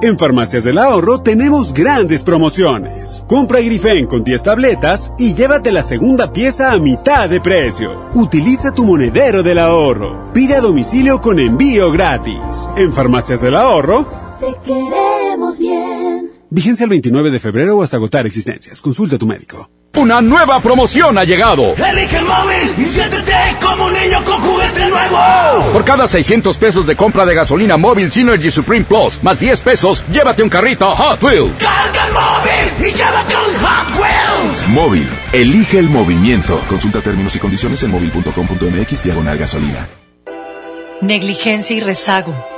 En Farmacias del Ahorro tenemos grandes promociones. Compra Grifen con 10 tabletas y llévate la segunda pieza a mitad de precio. Utiliza tu monedero del ahorro. Pide a domicilio con envío gratis. En Farmacias del Ahorro, Te queremos bien. Vigencia el 29 de febrero o hasta agotar existencias. Consulta a tu médico. Una nueva promoción ha llegado. Elige el móvil y siéntete como un niño con juguete nuevo. Por cada 600 pesos de compra de gasolina móvil Synergy Supreme Plus, más 10 pesos, llévate un carrito Hot Wheels. Carga el móvil y llévate un Hot Wheels. Móvil. Elige el movimiento. Consulta términos y condiciones en móvil.com.mx diagonal gasolina. Negligencia y rezago.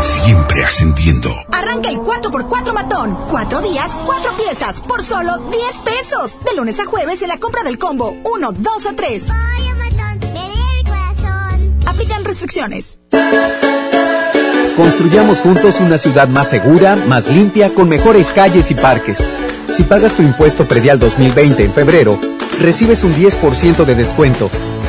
Siempre ascendiendo. Arranca el 4x4 matón. Cuatro días, cuatro piezas, por solo 10 pesos. De lunes a jueves en la compra del combo 1, 2 o 3. Aplican restricciones. Construyamos juntos una ciudad más segura, más limpia, con mejores calles y parques. Si pagas tu impuesto predial 2020 en febrero, recibes un 10% de descuento,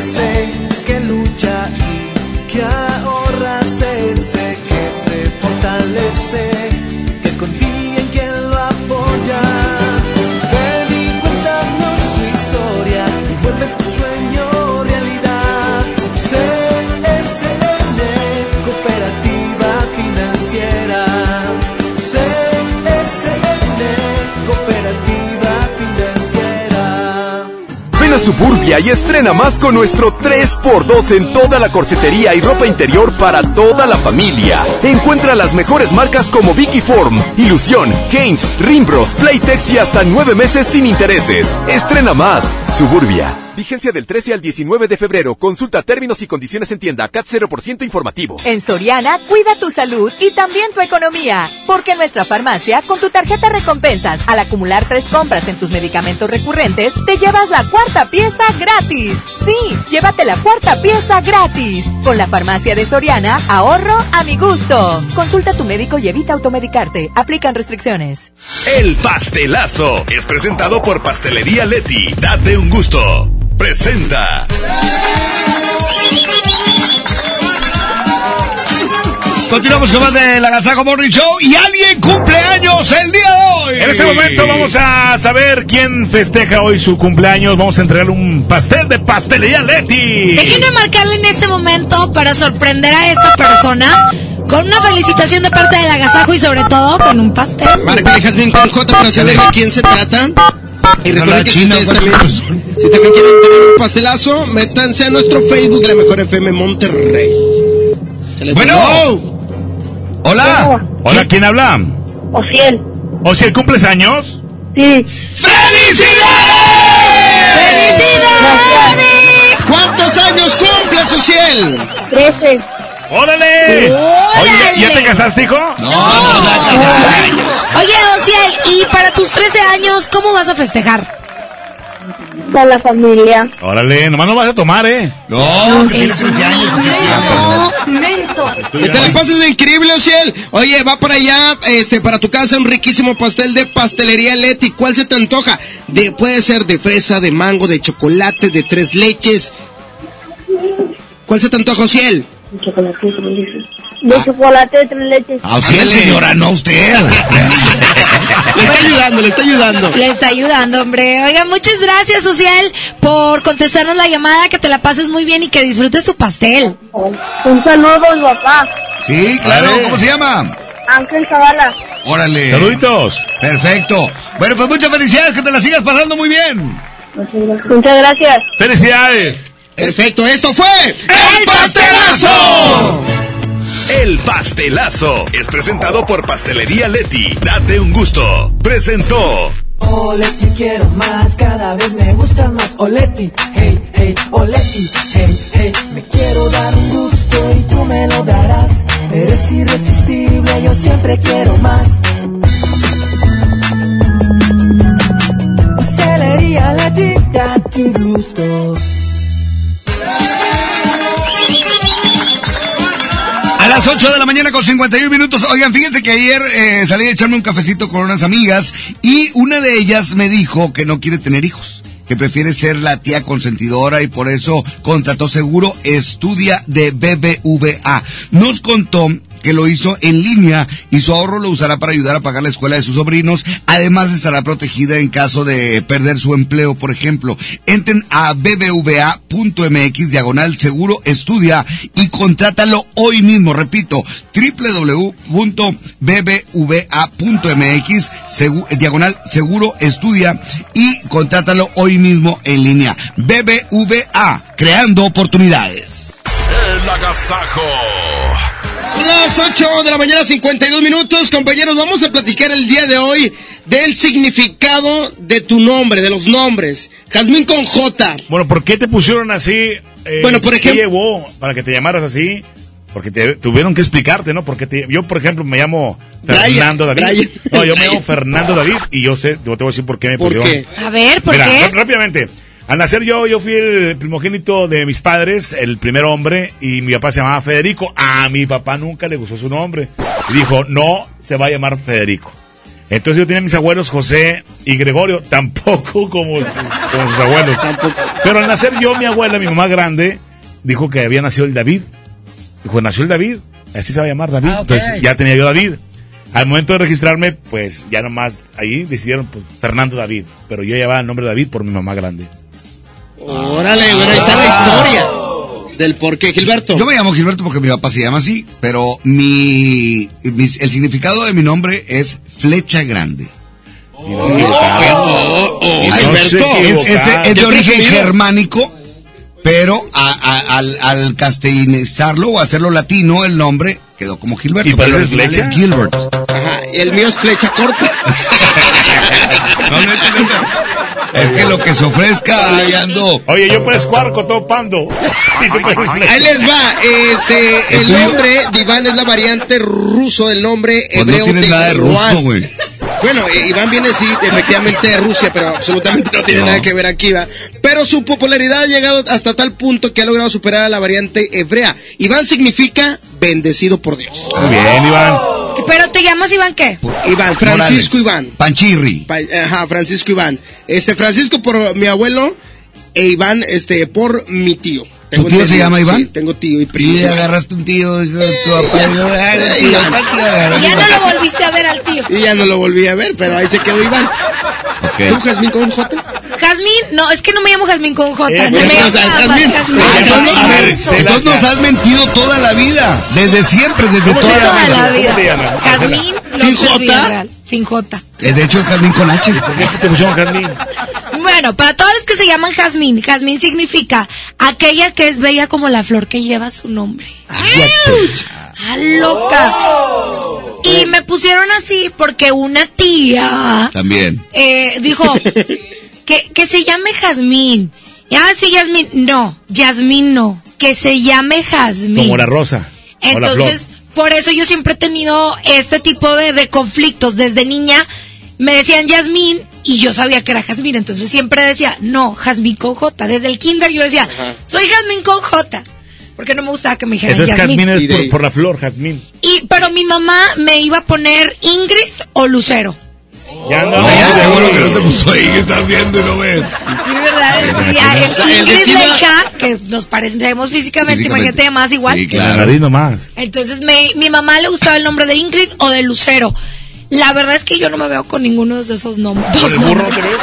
Que Suburbia y estrena más con nuestro 3x2 en toda la corsetería y ropa interior para toda la familia. Encuentra las mejores marcas como Vicky Form, Ilusión, Haynes, Rimbros, Playtex y hasta nueve meses sin intereses. Estrena más. Suburbia. Vigencia del 13 al 19 de febrero. Consulta términos y condiciones en tienda. CAT 0% informativo. En Soriana, cuida tu salud y también tu economía. Porque en nuestra farmacia, con tu tarjeta recompensas, al acumular tres compras en tus medicamentos recurrentes, te llevas la cuarta pieza gratis. Sí, llévate la cuarta pieza gratis. Con la farmacia de Soriana, ahorro a mi gusto. Consulta a tu médico y evita automedicarte. Aplican restricciones. El pastelazo es presentado por Pastelería Leti. Date un gusto. Presenta. Continuamos con más de la Gazaco Morning Show y alguien cumple años el día de hoy. En este momento vamos a saber quién festeja hoy su cumpleaños. Vamos a entregarle un pastel de pastelería Leti. Déjenme marcarle en este momento para sorprender a esta persona con una felicitación de parte del agasajo y sobre todo con un pastel. Marca Jasmine con J para saber de quién se trata. Y recuerden la que si ustedes también, si también quieren tener un pastelazo, métanse a nuestro Facebook, la mejor FM Monterrey. Bueno. Hola. Hola, ¿quién habla? Ociel. ¿Ociel cumples años? Sí. ¿Cuántos años cumple Social? Trece. ¡Órale! Oye, ¿ya- ¿ya te casaste, hijo? No, no, Oye, Ociel, y para tus 13 años, ¿cómo vas a festejar? Con la familia. Órale, nomás no vas a tomar, ¿eh? No, que tienes 15 años. Que te la pases increíble, Ociel. Oye, va para allá, este, para tu casa, un riquísimo pastel de pastelería Leti. ¿Cuál se te antoja? De, puede ser de fresa, de mango, de chocolate, de tres leches. ¿Cuál se te antoja, Ociel? Chocolate, ¿cómo dices? De chocolate, tres leches. A Ociel, señora, no a usted. le está ayudando, le está ayudando. Le está ayudando, hombre. Oiga, muchas gracias, Social, por contestarnos la llamada, que te la pases muy bien y que disfrutes tu pastel. Un saludo papá, Sí, claro, ¿cómo se llama? Ángel Zavala. Órale. Saluditos. Perfecto. Bueno, pues muchas felicidades, que te la sigas pasando muy bien. Muchas gracias. ¡Felicidades! Perfecto, esto fue El Pastelazo. El pastelazo es presentado por Pastelería Leti. Date un gusto. Presentó. Oleti quiero más, cada vez me gusta más Oleti, hey, hey, Oleti, hey, hey Me quiero dar un gusto y tú me lo darás Eres irresistible, yo siempre quiero más Pastelería Leti, date un gusto las 8 de la mañana con 51 minutos. Oigan, fíjense que ayer eh, salí a echarme un cafecito con unas amigas y una de ellas me dijo que no quiere tener hijos. que prefiere ser la tía consentidora y por eso contrató seguro Estudia de BBVA. Nos contó que lo hizo en línea y su ahorro lo usará para ayudar a pagar la escuela de sus sobrinos. Además estará protegida en caso de perder su empleo, por ejemplo. Entren a bbva.mx diagonal seguro estudia y contrátalo hoy mismo. Repito, www.bbva.mx diagonal seguro estudia y contrátalo hoy mismo en línea. BBVA, creando oportunidades. El agasajo. Las 8 de la mañana, 52 minutos. Compañeros, vamos a platicar el día de hoy del significado de tu nombre, de los nombres. Jazmín con J. Bueno, ¿por qué te pusieron así? Eh, Bueno, por ¿qué ejemplo- llevó para que te llamaras así? Porque te tuvieron que explicarte, ¿no? Porque te- yo, por ejemplo, me llamo Fernando Brian, David. Brian. No, yo me llamo Fernando David y yo sé, yo te voy a decir por qué me ¿Por pusieron. qué? A ver, ¿por Mira, qué? rápidamente. Al nacer yo, yo fui el primogénito de mis padres, el primer hombre, y mi papá se llamaba Federico. A mi papá nunca le gustó su nombre. Y dijo, no, se va a llamar Federico. Entonces yo tenía a mis abuelos José y Gregorio, tampoco como, sus- como sus abuelos. Pero al nacer yo, mi abuela, mi mamá grande, dijo que había nacido el David. Dijo, nació el David, así se va a llamar David. Ah. Entonces ya tenía yo David. Al momento de registrarme, pues ya nomás ahí decidieron pues, Fernando David. Pero yo llevaba el nombre David por mi mamá grande. Órale, bueno, ahí está la historia del por qué, Gilberto. Yo me llamo Gilberto porque mi papá se llama así, pero mi, mi- el significado de mi nombre es flecha grande. oh, Gilberto. es, es de- es de Qué origen presumido. germánico, pero a- a- al, al castellanizarlo o hacerlo latino, el nombre quedó como Gilberto. ¿Y pero es flecha? Gilbert. Ajá, y el mío es flecha corta. No, no, es- es que lo que se ofrezca, ahí ando. Oye, yo. Y tú pues flecha. Ahí les va, este, el nombre de Iván es la variante ruso del nombre Pues no hebreo tienes nada de ruso, güey. Bueno, eh, Iván viene sí, efectivamente de Rusia, pero absolutamente no tiene No. nada que ver aquí, va. Pero su popularidad ha llegado hasta tal punto que ha logrado superar a la variante hebrea. Iván significa bendecido por Dios. Muy bien, Iván. Pero te llamas Iván qué? Iván, Francisco Morales. Iván. Panchirri. Pa- Ajá, Francisco Iván. Este, Francisco por mi abuelo e Iván, este, por mi tío. ¿Tu tío se llama Iván? Sí, tengo tío y Y primo. le agarraste un tío, hijo de tu papá. y. Y ya no lo volviste a ver al tío. Y ya no lo volví a ver, pero ahí se quedó Iván. ¿Tú, Ok. Jazmín, con un J? Jazmín, no, es que no me llamo Jazmín con J. No me o sea, Jazmín. Jazmín. Ah, entonces, a ver, entonces nos has mentido toda la vida, desde siempre, desde ¿Cómo toda la Toda vida. la ¿Cómo vida. Jazmín ¿Sin J? Sin J. Eh, De hecho, es Carmín con H. ¿Por qué te pusieron Carmín? Bueno, para todos los que se llaman Jazmín, Jazmín significa aquella que es bella como la flor que lleva su nombre. ¡Ah, loca! Y me pusieron así porque una tía También. eh, dijo que, que se llame Jazmín. Ah, sí, Jazmín. No, Jazmín no. Que se llame Jazmín. Como la rosa. la. Entonces, por eso yo siempre he tenido este tipo de, de conflictos. Desde niña me decían Yasmín y yo sabía que era Jazmín. Entonces siempre decía, no, Jazmín con J. Desde el kinder yo decía, soy Jazmín con J. Porque no me gustaba que me dijeran Entonces. Jazmín es de por, por la flor, Jazmín. Y, pero mi mamá me iba a poner Ingrid o Lucero. Ya no. Ah, qué bueno que no te puso ahí, que estás viendo y no ves. Sí, ¿verdad? Y a- el O sea, el Ingrid es destino- la hija, que nos parecemos físicamente, Físicamente. imagínate más igual. Sí, la claro. nariz nomás. Entonces me, mi mamá le gustaba el nombre de Ingrid o de Lucero. La verdad es que yo no me veo con ninguno de esos nombres. ¿Con el burro no te ves?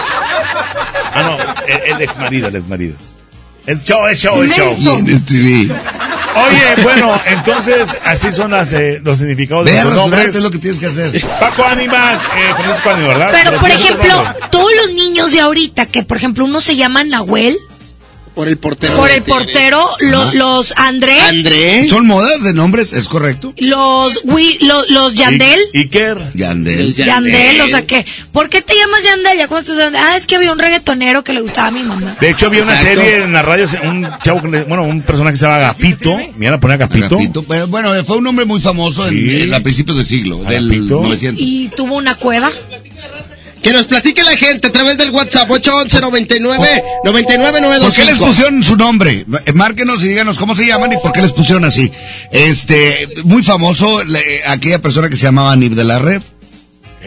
Ah, no, el, el ex marido, el ex marido. Es show, es show, es show. Bien, escribí. Oye, bueno, entonces así son las, eh, los significados de los nombres. es lo que tienes que hacer. Paco Ánimas, eh, Francisco Ánimas, ¿verdad? Pero, por ¿Tienes otro ejemplo, todos los niños de ahorita, que por ejemplo uno se llama Nahuel, Por el portero. por el portero, lo- Ajá. los André, André. Son modas de nombres, ¿es correcto? los, Wi- lo- los Yandel. I- Iker. Yandel. Yandel, o sea que, ¿por qué te llamas Yandel? Ya cuando estás- ah, es que había un reggaetonero que le gustaba a mi mamá. De hecho, había una serie en la radio, un chavo, que le- bueno, un personaje que se llama Agapito. Me iban a poner Agapito. Agapito. Pero, bueno, fue un nombre muy famoso en- Sí. en, a principios del siglo, del Agapito. 900. Y tuvo una cueva. Que nos platique la gente a través del WhatsApp 811 99 99 ¿Por qué les pusieron su nombre? Eh, Márquenos y díganos cómo se llaman y por qué les pusieron así. Este, muy famoso, le- aquella persona que se llamaba Nib de la Red.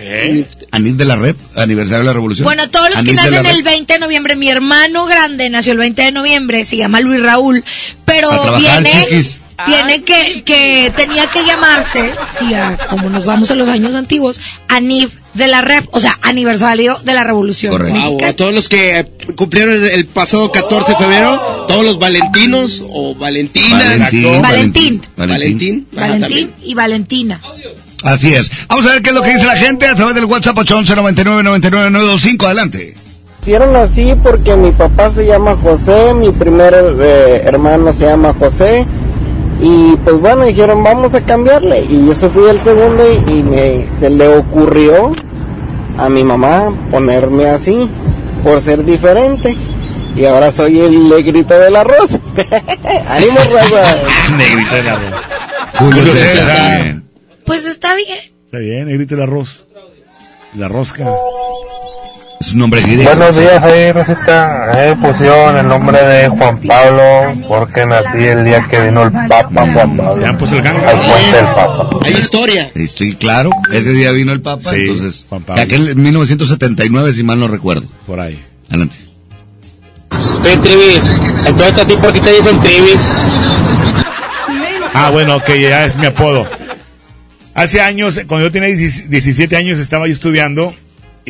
¿Eh? Anif de la Rep, aniversario de la Revolución. Bueno, todos los que nacen el 20 de noviembre, mi hermano grande nació el 20 de noviembre, se llama Luis Raúl, pero A trabajar, viene, chiquis. Tiene que, que, tenía que llamarse, sí, a- como nos vamos a los años antiguos, Anif de la Rep, o sea, aniversario de la Revolución Wow, Mexicana. a todos los que eh, cumplieron el, pasado 14 de febrero, todos los valentinos o valentinas. Valentín, Valentín. Valentín. Valentín y Valentina. Así es. Vamos a ver qué es lo que dice la gente a través del WhatsApp 811 99 99 925. Adelante. Hicieron así porque mi papá se llama José, mi primer eh, hermano se llama José y pues bueno dijeron vamos a cambiarle y yo se fui el segundo y, y me, se le ocurrió a mi mamá ponerme así por ser diferente y ahora soy el negrito del arroz. ¡Ánimo, raza! Negrito del arroz. Julio César. Pues está bien. Está bien, negrito el arroz. La rosca. Es un nombre griego. Buenos días, ahí receta. Ahí pusieron el nombre de Juan Pablo porque nací el día que vino el Papa Juan Pablo. Ya puso el. Al puente del Papa. Hay historia. Estoy claro. Ese día vino el Papa, Sí, entonces. Juan Pablo. Aquel en 1979, si mal no recuerdo. Por ahí. Adelante. Sí, Trivi, entonces a ti por qué te dicen Trivi? Ah, bueno, que ya es mi apodo. Hace años, cuando yo tenía 17 años, estaba yo estudiando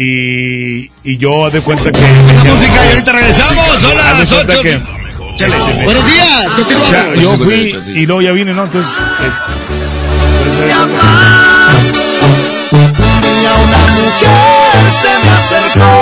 y, y yo de cuenta que... música y ahorita regresamos. Son las que- Chale. Buenos días, O continuamos. sea, yo fui y luego ya vine, ¿no? Entonces... una mujer se me acercó,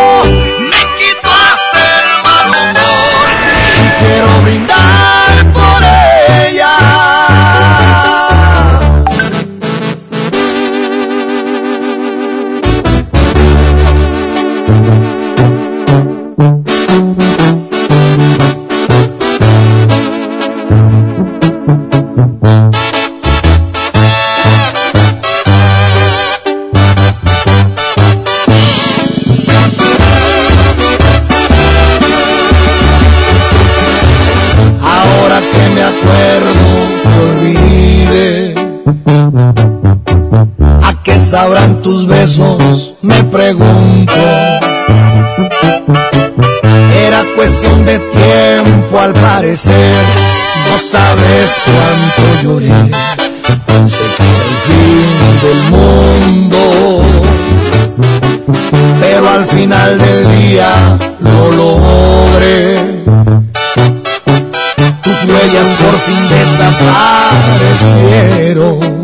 sabrán tus besos? Me pregunto Era cuestión de tiempo al parecer No sabes cuánto lloré Pensé que el fin del mundo Pero al final del día lo logré tus huellas por fin desaparecieron.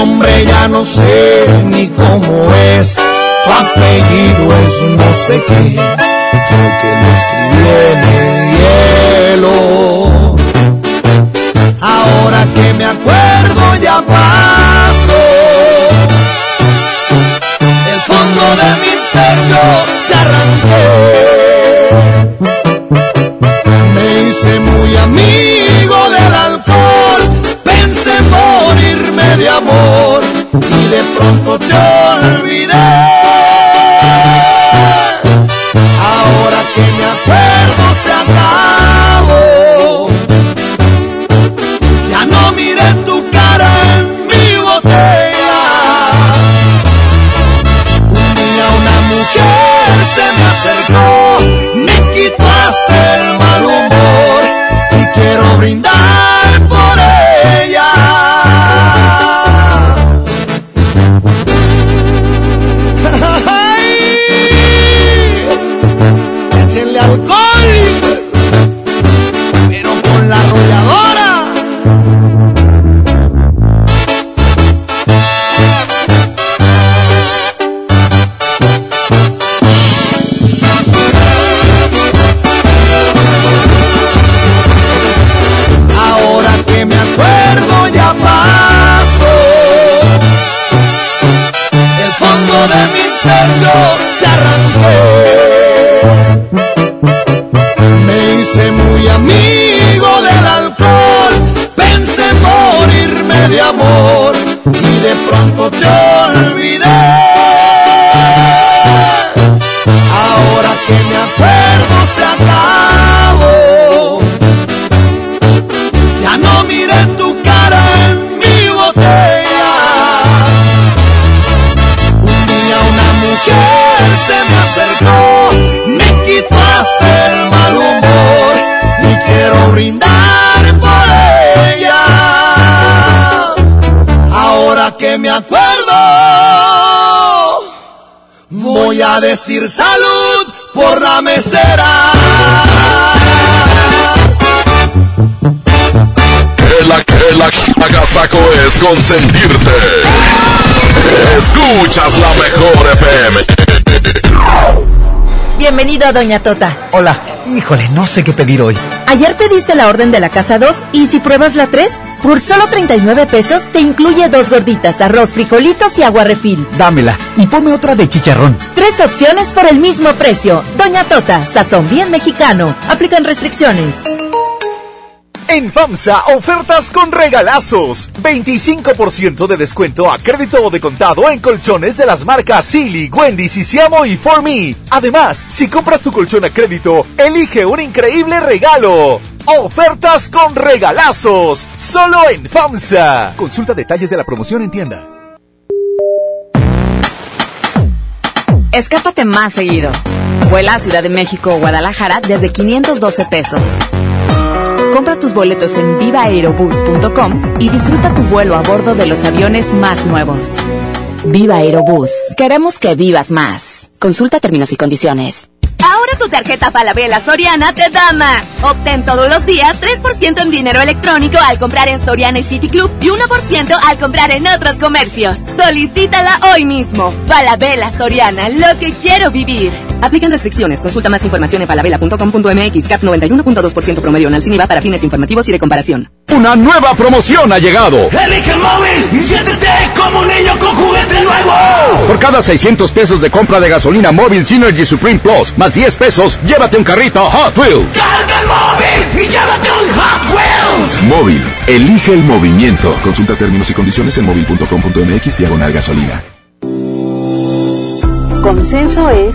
Nombre ya no sé ni cómo es, tu apellido es no sé qué, creo que lo escribí en el hielo. Ahora que me acuerdo ya pasó, del fondo de mi pecho te arranqué. Me hice muy amigo de amor y de pronto te olvidé. A decir salud por la mesera. El, el agasaco es consentirte. Escuchas la mejor FM. Bienvenido a Doña Tota. Hola, híjole, no sé qué pedir hoy. Ayer pediste la orden de la casa 2 y si pruebas la 3, por solo 39 pesos te incluye dos gorditas, arroz, frijolitos y agua refil. Dámela y ponme otra de chicharrón. Tres opciones por el mismo precio. Doña Tota, sazón bien mexicano. Aplican restricciones. En FAMSA, ofertas con regalazos. 25% de descuento a crédito o de contado en colchones de las marcas Silly, Wendy, Sisiamo y For Me. Además, si compras tu colchón a crédito, elige un increíble regalo. Ofertas con regalazos. Solo en FAMSA. Consulta detalles de la promoción en tienda. Escápate más seguido. Vuela a Ciudad de México o Guadalajara desde 512 pesos. Compra tus boletos en vivaaerobus.com y disfruta tu vuelo a bordo de los aviones más nuevos. Viva Aerobús. Queremos que vivas más. Consulta términos y condiciones. Tu tarjeta Falabella Soriana te da más. Obtén todos los días 3% en dinero electrónico al comprar en Soriana y City Club y 1% al comprar en otros comercios. Solicítala hoy mismo. Falabella Soriana, lo que quiero vivir. Aplican restricciones. Consulta más información en falabella.com.mx. CAP 91.2% promedio en Alciniva para fines informativos y de comparación. Una nueva promoción ha llegado. Elige el móvil y siéntete como un niño con juguete nuevo. Por cada 600 pesos de compra de gasolina móvil Synergy Supreme Plus, más 10 pesos, llévate un carrito Hot Wheels. Carga el móvil y llévate un Hot Wheels. Móvil, elige el movimiento. Consulta términos y condiciones en móvil.com.mx diagonal gasolina. Consenso es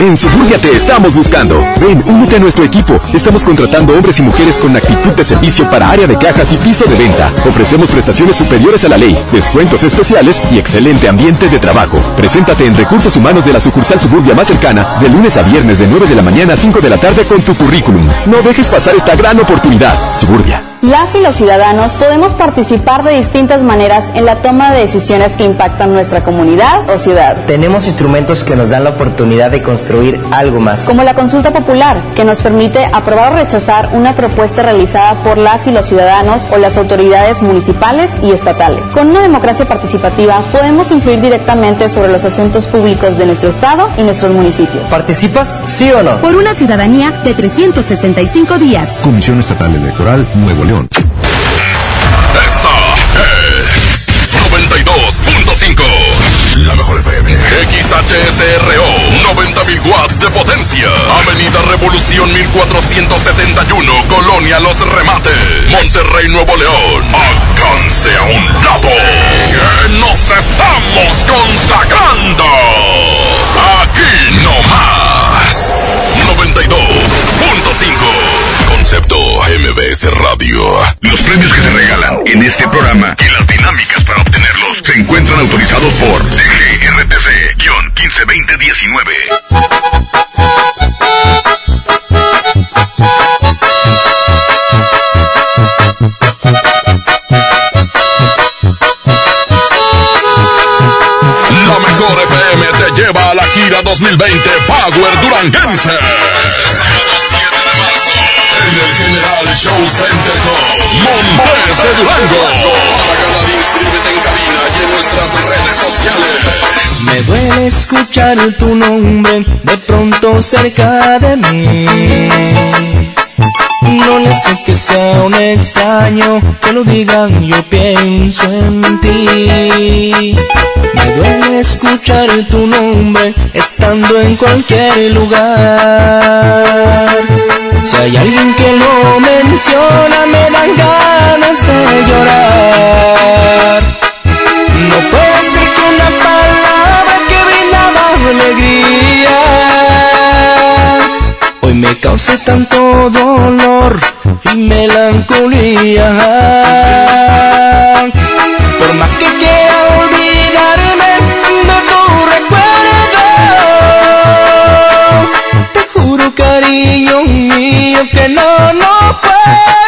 En Suburbia te estamos buscando. Ven, únete a nuestro equipo. Estamos contratando hombres y mujeres con actitud de servicio para área de cajas y piso de venta. Ofrecemos prestaciones superiores a la ley, descuentos especiales y excelente ambiente de trabajo. Preséntate en Recursos Humanos de la sucursal Suburbia más cercana de lunes a viernes de 9 de la mañana a 5 de la tarde con tu currículum. No dejes pasar esta gran oportunidad. Suburbia. Las y los ciudadanos podemos participar de distintas maneras en la toma de decisiones que impactan nuestra comunidad o ciudad. Tenemos instrumentos que nos dan la oportunidad de construir algo más. Como la consulta popular, que nos permite aprobar o rechazar una propuesta realizada por las y los ciudadanos o las autoridades municipales y estatales. Con una democracia participativa podemos influir directamente sobre los asuntos públicos de nuestro Estado y nuestros municipios. ¿Participas, sí o no? Por una ciudadanía de 365 días. Comisión Estatal Electoral Nuevo León. Esta es 92.5. La mejor FM. XHSRO. 90.000 watts de potencia. Avenida Revolución 1471. Colonia Los Remates. Monterrey, Nuevo León. Alcance a un lado. Que nos estamos consagrando. Aquí no más. 92.5. Concepto MBS Radio. Los premios que se regalan en este programa y las dinámicas encuentran autorizados por DGRTC-152019. La mejor FM te lleva a la gira 2020 Power Duranguense. Este sábado de marzo en el General Show Center Montes de Durango. Me duele escuchar tu nombre de pronto cerca de mí. No le sé que sea un extraño, que lo digan, yo pienso en ti. Me duele escuchar tu nombre estando en cualquier lugar. Si hay alguien que lo menciona, me dan ganas de llorar. No puede ser que una palabra que brindaba alegría hoy me cause tanto dolor y melancolía. Por más que quiera olvidarme de tu recuerdo, te juro cariño mío que no, no puedo.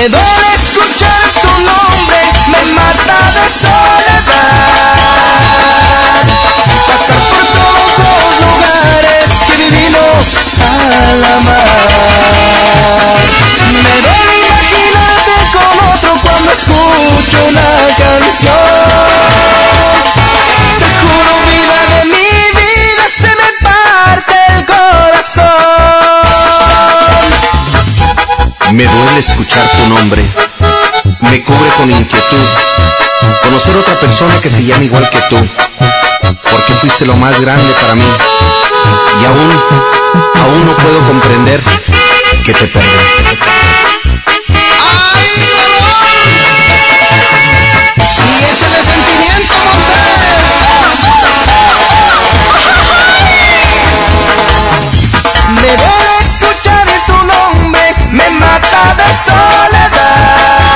Me Me duele escuchar tu nombre, me cubre con inquietud. Conocer otra persona que se llama igual que tú, porque fuiste lo más grande para mí. Y aún, aún no puedo comprender que te perdí. Y échale sentimiento, Me duele de soledad.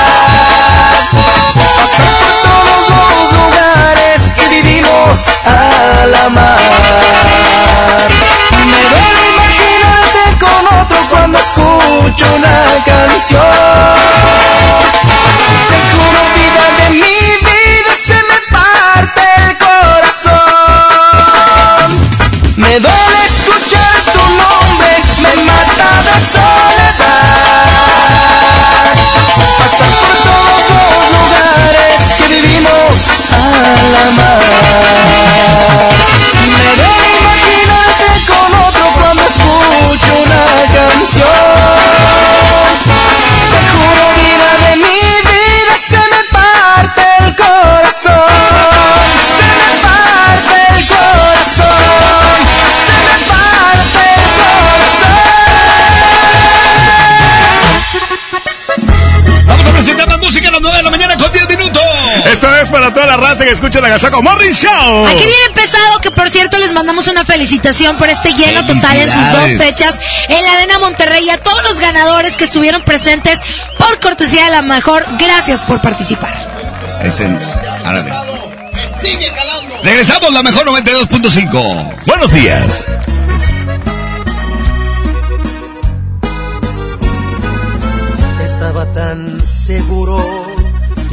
Pasar por todos los lugares que vivimos a la mar. Me duele imaginarte con otro cuando escucho una canción. Te juro vida de mi vida se me parte el corazón. Me duele Esta es para toda la raza que escucha la Gazaco Morning Show. Aquí viene empezado que por cierto les mandamos una felicitación por este lleno total en sus dos fechas en la Arena Monterrey y a todos los ganadores que estuvieron presentes por cortesía de la mejor. Gracias por participar. Es en árabe. Regresamos, la mejor 92.5. Buenos días.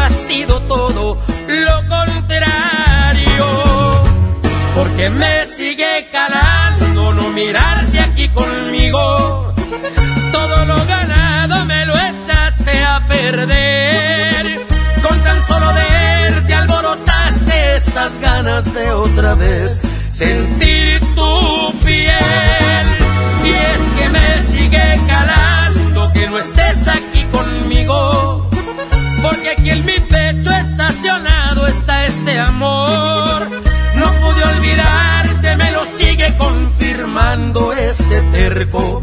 ha sido todo lo contrario, porque me sigue calando no mirarte aquí conmigo. Todo lo ganado me lo echaste a perder. Con tan solo verte alborotaste estas ganas de otra vez sentir tu piel. Y es que me sigue calando que no conmigo. Aquí en mi pecho estacionado está este amor. No pude olvidarte, me lo sigue confirmando este terco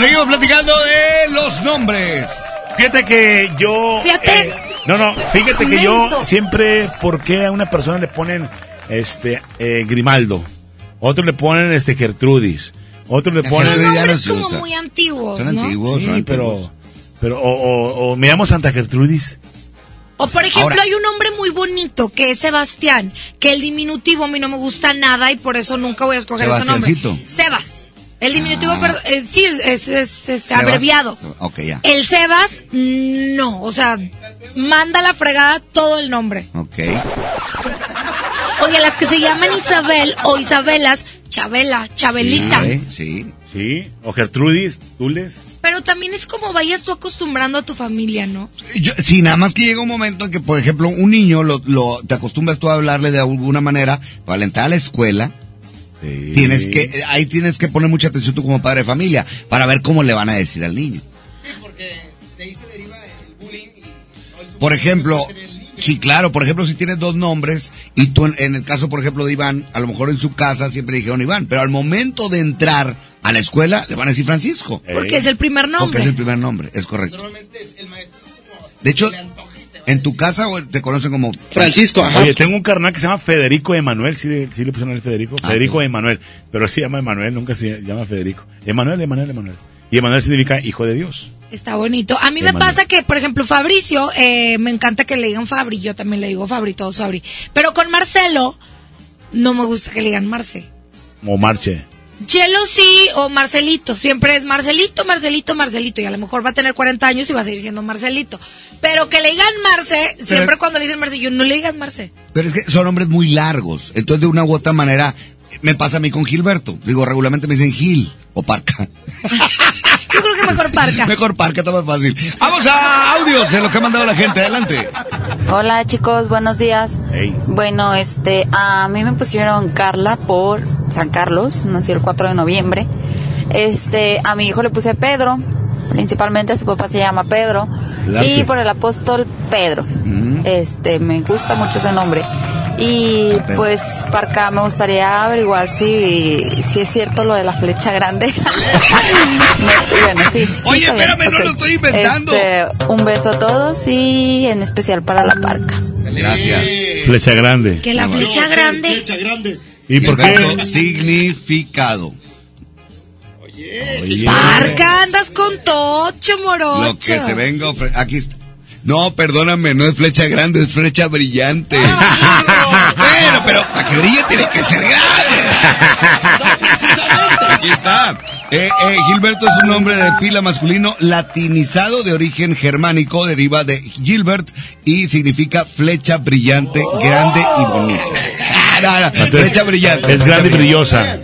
Seguimos platicando de los nombres. Fíjate que yo. Fíjate. eh, no, no, fíjate que yo siempre, ¿por qué a una persona le ponen este eh, Grimaldo? Otros le ponen este Gertrudis. Otros le ponen. Son nombres como muy antiguos, ¿no? Sí, pero. Pero, o, o- o me llamo Santa Gertrudis. O por ejemplo, Ahora- hay un hombre muy bonito que es Sebastián, que el diminutivo a mí no me gusta nada y por eso nunca voy a escoger ese nombre. Sebas. El diminutivo, Ah. perdón, eh, sí, es, es, es, Sebas. abreviado. Ok, ya. El Sebas, no, o sea, manda a la fregada todo el nombre. Ok. Oye, las que se llaman Isabel o Isabelas, Chabela, Chabelita. Sí, sí. Sí, o Gertrudis, Tules. Pero también es como vayas tú acostumbrando a tu familia, ¿no? Yo, sí, nada más que llega un momento en que, por ejemplo, un niño lo, lo- te acostumbras tú a hablarle de alguna manera para entrar a la escuela. Tienes que, ahí tienes que poner mucha atención tú como padre de familia para ver cómo le van a decir al niño. Por ejemplo, sí, claro, por ejemplo, si tienes dos nombres y tú en, en el caso, por ejemplo, de Iván, a lo mejor en su casa siempre dijeron Iván, pero al momento de entrar a la escuela le van a decir Francisco. Porque es el primer Porque nombre. es el primer nombre, es correcto. De hecho, en tu casa o te conocen como Oye, tengo un carnal que se llama Federico Emanuel, ¿sí, le- sí le pusieron el Federico? Ah, Federico Emanuel, pero se llama Emanuel, nunca se llama Federico. Emanuel, Emanuel, Emanuel. Y Emanuel significa hijo de Dios. Está bonito. A mí me Emanuel. pasa que, por ejemplo, Fabricio, eh, me encanta que le digan Fabri, yo también le digo Fabri, todos Fabri. Pero con Marcelo, no me gusta que le digan Marce. O Marche. Chelo sí, o Marcelito, siempre es Marcelito, Marcelito, Marcelito, y a lo mejor va a tener 40 años y va a seguir siendo Marcelito. Pero que le digan Marce, siempre cuando le dicen Marce, yo no le digan Marce. Pero es que son nombres muy largos. Entonces, de una u otra manera, me pasa a mí con Gilberto. Digo, regularmente me dicen Gil o Parca. Yo creo que mejor Parca. Mejor Parca, está más fácil. Vamos a audios de lo que ha mandado la gente. Adelante. Hola chicos, buenos días. Bueno, este, a mí me pusieron Carla por San Carlos, nació el 4 de noviembre. Este, a mi hijo le puse Pedro, principalmente su papá se llama Pedro, Claro y por el apóstol Pedro. Este, me gusta mucho ese nombre. Y pues para acá me gustaría averiguar si, si es cierto lo de la flecha grande. No, bueno, sí, sí, Oye, bien, espérame, no lo estoy inventando. Este, un beso a todos y en especial para la parca. Gracias. Flecha grande. Que la flecha grande. ¿Y por qué? Significado. Oye. Parca, andas con tocho, morocho. Lo que se venga ofre- Aquí está. No, perdóname, no es flecha grande, es flecha brillante. bueno, pero para que brille tiene que ser grande. Aquí está. Eh, eh, Gilberto es un nombre de pila masculino latinizado de origen germánico, deriva de Gilbert y significa flecha brillante, grande y bonita. Ah, no, no, flecha brillante. Es grande y brillosa.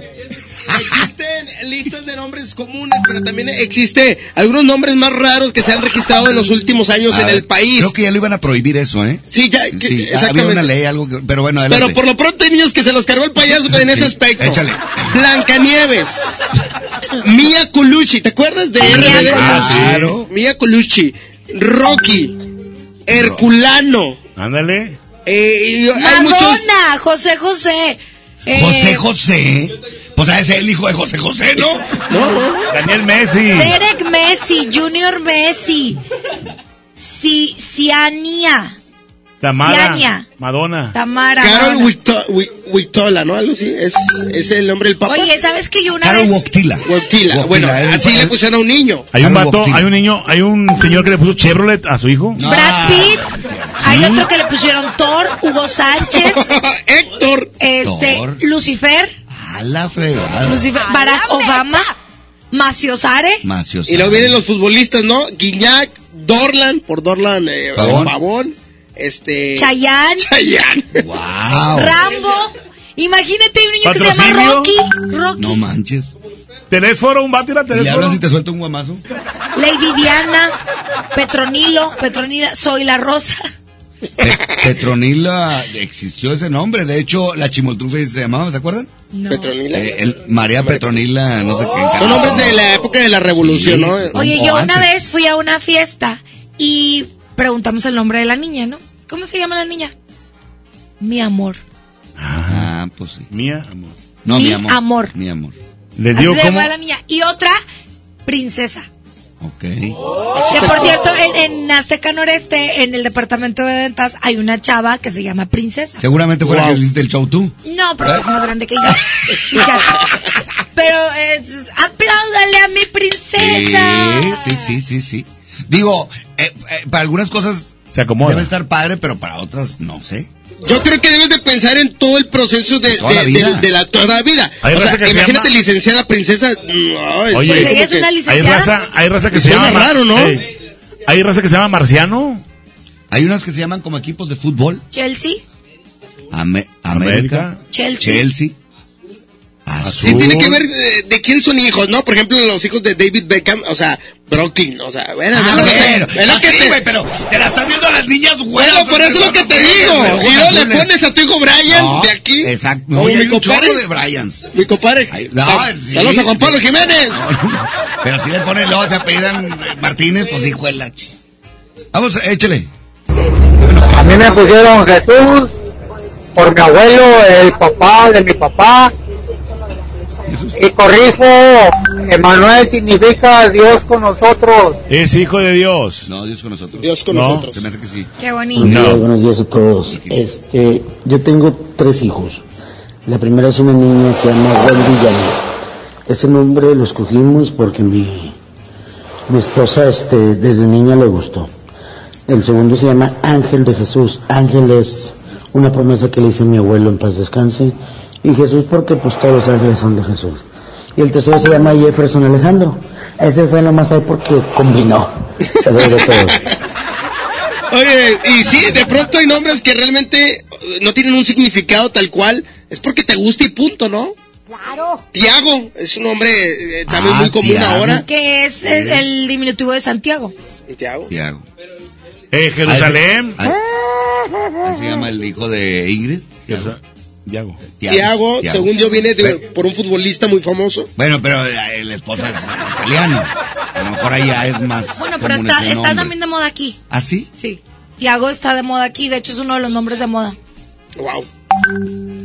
Nombres comunes, pero también existe algunos nombres más raros que se han registrado en los últimos años A en ver, el país. Creo que ya lo iban a prohibir eso, ¿eh? Sí, ya, que- Sí, había una ley, algo que, pero bueno, adelante. Pero por lo pronto hay niños que se los cargó el payaso en ese aspecto. échale. Blancanieves. Mia Colucci, ¿te acuerdas de RBD? Colucci. Claro. Mia Colucci. Rocky. Herculano. Ándale. Eh, y hay Madonna, muchos. José José. Eh, José José. Pues a ese es el hijo de José José, ¿no? Daniel Messi. Derek Messi, Junior Messi. Si, Ciania, Tamara. Ciania. Madonna. Tamara. Carol Wictola, ¿no? Algo así. Es, es el nombre del papá. Oye, ¿sabes que yo una Carol vez... Woctila. Woctila. Woctila, Bueno, así le pusieron a un niño. Hay un vato, hay un niño, hay un señor que le puso Chevrolet a su hijo. Brad Pitt. Hay otro que le pusieron Thor, Hugo Sánchez. Héctor. Este, Thor. Lucifer. A la fregada. Lucifer. Barack Obama. Maciosare. Macios. Y luego vienen los futbolistas, ¿no? Guiñac, Dorlan, por Dorlan, eh, Pavón. Pavón. Este. Chayanne. Chayanne. Wow. Rambo. Imagínate un niño que se llama. Rocky. Rocky. No manches. ¿Tenés foro? ¿Un y ¿Y tenés le foro? y te suelta un guamazo? Lady Diana. Petronilo. Petronila. Soy la Rosa. Pe- Petronila, existió ese nombre. De hecho, la chimoltrufe se llamaba, ¿se acuerdan? Petronila. Eh, el- María Petronila, no sé qué. Son nombres de la época de la revolución, Sí. ¿no? Oye, yo una vez fui a una fiesta y preguntamos el nombre de la niña, ¿no? ¿Cómo se llama la niña? Mi amor. Ah, pues sí. Mía, amor. No, Mi mi amor. amor. Mi amor. Se cómo. llama la niña. Y otra, princesa. Ok. Que por cierto, en, en Azteca Noreste, en el departamento de ventas, hay una chava que se llama Princesa. Seguramente fue la que hiciste el show tú. No, pero es más grande que yo. Pero es, apláudale a mi princesa. Sí, sí, sí, sí, sí. Digo, eh, eh, para algunas cosas Se acomoda. debe estar padre, pero para otras no sé. Yo creo que debes de pensar en todo el proceso de, Toda la de- vida. de- de la toda la vida. Hay o sea, imagínate llama- licenciada princesa. Oye, una Hay licenciada. raza, hay raza que se llama. raro, ¿no? Ey, hay raza que se llama Marciano. Hay unas que se llaman como equipos de fútbol. Chelsea. Ame- América. América. Chelsea. Chelsea. Sí, tiene que ver eh, de quién son hijos, ¿no? Por ejemplo, los hijos de David Beckham, o sea, Brooklyn, o sea, bueno, Ah, no, no, bueno, es lo que te- pero te la están viendo a las niñas güey. Bueno, por eso es lo que te digo. Y luego le pones a tu hijo Brian de aquí. Exacto. Oye, mi compadre. de Bryans. Mi compadre. no, sí. Saludos a Juan Pablo Jiménez. Pero si le ponen luego se apellidan eh, Martínez, pues hijo de la. Vamos, échale. A mí me pusieron Jesús por mi abuelo, el papá de mi papá. Y corrijo, Emanuel significa Dios con nosotros. Es hijo de Dios. No, Dios con nosotros. Dios con No. nosotros. Se me hace que sí. Qué bonito. buenos días a todos. Este, yo tengo tres hijos. La primera es una niña, se llama Wendy Yanni. Ese nombre lo escogimos porque mi, mi esposa este, desde niña le gustó. El segundo se llama Ángel de Jesús. Ángel es una promesa que le hice a mi abuelo en paz descanse. Y Jesús porque pues todos los ángeles son de Jesús. Y el tercero se llama Jefferson Alejandro. Ese fue nomás ahí porque combinó. Oye, y sí, de pronto hay nombres que realmente eh, no tienen un significado tal cual. Es porque te gusta y punto, ¿no? Claro. Tiago es un nombre eh, también Ah, muy común Tiago. ahora. Que es el, el diminutivo de Santiago. Tiago. Tiago. Eh, Jerusalén. Ahí, ahí se llama el hijo de Ingrid. Diago. Tiago, según yo, viene de- por un futbolista muy famoso. Bueno, pero eh, la esposa es italiano. A lo mejor allá es más. Bueno, pero común está, está también de moda aquí. ¿Ah, sí? Sí. Tiago está de moda aquí. De hecho, es uno de los nombres de moda. Wow.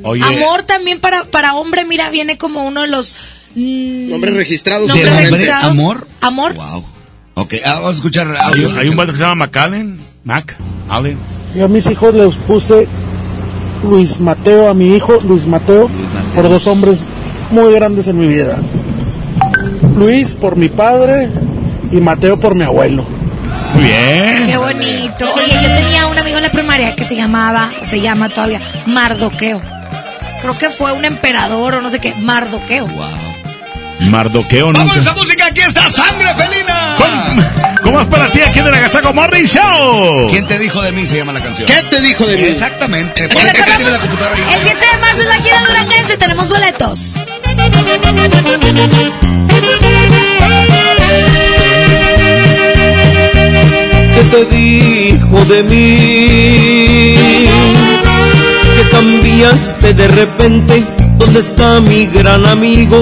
Oye, Amor también para, para hombre, mira, viene como uno de los... mm, Nombres registrados. nombres ¿De hombre? registrados. ¿Amor? Amor. Wow. Ok, ah, vamos a escuchar hay, audios. hay un vato que se llama McAllen. Mac. Allen. Yo a mis hijos les puse Luis Mateo, a mi hijo Luis Mateo, por dos hombres muy grandes en mi vida. Luis por mi padre y Mateo por mi abuelo. Muy bien. Qué bonito. Oye, yo tenía un amigo en la primaria que se llamaba, se llama todavía, Mardoqueo. Creo que fue un emperador o no sé qué, Mardoqueo. Wow. Mardoqueo Vamos a nunca. esa música, aquí está Sangre Felina. ¿Cómo es para ti aquí en el Agasago Morning Show? ¿Quién te dijo de mí? Se llama la canción. ¿Qué te dijo de mí? Exactamente. Recordamos, tienes la computadora ahí. el 7 de marzo es la gira duranguense, tenemos boletos. ¿Qué te dijo de mí? Que cambiaste de repente. ¿Dónde está mi gran amigo?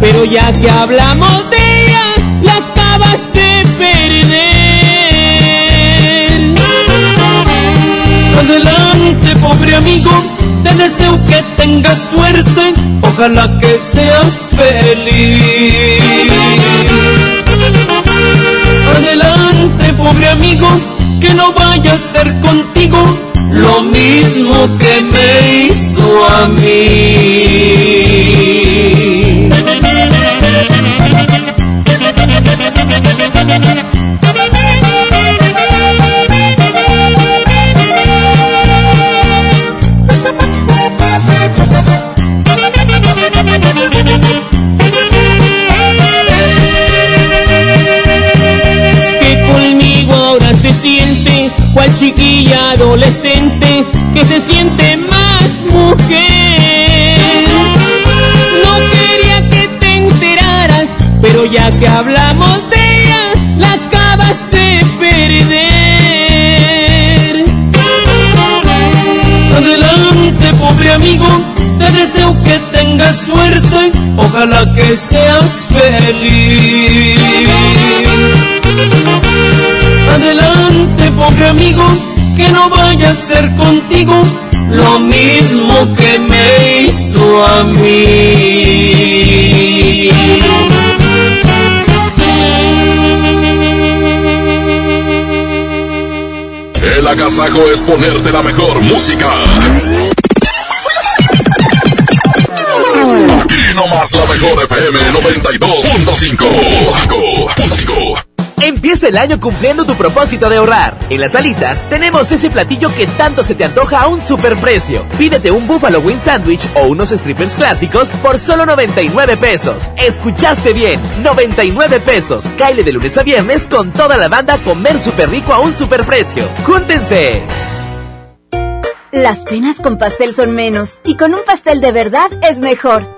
pero ya que hablamos de ella, la acabas de perder. Adelante, pobre amigo, te deseo que tengas suerte, ojalá que seas feliz. Adelante, pobre amigo, que no vaya a ser contigo lo mismo que me hizo a mí. Cual chiquilla adolescente que se siente más mujer. No quería que te enteraras, pero ya que hablamos amigo, te deseo que tengas suerte, ojalá que seas feliz. Adelante, pobre amigo, que no vaya a ser contigo lo mismo que me hizo a mí. El agasajo es ponerte la mejor música. Nomás la mejor FM 92.5. Empieza el año cumpliendo tu propósito de ahorrar. En las alitas tenemos ese platillo que tanto se te antoja a un superprecio. Pídete un Buffalo Wing Sandwich o unos strippers clásicos por solo 99 pesos. Escuchaste bien, 99 pesos. Caile de lunes a viernes con toda la banda a comer súper rico a un superprecio. ¡Júntense! Las penas con pastel son menos y con un pastel de verdad es mejor.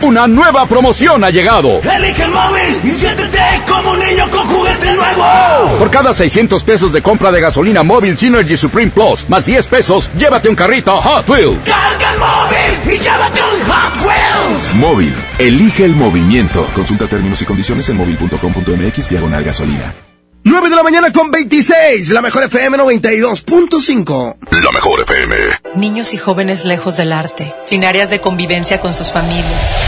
Una nueva promoción ha llegado. Elige el móvil y siéntete como un niño con juguete nuevo. Por cada 600 pesos de compra de gasolina móvil Synergy Supreme Plus, más 10 pesos, llévate un carrito Hot Wheels. Carga el móvil y llévate un Hot Wheels. Móvil, elige el movimiento. Consulta términos y condiciones en móvil.com.mx diagonal gasolina. 9 de la mañana con 26, la mejor FM 92.5. La mejor FM. Niños y jóvenes lejos del arte, sin áreas de convivencia con sus familias.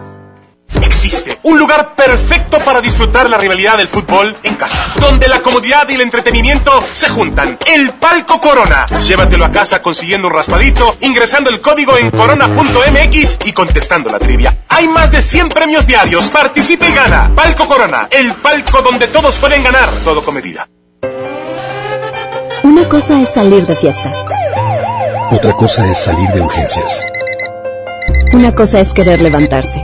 Existe. Un lugar perfecto para disfrutar la rivalidad del fútbol en casa. Donde la comodidad y el entretenimiento se juntan. El Palco Corona. Llévatelo a casa consiguiendo un raspadito, ingresando el código en corona.mx y contestando la trivia. Hay más de 100 premios diarios. Participe y gana. Palco Corona. El palco donde todos pueden ganar. Todo con medida. Una cosa es salir de fiesta. Otra cosa es salir de urgencias. Una cosa es querer levantarse.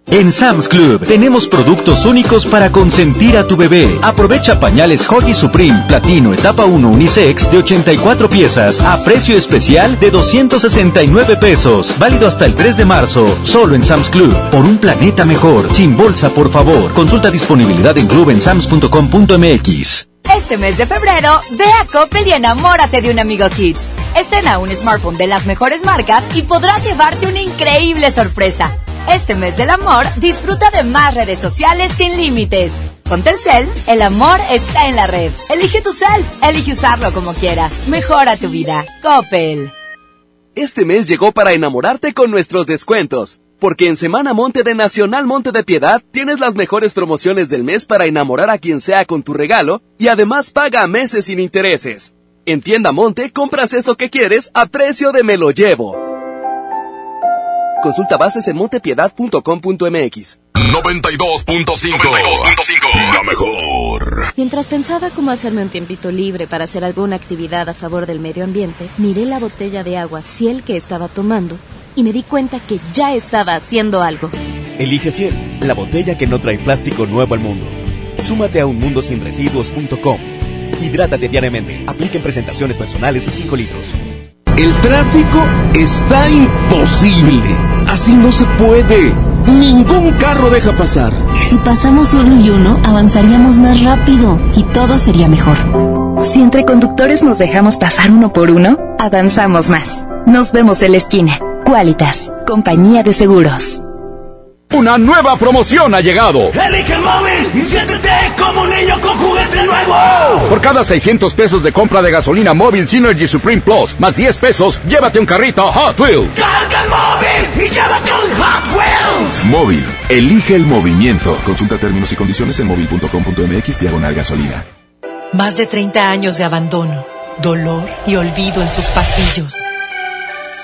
En Sam's Club tenemos productos únicos para consentir a tu bebé. Aprovecha pañales Huggy Supreme Platino Etapa 1 Unisex de 84 piezas a precio especial de 269 pesos. Válido hasta el 3 de marzo. Solo en Sam's Club. Por un planeta mejor. Sin bolsa, por favor. Consulta disponibilidad en club en sams.com.mx. Este mes de febrero, ve a Coppel y enamórate de un amigo Kit. Estrena un smartphone de las mejores marcas y podrás llevarte una increíble sorpresa. Este mes del amor, disfruta de más redes sociales sin límites. Con Telcel, el amor está en la red. Elige tu cel, elige usarlo como quieras. Mejora tu vida. Coppel. Este mes llegó para enamorarte con nuestros descuentos. Porque en Semana Monte de Nacional Monte de Piedad tienes las mejores promociones del mes para enamorar a quien sea con tu regalo y además paga a meses sin intereses. En Tienda Monte compras eso que quieres a precio de me lo llevo. Consulta bases en montepiedad.com.mx. 92.5 La mejor. Mientras pensaba cómo hacerme un tiempito libre para hacer alguna actividad a favor del medio ambiente, miré la botella de agua Ciel que estaba tomando y me di cuenta que ya estaba haciendo algo. Elige Ciel, la botella que no trae plástico nuevo al mundo. Súmate a unmundosinresiduos.com. Hidrátate diariamente. Apliquen presentaciones personales y 5 litros. El tráfico está imposible. Así no se puede. Ningún carro deja pasar. Si pasamos uno y uno, avanzaríamos más rápido y todo sería mejor. Si entre conductores nos dejamos pasar uno por uno, avanzamos más. Nos vemos en la esquina. Qualitas, compañía de seguros. Una nueva promoción ha llegado. Elige el móvil y siéntete como un niño con juguete nuevo. Por cada 600 pesos de compra de gasolina móvil Synergy Supreme Plus, más 10 pesos, llévate un carrito Hot Wheels. Carga el móvil Móvil, elige el movimiento. Consulta términos y condiciones en móvil.com.mx diagonal gasolina. Más de 30 años de abandono, dolor y olvido en sus pasillos.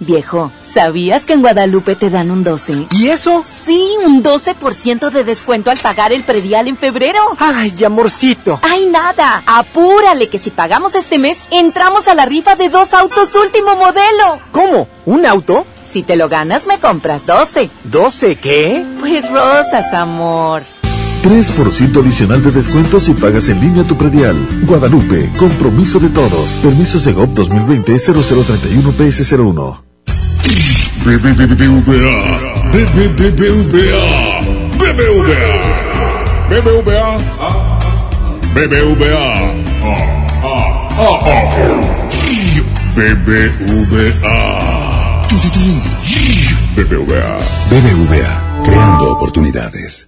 Viejo, ¿sabías que en Guadalupe te dan un 12? ¿Y eso? Sí, un 12% de descuento al pagar el predial en febrero. Ay, amorcito. Ay, nada. Apúrale que si pagamos este mes, entramos a la rifa de dos autos último modelo. ¿Cómo? ¿Un auto? Si te lo ganas, me compras 12. ¿12 qué? Pues rosas, amor. 3% adicional de descuento si pagas en línea tu predial. Guadalupe, compromiso de todos. Permiso Segov 2020-0031-PS01. BBVA, BBVA, BBVA, BBVA, BBVA, BBVA, BBVA. BBVA, creando oportunidades.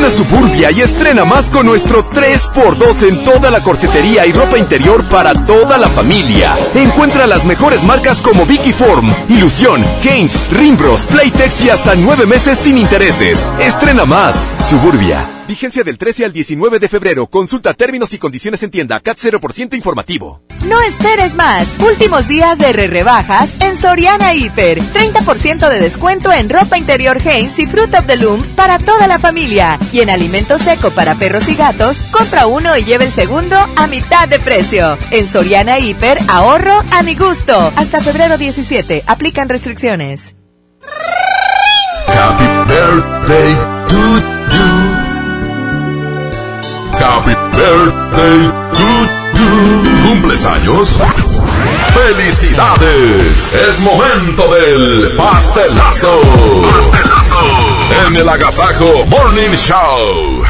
Ven Suburbia y estrena más con nuestro 3x2 en toda la corsetería y ropa interior para toda la familia. Encuentra las mejores marcas como Vicky Form, Ilusión, Haynes, Rimbros, Playtex y hasta nueve meses sin intereses. Estrena más. Suburbia. Vigencia del 13 al 19 de febrero. Consulta términos y condiciones en tienda. CAT 0% informativo. No esperes más. Últimos días de re rebajas en Soriana Hiper. 30% de descuento en ropa interior Hanes y Fruit of the Loom para toda la familia. Y en alimento seco para perros y gatos, compra uno y lleve el segundo a mitad de precio. En Soriana Hiper, ahorro a mi gusto. Hasta febrero 17. Aplican restricciones. Happy birthday to you. Happy birthday to you. ¿Cumples años? ¡Felicidades! Es momento del pastelazo. Pastelazo. En el Agasajo Morning Show.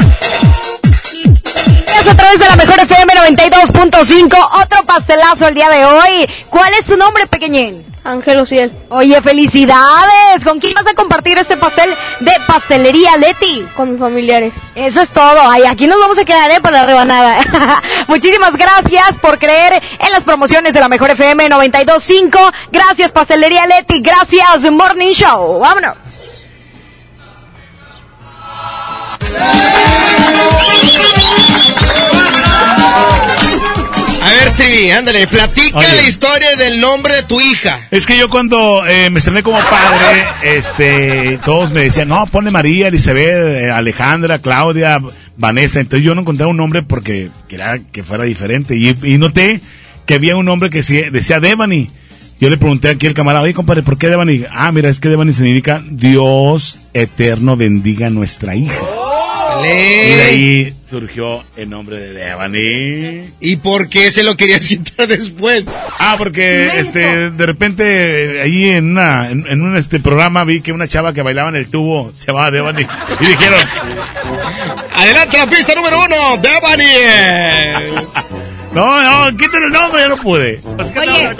A través de la mejor FM 92.5. Otro pastelazo el día de hoy. ¿Cuál es tu nombre, pequeñín? Ángel Ociel. Oye, felicidades. ¿Con quién vas a compartir este pastel de pastelería Leti? Con mis familiares. Eso es todo. Ay, aquí nos vamos a quedar ¿eh? para la rebanada. Muchísimas gracias por creer en las promociones de la mejor FM 92.5. Gracias, pastelería Leti. Gracias, Morning Show. Vámonos. A ver, Trivi, ándale, platica Oye. la historia del nombre de tu hija. Es que yo cuando eh, me estrené como padre, este, todos me decían, no, ponle María, Elizabeth, eh, Alejandra, Claudia, Vanessa. Entonces yo no encontraba un nombre porque quería que fuera diferente. Y, y noté que había un nombre que decía Devani. Yo le pregunté aquí al camarada, oye compadre, ¿por qué Devani? Ah, mira, es que Devani significa Dios eterno bendiga a nuestra hija. Y de ahí surgió el nombre de Devani. ¿Y por qué se lo querías quitar después? Ah, porque este de repente eh, ahí en una en, en un este programa vi que una chava que bailaba en el tubo se llamaba Devani y dijeron Adelante la pista número uno, Devani. No, no, quítale el nombre, ya no pude. Oye,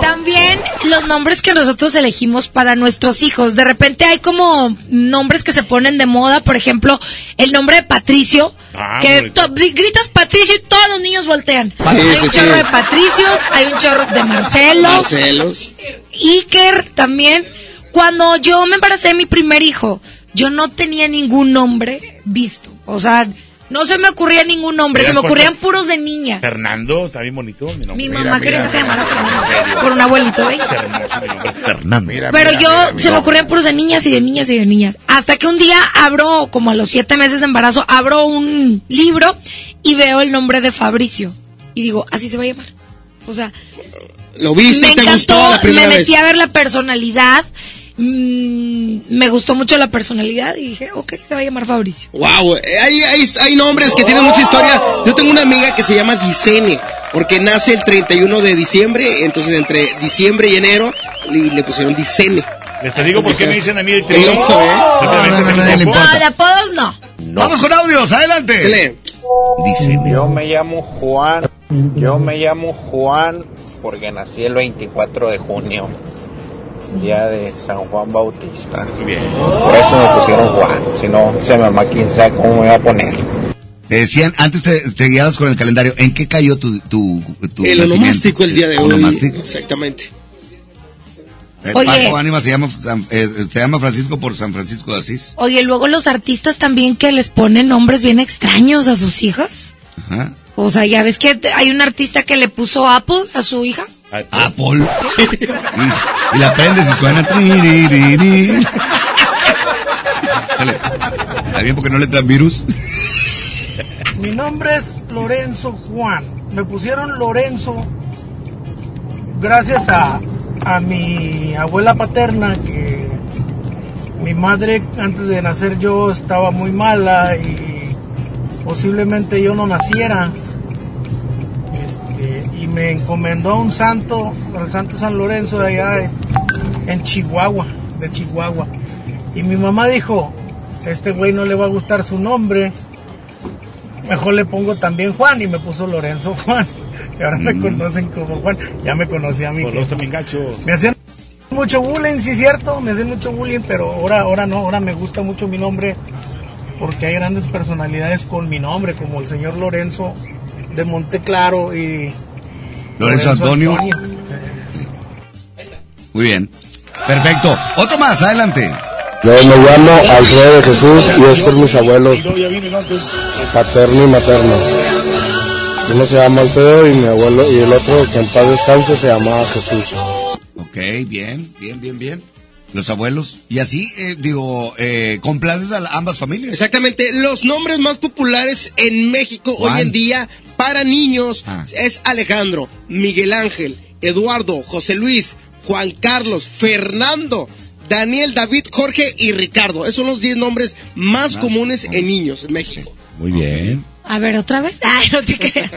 también los nombres que nosotros elegimos para nuestros hijos. De repente hay como nombres que se ponen de moda. Por ejemplo, el nombre de Patricio. Ah, que gritas Patricio y todos los niños voltean. Sí, hay sí, un sí. chorro de Patricios, hay un chorro de Marcelos. Marcelos. Iker también. Cuando yo me embaracé de mi primer hijo, yo no tenía ningún nombre visto. O sea, no se me ocurría ningún nombre, se me ocurrían ¿cuántos? puros de niña. Fernando, está bien bonito mi nombre. Mi mamá quería que se llamara Fernando, por un abuelito de ella. Es hermoso mi nombre, Fernando. Pero yo se me ocurrían puros de niñas y de niñas y de niñas. Hasta que un día abro, como a los siete meses de embarazo, abro un libro y veo el nombre de Fabricio. Y digo, así se va a llamar. O sea, ¿Lo viste? me ¿Te gustó encantó, la primera me vez? metí a ver la personalidad. Mm, me gustó mucho la personalidad y dije, ok, se va a llamar Fabricio. Wow, eh, hay, hay, hay nombres que tienen mucha historia. Yo tengo una amiga que se llama Dicene, porque nace el 31 de diciembre, entonces entre diciembre y enero le, le pusieron Dicene. Les te digo por qué me dicen a mí el trío. ¿eh? No, no, de apodos no. Vamos con audios, adelante. Yo me llamo Juan, yo me llamo Juan porque nací el 24 de junio, día de San Juan Bautista. Por eso me pusieron Juan, si no, se me mamá quién sabe cómo me iba a poner. Te decían, antes te, te guiabas con el calendario, ¿en qué cayó tu, tu, tu El onomástico el día de hoy. Onomástico. Exactamente. Eh, Oye. Paco Ánima se llama, San- eh, se llama Francisco por San Francisco de Asís. Oye, luego los artistas también que les ponen nombres bien extraños a sus hijas. Ajá. O sea, ya ves que hay un artista que le puso Apple a su hija. Apple. y, y la prendes y suena. ¿Está bien porque no le dan virus? Mi nombre es Lorenzo Juan. Me pusieron Lorenzo gracias a, a mi abuela paterna que mi madre antes de nacer yo estaba muy mala y posiblemente yo no naciera. Me encomendó a un santo, al santo San Lorenzo de allá en, en Chihuahua, de Chihuahua. Y mi mamá dijo, este güey no le va a gustar su nombre, mejor le pongo también Juan y me puso Lorenzo Juan. Y ahora me conocen como Juan, ya me conocí a mí. Me hacían mucho bullying, sí cierto, me hacen mucho bullying, pero ahora, ahora no, ahora me gusta mucho mi nombre porque hay grandes personalidades con mi nombre, como el señor Lorenzo de Monteclaro y Lorenzo Antonio. Muy bien. Perfecto. Otro más, adelante. Yo me llamo Alfredo de Jesús y es por mis abuelos, paterno y materno. Uno se llama Alfredo y mi abuelo, y el otro que en paz descanse se llamaba Jesús. Ok, bien, bien, bien, bien. Los abuelos. Y así, eh, digo, eh, complaces a ambas familias. Exactamente, los nombres más populares en México Juan. hoy en día para niños Ah. es Alejandro, Miguel Ángel, Eduardo, José Luis, Juan Carlos, Fernando, Daniel, David, Jorge y Ricardo. Esos son los 10 nombres más comunes en niños en México. Muy bien. A ver, otra vez. Ay, no te creas.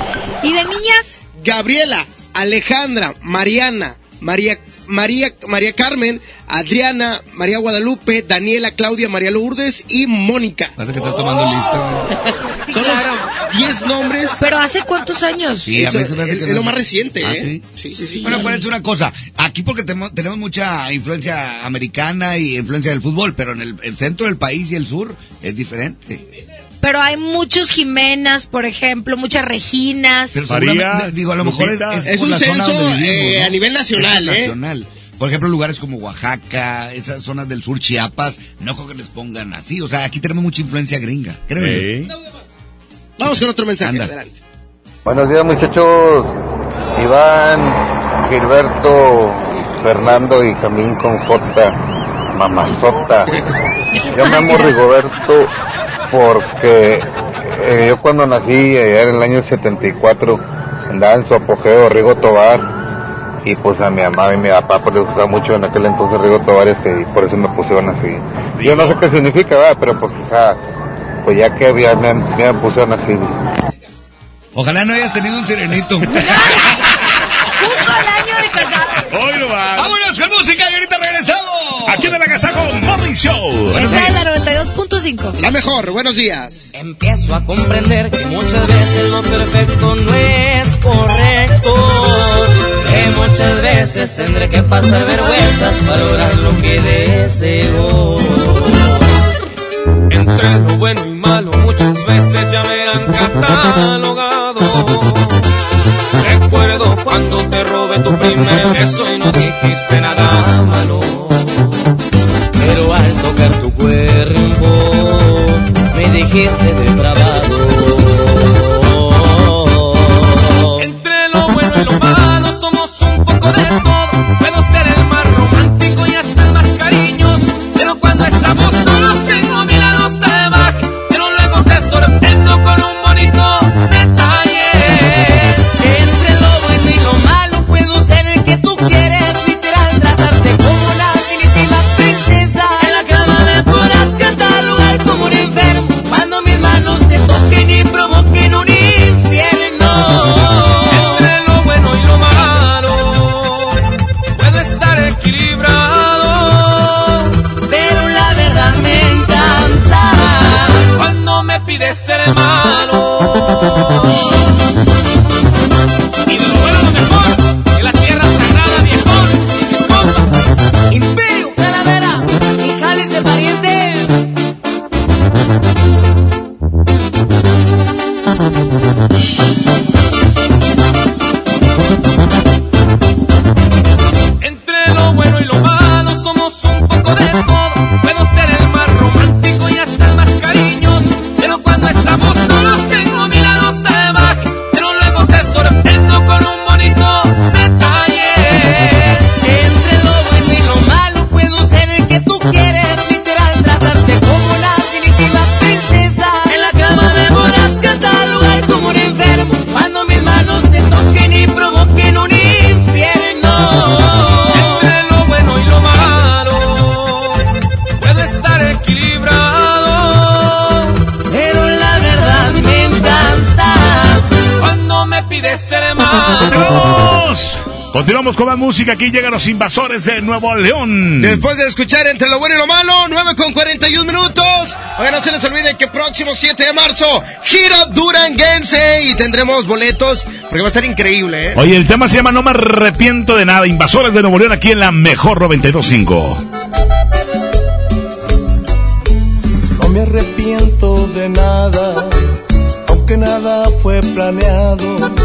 ¿Y de niñas? Gabriela, Alejandra, Mariana, María, María, María Carmen, Adriana, María Guadalupe, Daniela, Claudia, María Lourdes y Mónica. Parece que está tomando lista. Son los 10 nombres. ¿Pero hace cuántos años? Sí, a mí se me hace es, que es no lo más reciente, Ah, ¿eh? ¿sí? Sí, sí, sí. Bueno, acuérdense una cosa. Aquí porque tenemos, tenemos mucha influencia americana y influencia del fútbol, pero en el, el centro del país y el sur es diferente. Pero hay muchos Jimenas, por ejemplo, muchas Reginas. Pero seguramente, digo, a lo mejor es, un la zona censo, donde vivimos, eh, ¿no? a nivel nacional, ¿eh? nacional. Por ejemplo, lugares como Oaxaca, esas zonas del sur, Chiapas, no creo que les pongan así. O sea, aquí tenemos mucha influencia gringa. Créeme. Vamos con otro mensaje. Anda. Adelante. Buenos días muchachos, Iván, Gilberto, Fernando y Camín con J, Mamazota. Yo me llamo Rigoberto porque eh, yo cuando nací, allá en el año 74, andaba en su apogeo Rigo Tobar y pues a mi mamá y mi papá pues les gustaba mucho en aquel entonces Rigo Tobar este, y por eso me pusieron así. Yo no sé qué significa, ¿verdad? pero pues o sea, pues ya que había, me, me pusieron así. Ojalá no hayas tenido un serenito. Justo al año de casado. Hoy lo va. ¡Vámonos con música! Aquí en el Agasago Morning Show. Esta es la 92.5. La mejor, buenos días. Empiezo a comprender que muchas veces lo perfecto no es correcto. Que muchas veces tendré que pasar vergüenzas para lograr lo que deseo. Entre lo bueno y malo muchas veces ya me han catalogado. Recuerdo cuando te robé tu primer beso y no dijiste nada malo. Al tocar tu cuerpo me dijiste depravado. Ser malo. Continuamos con más música. Aquí llegan los invasores de Nuevo León. Después de escuchar entre lo bueno y lo malo, 9 con 41 minutos. Oigan, no se les olvide que próximo 7 de marzo, gira Duranguense y tendremos boletos porque va a estar increíble, ¿eh? Oye, el tema se llama No me arrepiento de nada. Invasores de Nuevo León aquí en la mejor 925. No me arrepiento de nada, aunque nada fue planeado.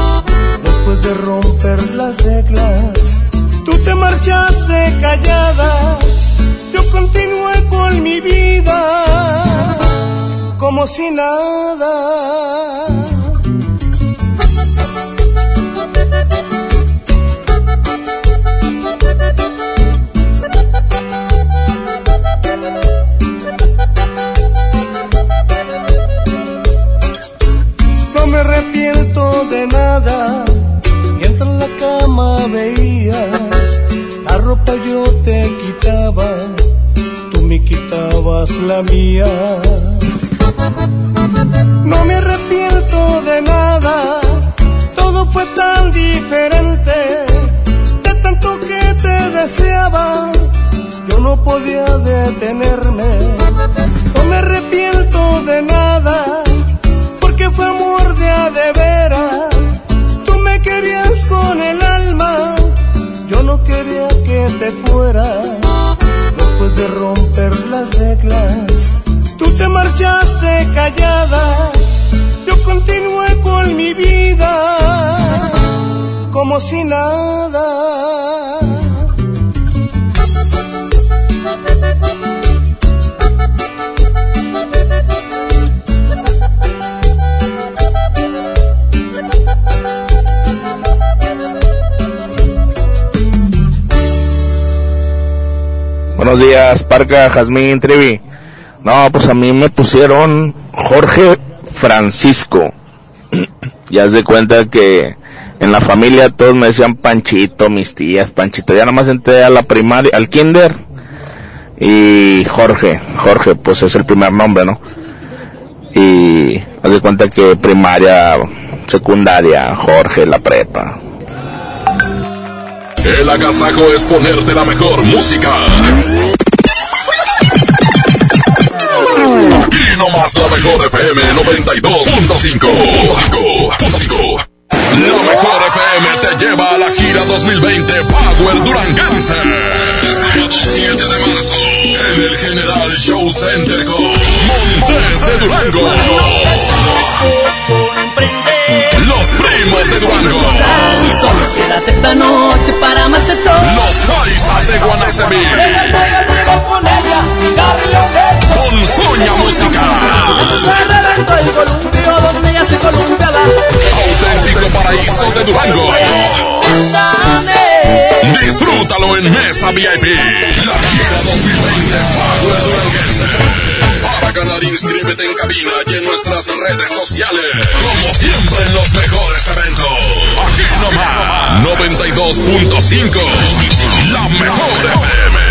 De romper las reglas, tú te marchaste callada. Yo continué con mi vida como si nada. No me arrepiento de nada, cama veías, la ropa yo te quitaba, tú me quitabas la mía. No me arrepiento de nada, todo fue tan diferente, de tanto que te deseaba, yo no podía detenerme. No me arrepiento de nada, porque fue amor de a veras. Tú me querías con el quería que te fueras. Después de romper las reglas, tú te marchaste callada. Yo continué con mi vida como si nada. Buenos días, Parca, Jazmín, Trevi. No, pues a mí me pusieron Jorge Francisco. y haz de cuenta que en la familia todos me decían Panchito, mis tías, Panchito. Ya nomás entré a la primaria, al kinder. Y Jorge, Jorge, pues es el primer nombre, ¿no? Y haz de cuenta que primaria, secundaria, Jorge, la prepa. El agasajo es ponerte la mejor música. Nomás la mejor FM 92.5. La mejor FM te lleva a la gira 2020 Power Duranguense. Sábado 7 de marzo en el General Show Center con Montes de Durango. Los primos de Durango. Solo quédate esta noche para más de todo. Los Jaisas de Guanacemí. Con Soña columpio donde ella se. Auténtico paraíso de Durango. Disfrútalo en Mesa VIP. La gira 2020 Power Duranguense. Para ganar, inscríbete en cabina y en nuestras redes sociales. Como siempre en los mejores eventos. Aquí nomás. 92.5. La mejor FM.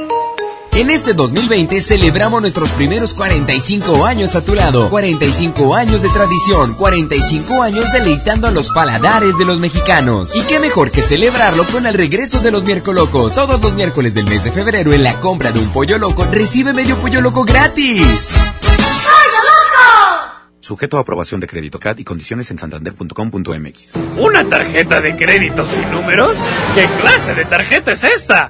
En este 2020 celebramos nuestros primeros 45 años a tu lado. 45 años de tradición, 45 años deleitando a los paladares de los mexicanos. Y qué mejor que celebrarlo con el regreso de los miércoles locos. Todos los miércoles del mes de febrero en la compra de un pollo loco recibe medio pollo loco gratis. Sujeto a aprobación de crédito CAD y condiciones en santander.com.mx. ¿Una tarjeta de crédito sin números? ¿Qué clase de tarjeta es esta?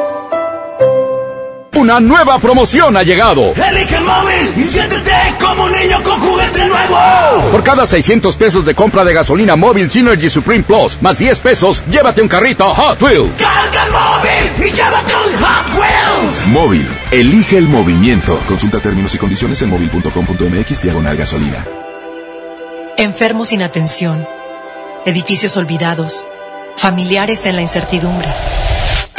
Una nueva promoción ha llegado. Elige el móvil y siéntete como un niño con juguete nuevo. Por cada 600 pesos de compra de gasolina móvil Synergy Supreme Plus, más 10 pesos, llévate un carrito Hot Wheels. Carga el móvil y llévate un Hot Wheels. Móvil, elige el movimiento. Consulta términos y condiciones en móvil.com.mx diagonal gasolina. Enfermos sin atención, edificios olvidados, familiares en la incertidumbre.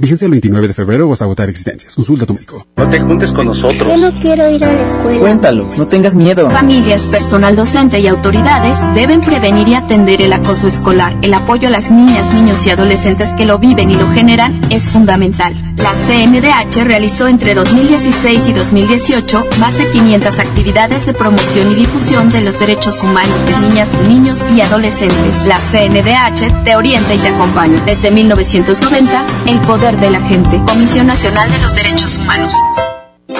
Fíjense el 29 de febrero o hasta agotar existencias. Consulta a tu médico. No te juntes con nosotros. Yo no quiero ir a la escuela. Cuéntalo, no tengas miedo. Familias, personal docente y autoridades deben prevenir y atender el acoso escolar. El apoyo a las niñas, niños y adolescentes que lo viven y lo generan es fundamental. La CNDH realizó entre 2016 y 2018 más de 500 actividades de promoción y difusión de los derechos humanos de niñas, niños y adolescentes. La CNDH te orienta y te acompaña. Desde 1990, el poder de la gente. Comisión Nacional de los Derechos Humanos.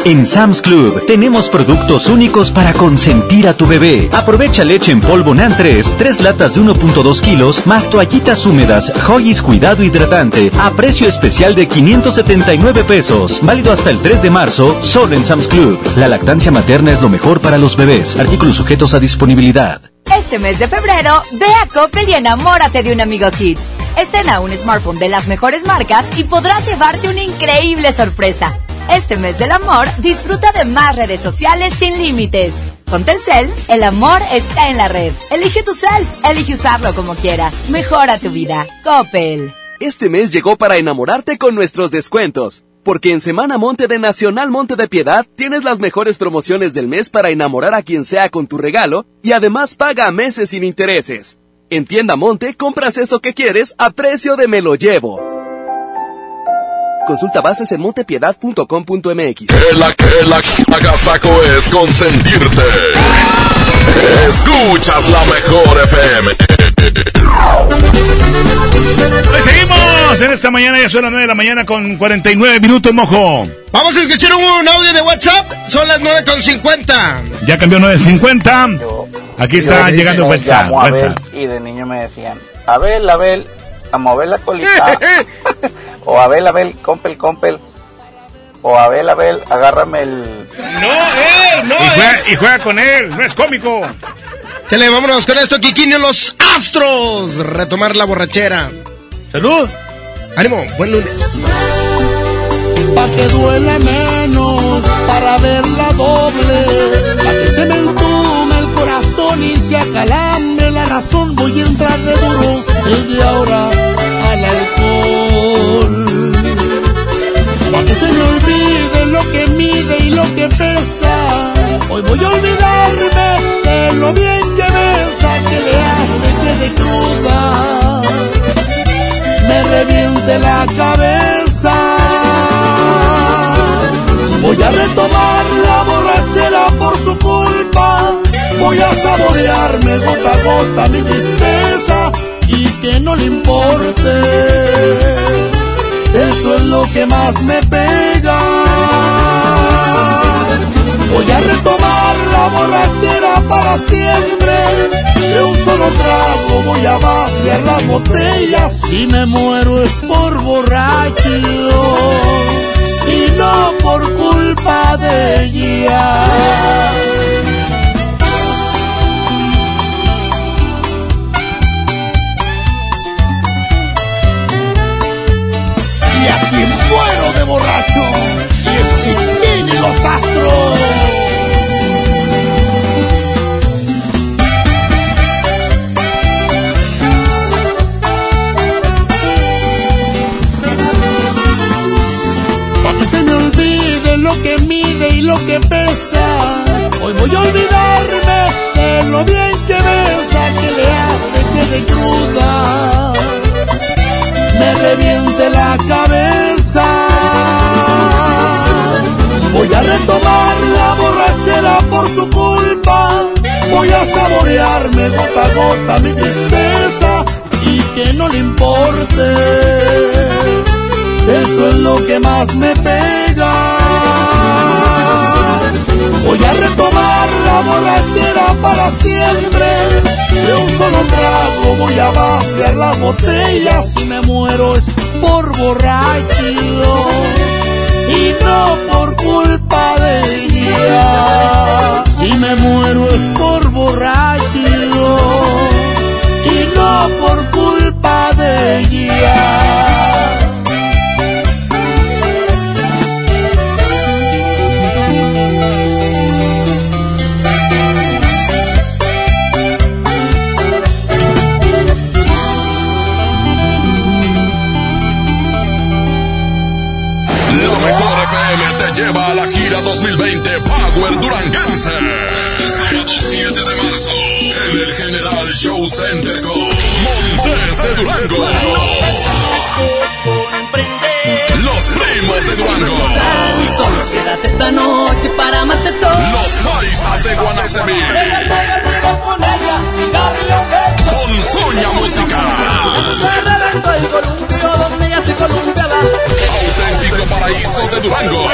En Sam's Club tenemos productos únicos para consentir a tu bebé. Aprovecha leche en polvo NAN 3, 3 latas de 1.2 kilos, más toallitas húmedas, Hoggies Cuidado Hidratante, a precio especial de 579 pesos. Válido hasta el 3 de marzo, solo en Sam's Club. La lactancia materna es lo mejor para los bebés. Artículos sujetos a disponibilidad. Este mes de febrero, ve a Coppel y enamórate de un amigo Kit. Estrena un smartphone de las mejores marcas y podrás llevarte una increíble sorpresa. Este mes del amor, disfruta de más redes sociales sin límites. Con Telcel, el amor está en la red. Elige tu cel, elige usarlo como quieras. Mejora tu vida. Coppel. Este mes llegó para enamorarte con nuestros descuentos. Porque en Semana Monte de Nacional Monte de Piedad tienes las mejores promociones del mes para enamorar a quien sea con tu regalo y además paga a meses sin intereses. En Tienda Monte compras eso que quieres a precio de me lo llevo. Consulta bases en montepiedad.com.mx. Que la que la agasaco es consentirte. Escuchas la mejor FM. Pues seguimos en esta mañana, ya son las 9 de la mañana con 49 minutos, mojo. Vamos a escuchar un, audio de WhatsApp. Son las 9.50. Ya cambió 9.50. Aquí está Yo llegando WhatsApp. Abel, y de niño me decían, Abel, Abel, a mover la colita. o Abel, Abel, compel, compel. O Abel, Abel, agárrame el... No, eh, no y, juega, es. y juega con él, no es cómico. Chale, vámonos con esto, Kikini, los Astros. Retomar la borrachera. Salud. Ánimo, buen lunes. Pa' que duele menos, para verla doble. Pa' que se me entume el corazón y se acalambre la razón. Voy a entrar de duro desde ahora al alcohol. Pa' que se me olvide lo que mide y lo que pesa. Hoy voy a olvidarme de lo bien que besa que le hace que de cruda me reviente la cabeza. Voy a retomar la borrachera por su culpa. Voy a saborearme gota a gota mi tristeza y que no le importe. Eso es lo que más me pega. Voy a retomar la borrachera para siempre. De un solo trago voy a vaciar las botellas. Si me muero es por borracho y no por culpa de ella. Y a quien muero de borracho es y los astros. Lo que mide y lo que pesa. Hoy voy a olvidarme de lo bien que besa, que le hace que de cruda me reviente la cabeza. Voy a retomar la borrachera por su culpa. Voy a saborearme gota a gota mi tristeza y que no le importe. Eso es lo que más me pega. Voy a retomar la borrachera para siempre. De un solo trago voy a vaciar las botellas. Si me muero es por borracho y no por culpa de ella. Si me muero es por borracho y no por culpa de ella. La mejor FM te lleva a la gira 2020 Power Duranguense. Este sábado 7 de marzo en el General Show Center con Montes de Durango. Los primos de Durango. Solo quédate esta noche para más de todo. Los paisas de Guanacemí. Se reventó el columpio donde ella se columpiaba. Auténtico paraíso de Durango.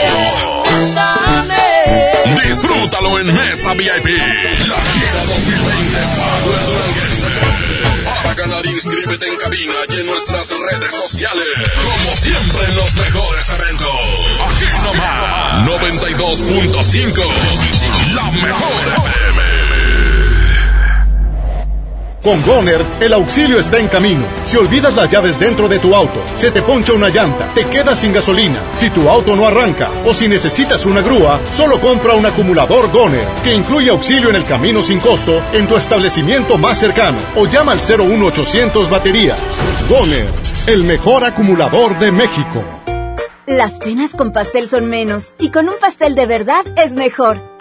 Disfrútalo en Mesa VIP. La gira 2020 Power Duranguense. Para ganar, inscríbete en cabina y en nuestras redes sociales. Como siempre en los mejores eventos. Aquí nomás. 92.5. La mejor FM. Con Goner, el auxilio está en camino. Si olvidas las llaves dentro de tu auto, se te poncha una llanta, te quedas sin gasolina, si tu auto no arranca o si necesitas una grúa, solo compra un acumulador Goner, que incluye auxilio en el camino sin costo en tu establecimiento más cercano o llama al 01800 baterías. Goner, el mejor acumulador de México. Las penas con pastel son menos y con un pastel de verdad es mejor.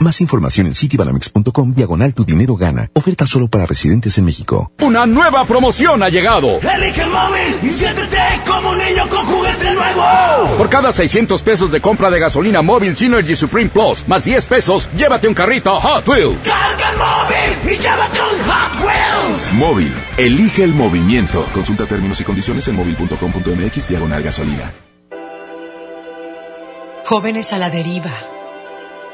Más información en citibanamex.com diagonal tu dinero gana. Oferta solo para residentes en México. Una nueva promoción ha llegado. Elige el móvil y siéntete como un niño con juguete nuevo. Por cada 600 pesos de compra de gasolina móvil Synergy Supreme Plus, más 10 pesos, llévate un carrito Hot Wheels. Carga el móvil y llévate un Hot Wheels. Móvil. Elige el movimiento. Consulta términos y condiciones en móvil.com.mx diagonal gasolina. Jóvenes a la deriva,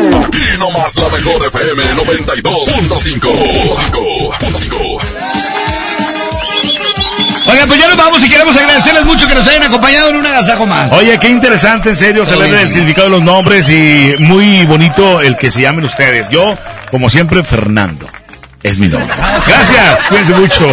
Aquí nomás la mejor FM 92.5. Oigan, pues ya nos vamos y queremos agradecerles mucho que nos hayan acompañado en un agasajo más. Oye, qué interesante, en serio, saber bien. el significado de los nombres y muy bonito el que se llamen ustedes. Yo, como siempre, Fernando. Es mi nombre. Gracias, cuídense mucho.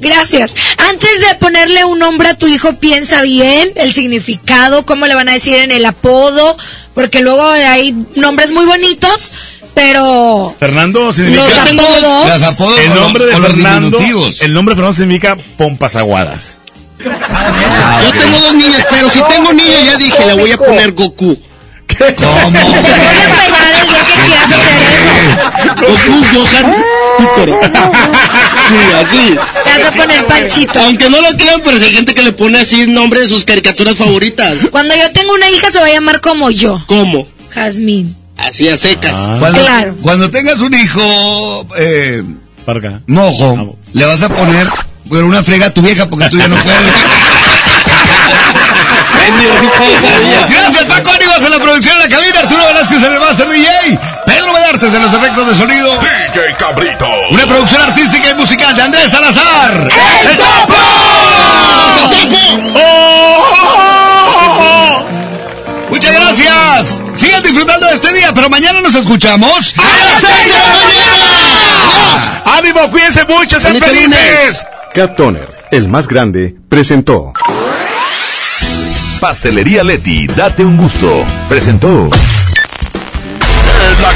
Gracias. Antes de ponerle un nombre a tu hijo, piensa bien el significado, cómo le van a decir en el apodo, porque luego hay nombres muy bonitos, pero Fernando significa. Los apodos. Los apodos El nombre de Fernando. El nombre de Fernando significa pompas aguadas. Yo tengo dos niñas, pero si tengo niña ya dije, le voy a poner Goku. ¿Cómo? Goku, Gohan, Pícoro. Sí, así. te has de poner Panchito. Aunque no lo crean, pero si hay gente que le pone así el nombre de sus caricaturas favoritas. Cuando yo tengo una hija se va a llamar como yo, ¿Cómo? Jazmín. Así a secas. Cuando, Claro. cuando tengas un hijo eh, Parga. mojo, le vas a poner bueno, una frega a tu vieja porque tú ya no puedes. Gracias Paco Ánimas en la producción de la cabina, Arturo Velázquez en el Master DJ, Pedro Vallartes en los efectos de sonido. DJ Cabrito. Una producción artística y musical de Andrés Salazar. ¡El Topo! Muchas gracias. Sigan disfrutando de este día, pero mañana nos escuchamos a las seis de la mañana. ¡Ánimo, cuídense mucho, sean felices! Cat Toner, el más grande, presentó. Pastelería Leti, date un gusto. Presentó.